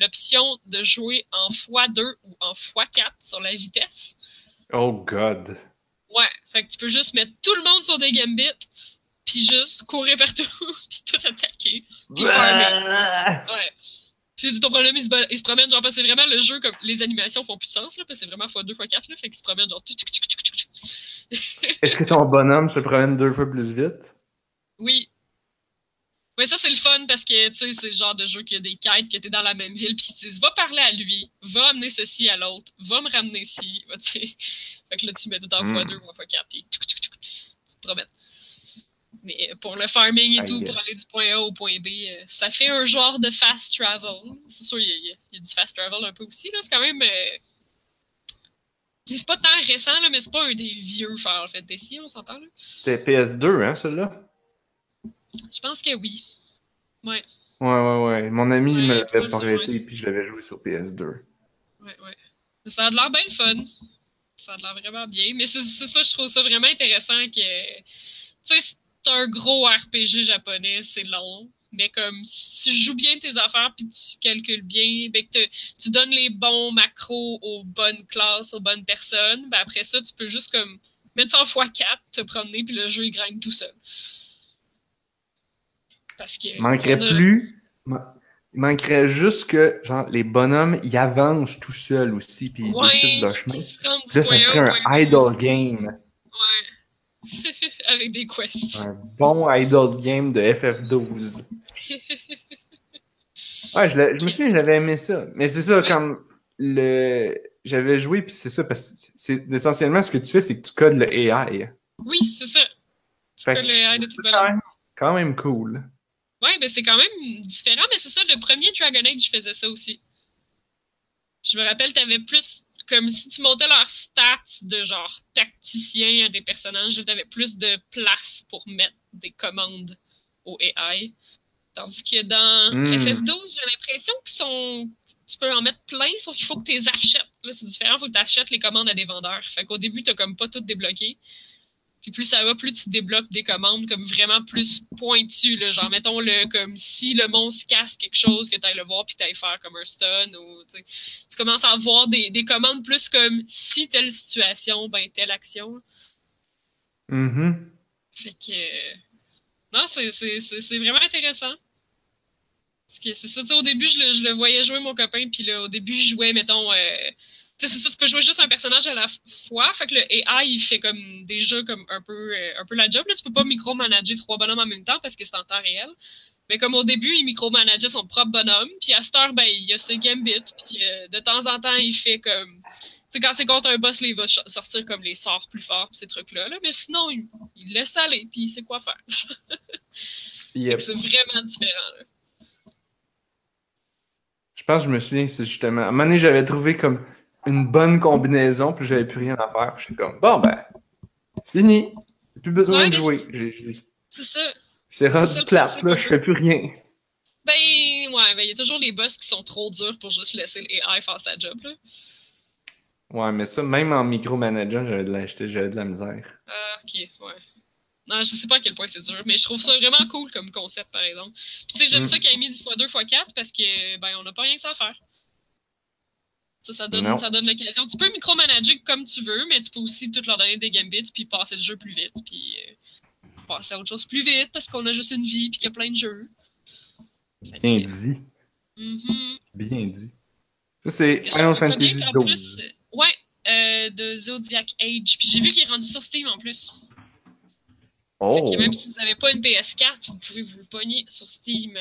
l'option de jouer en x2 ou en x4 sur la vitesse. Oh, God. Ouais, fait que tu peux juste mettre tout le monde sur des gambits, puis juste courir partout, puis tout attaquer. Puis farmer. Ouais. Puis ton problème, il se, ba- il se promène, genre, parce que c'est vraiment le jeu, comme les animations font plus de sens, là, parce que c'est vraiment x2, x4, là, fait qu'il se promène, genre. Est-ce que ton bonhomme se promène deux fois plus vite? Oui. Ouais, ça, c'est le fun, parce que, tu sais, c'est le genre de jeu qui a des quêtes, que t'es dans la même ville, puis ils te disent, va parler à lui, va amener ceci à l'autre, va me ramener ici, va, tu sais. Fait que là, tu mets tout en Mm. x2 ou en x4, puis tchou, tchou, tchou, tu te promènes. Mais pour le farming et tout, pour aller du point A au point B, euh, ça fait un genre de fast travel. C'est sûr, il y, a- y du fast travel un peu aussi, là. C'est quand même. euh, C'est pas tant récent, là, mais c'est pas un des vieux Final Fantasy, on s'entend, là. C'était PS2, hein, celui-là? Je pense que oui. Ouais, Ouais, ouais, ouais. Mon ami Ouais, me l'avait prêté, puis je l'avais joué sur PS2. ouais, ouais. Mais Ça a de l'air bien le fun. Ça a de l'air vraiment bien. Mais c'est ça, je trouve ça vraiment intéressant que. Tu sais, un gros RPG japonais, c'est long. Mais comme si tu joues bien tes affaires puis tu calcules bien, ben que te- tu donnes les bons macros aux bonnes classes, aux bonnes personnes, ben après ça, tu peux juste comme mettre ça en x4, te promener, puis le jeu il grind tout seul. Parce que. Il manquerait a- plus. Il manquerait juste que, genre, les bonhommes, ils avancent tout seuls aussi, puis ils Ouais, décident leur chemin. Là, ça serait un idle game. Ouais. Avec des quests. Un bon idle game de FF12. Ouais, je, je me souviens, j'avais aimé ça. Mais c'est ça, Ouais. comme le. J'avais joué, puis c'est ça, parce que c'est essentiellement ce que tu fais, c'est que tu codes le AI. Oui, c'est ça. Tu Fait codes le AI de c'est tes quand même, quand même cool. Ouais, ben c'est quand même différent, mais c'est ça, le premier Dragon Age faisait ça aussi. Je me rappelle, t'avais plus, comme si tu montais leurs stats de genre tacticien à des personnages, t'avais plus de place pour mettre des commandes au AI. Tandis que dans Hmm. FF12, j'ai l'impression qu'ils sont. Tu peux en mettre plein, sauf qu'il faut que tu les achètes. Là, c'est différent, il faut que tu achètes les commandes à des vendeurs. Fait qu'au début, t'as comme pas tout débloqué. Puis plus ça va, plus tu débloques des commandes comme vraiment plus pointues. Là. Genre, mettons le comme si le monstre casse quelque chose, que tu ailles le voir puis tu ailles faire comme un stun. Ou, tu commences à avoir des, des commandes plus comme si telle situation, ben telle action. Mhm. Fait que. Non, c'est- vraiment intéressant. Parce que c'est ça, tu sais, au début, je le, je le voyais jouer mon copain, puis là, au début, je jouais, mettons. euh, c'est ça, tu peux jouer juste un personnage à la fois. Fait que le AI, il fait comme déjà comme un peu, euh, un peu la job. Là, tu peux pas micromanager trois bonhommes en même temps parce que c'est en temps réel. Mais comme au début, il micromanageait son propre bonhomme, puis à cette heure, ben, il a ses gambits, puis euh, de temps en temps, il fait comme. Tu sais, quand c'est contre un boss, là, il va sortir comme les sorts plus forts, pis ces trucs-là. Là. Mais sinon, il, il laisse aller, puis il sait quoi faire. Yep. que C'est vraiment différent. Là. Je pense que je me souviens, c'est justement. À un moment donné, j'avais trouvé comme une bonne combinaison, puis j'avais plus rien à faire. Puis je suis comme, bon, ben, c'est fini. J'ai plus besoin Ouais, de jouer. C'est ça. C'est rendu plate, là, je fais plus rien. Ben, ouais, ben, il y a toujours les boss qui sont trop durs pour juste laisser l'AI faire sa job. Là. Ouais, mais ça, même en micromanageant, j'avais de l'acheter, j'avais de la misère. Ah, ok, ouais. Non, je sais pas à quel point c'est dur, mais je trouve ça vraiment cool comme concept, par exemple. Puis, tu sais, j'aime Mm. ça qu'il ait mis du x2, x4 parce que, ben, on n'a pas rien que ça à faire. Ça, ça donne, Non. ça donne l'occasion. Tu peux micromanager comme tu veux, mais tu peux aussi tout leur donner des gambits puis passer le jeu plus vite. Puis, euh, passer à autre chose plus vite parce qu'on a juste une vie puis qu'il y a plein de jeux. Bien dit. Mhm. Bien dit. Ça, c'est Final Fantasy XII. plus, euh, ouais, euh, de Zodiac Age. Puis j'ai vu qu'il est rendu sur Steam en plus. Oh! Fait que même si vous n'avez pas une PS4, vous pouvez vous le pogner sur Steam.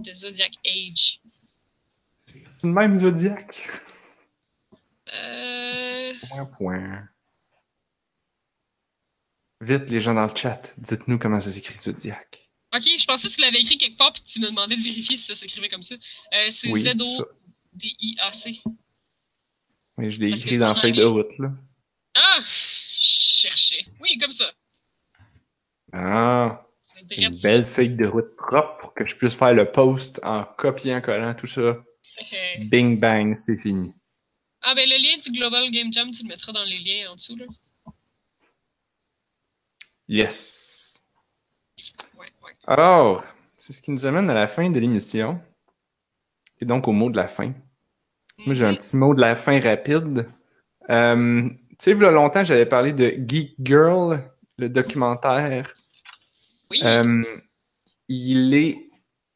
De Zodiac Age. C'est le même Zodiac. Euh. Point, point. Vite, les gens dans le chat, dites-nous comment ça s'écrit Zodiac. Ok, je pensais que tu l'avais écrit quelque part puis tu me demandais de vérifier si ça s'écrivait comme ça. Euh, c'est Oui. Z-O-D-I-A-C. Oui, je l'ai écrit dans la feuille de route, là. Ah! Je cherchais. Oui, comme ça. Ah! C'est Une belle feuille de route propre pour que je puisse faire le post en copiant, collant, tout ça. Bing bang, c'est fini. Ah, ben le lien du Global Game Jam, tu le mettras dans les liens en dessous, là. Yes! Ouais, ouais. Alors, c'est ce qui nous amène à la fin de l'émission. Et donc au mot de la fin. Moi, j'ai un petit mot de la fin rapide. Euh, tu sais, il y a longtemps, j'avais parlé de Geek Girl, le documentaire. Oui. Euh, il est,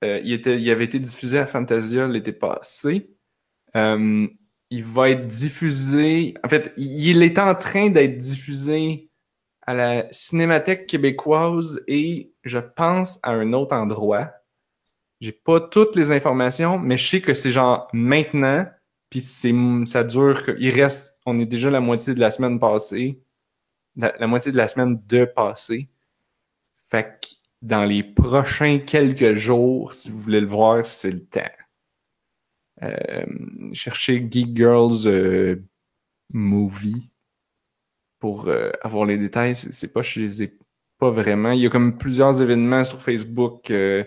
euh, il était, il avait été diffusé à Fantasia l'été passé. Euh, il va être diffusé. En fait, il est en train d'être diffusé à la Cinémathèque québécoise et je pense à un autre endroit. J'ai pas toutes les informations, mais je sais que c'est genre maintenant, puis c'est ça dure. Il reste, on est déjà la moitié de la semaine passée, la, la moitié de la semaine de passée. Fait que dans les prochains quelques jours, si vous voulez le voir, c'est le temps. Euh, cherchez Geek Girls euh, Movie pour euh, avoir les détails. C'est pas, je les ai pas vraiment. Il y a comme plusieurs événements sur Facebook, euh,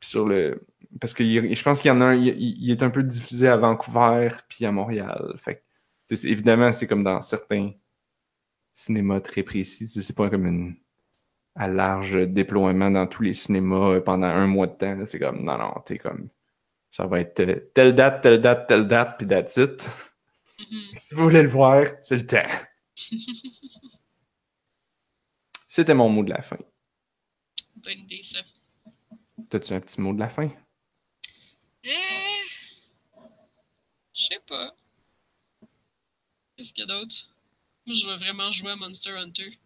sur le, parce que je pense qu'il y en a un, il, est un peu diffusé à Vancouver puis à Montréal. Fait évidemment, c'est comme dans certains cinémas très précis. C'est pas comme une à large déploiement dans tous les cinémas euh, pendant un mois de temps. C'est comme, non, non, t'es comme, ça va être euh, telle date, telle date, telle date, puis that's it. Mhm. Si vous voulez le voir, c'est le temps. C'était mon mot de la fin. Bonne idée, ça. T'as-tu un petit mot de la fin? Euh... Je sais pas. Qu'est-ce qu'il y a d'autre? Moi, je veux vraiment jouer à Monster Hunter.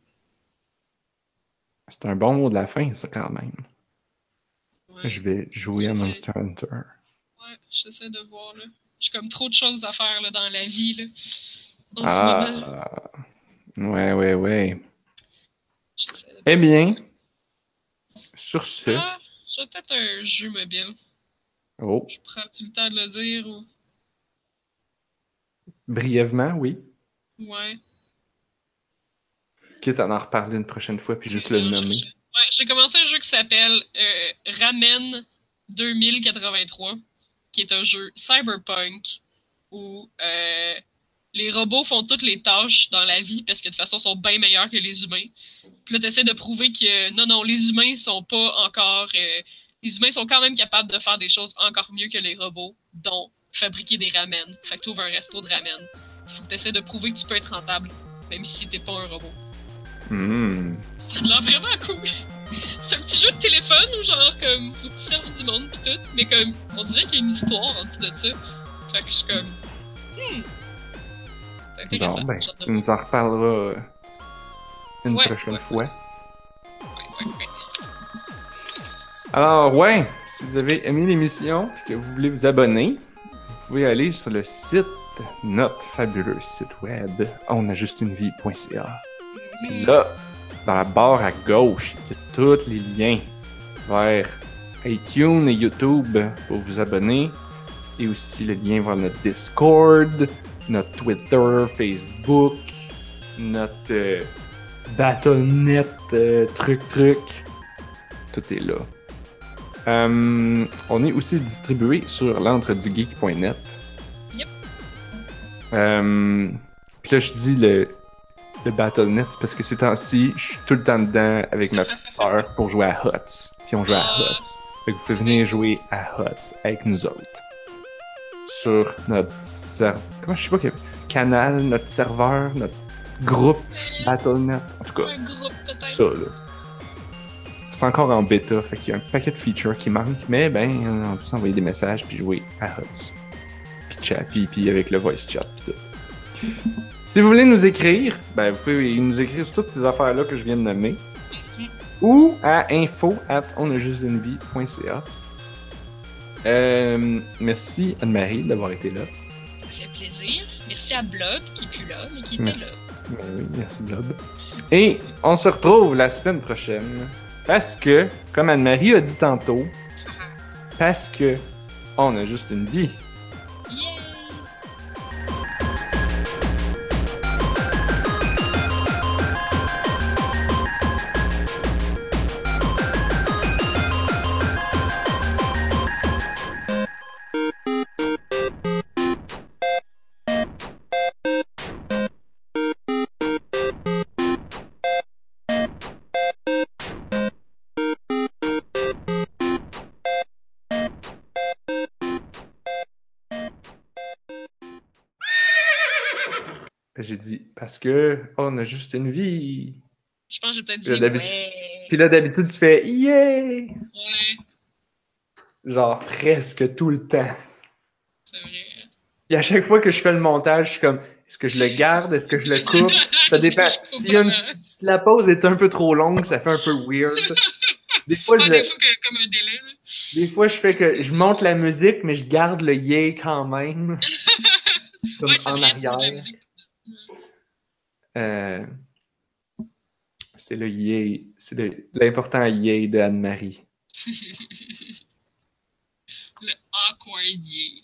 C'est un bon mot de la fin, ça, quand même. Ouais. Je vais jouer à. Monster Hunter. Ouais, j'essaie de voir, là. J'ai comme trop de choses à faire, là, dans la vie, là. En ce moment. Ah! Ouais, ouais, ouais. De- Eh bien, sur ce... Ah, j'ai peut-être un jeu mobile. Oh, Je prends-tu le temps de le dire ou. brièvement, oui. Ouais. Quitte à en reparler une prochaine fois, puis juste le Euh, nommer. Ouais, j'ai commencé un jeu qui s'appelle euh, Ramen 2083, qui est un jeu cyberpunk où euh, les robots font toutes les tâches dans la vie parce que de toute façon, ils sont bien meilleurs que les humains. Puis là, tu essaies de prouver que non, non, les humains sont pas encore. euh, les humains sont quand même capables de faire des choses encore mieux que les robots, dont fabriquer des ramen. Fait que tu ouvres un resto de ramen. Faut que tu essaies de prouver que tu peux être rentable, même si t'es pas un robot. Hmm. Ça a l'air vraiment cool. C'est un petit jeu de téléphone où genre comme faut que tu serves du monde pis tout, mais comme on dirait qu'il y a une histoire en dessous de ça. Fait que je suis comme hmm. Bon, ben, tu nous en reparleras euh, une Ouais, prochaine ouais. fois. voir. Ouais, ouais, ouais. Alors, ouais, si vous avez aimé l'émission et que vous voulez vous abonner, vous pouvez aller sur le site, notre fabuleux site web, onajustunevie.ca. Puis là, dans la barre à gauche, il y a tous les liens vers iTunes et YouTube pour vous abonner. Et aussi le lien vers notre Discord, notre Twitter, Facebook, notre euh, Battle.net, euh, truc truc. Tout est là. Euh, on est aussi distribué sur l'entredugeek.net. Yep. Euh, Puis là, je dis le, le Battle.net parce que ces temps-ci, je suis tout le temps dedans avec ma petite sœur pour jouer à HOTS. Puis on joue à. HOTS. Fait que vous pouvez venir jouer à HOTS avec nous autres. Sur notre serveur. Comment je sais pas quel canal, notre serveur, notre groupe Battle.net. En tout cas, ça, là. C'est encore en bêta, fait qu'il y a un paquet de features qui manquent, mais ben, on peut s'envoyer des messages puis jouer à HUDs. Puis chat, puis, puis avec le voice chat, puis tout. Si vous voulez nous écrire, ben vous pouvez nous écrire sur toutes ces affaires-là que je viens de nommer. Ou à info at. Euh, merci Anne-Marie d'avoir été là. Ça fait plaisir. Merci à Blob qui plus là, mais qui était Merci. Ben oui, merci Blob. Et on se retrouve la semaine prochaine. Parce que, comme Anne-Marie a dit tantôt, là. parce que on a juste une vie. Que on a juste une vie. Je pense que j'ai peut-être dit ouais. Puis là d'habitude tu fais yeah, Ouais, genre presque tout le temps. c'est vrai. Et à chaque fois que je fais le montage, je suis comme est-ce que je le garde, est-ce que je le coupe? Ça dépend. Si, une la pause est un peu trop longue, ça fait un peu weird. Des fois, je, des fois que, comme un délai, des fois, je fais que je monte la musique, mais je garde le yay quand même. Comme Ouais, en arrière. musique. Euh, c'est le yay, c'est l'important yay de Anne-Marie. Le awkward yeah.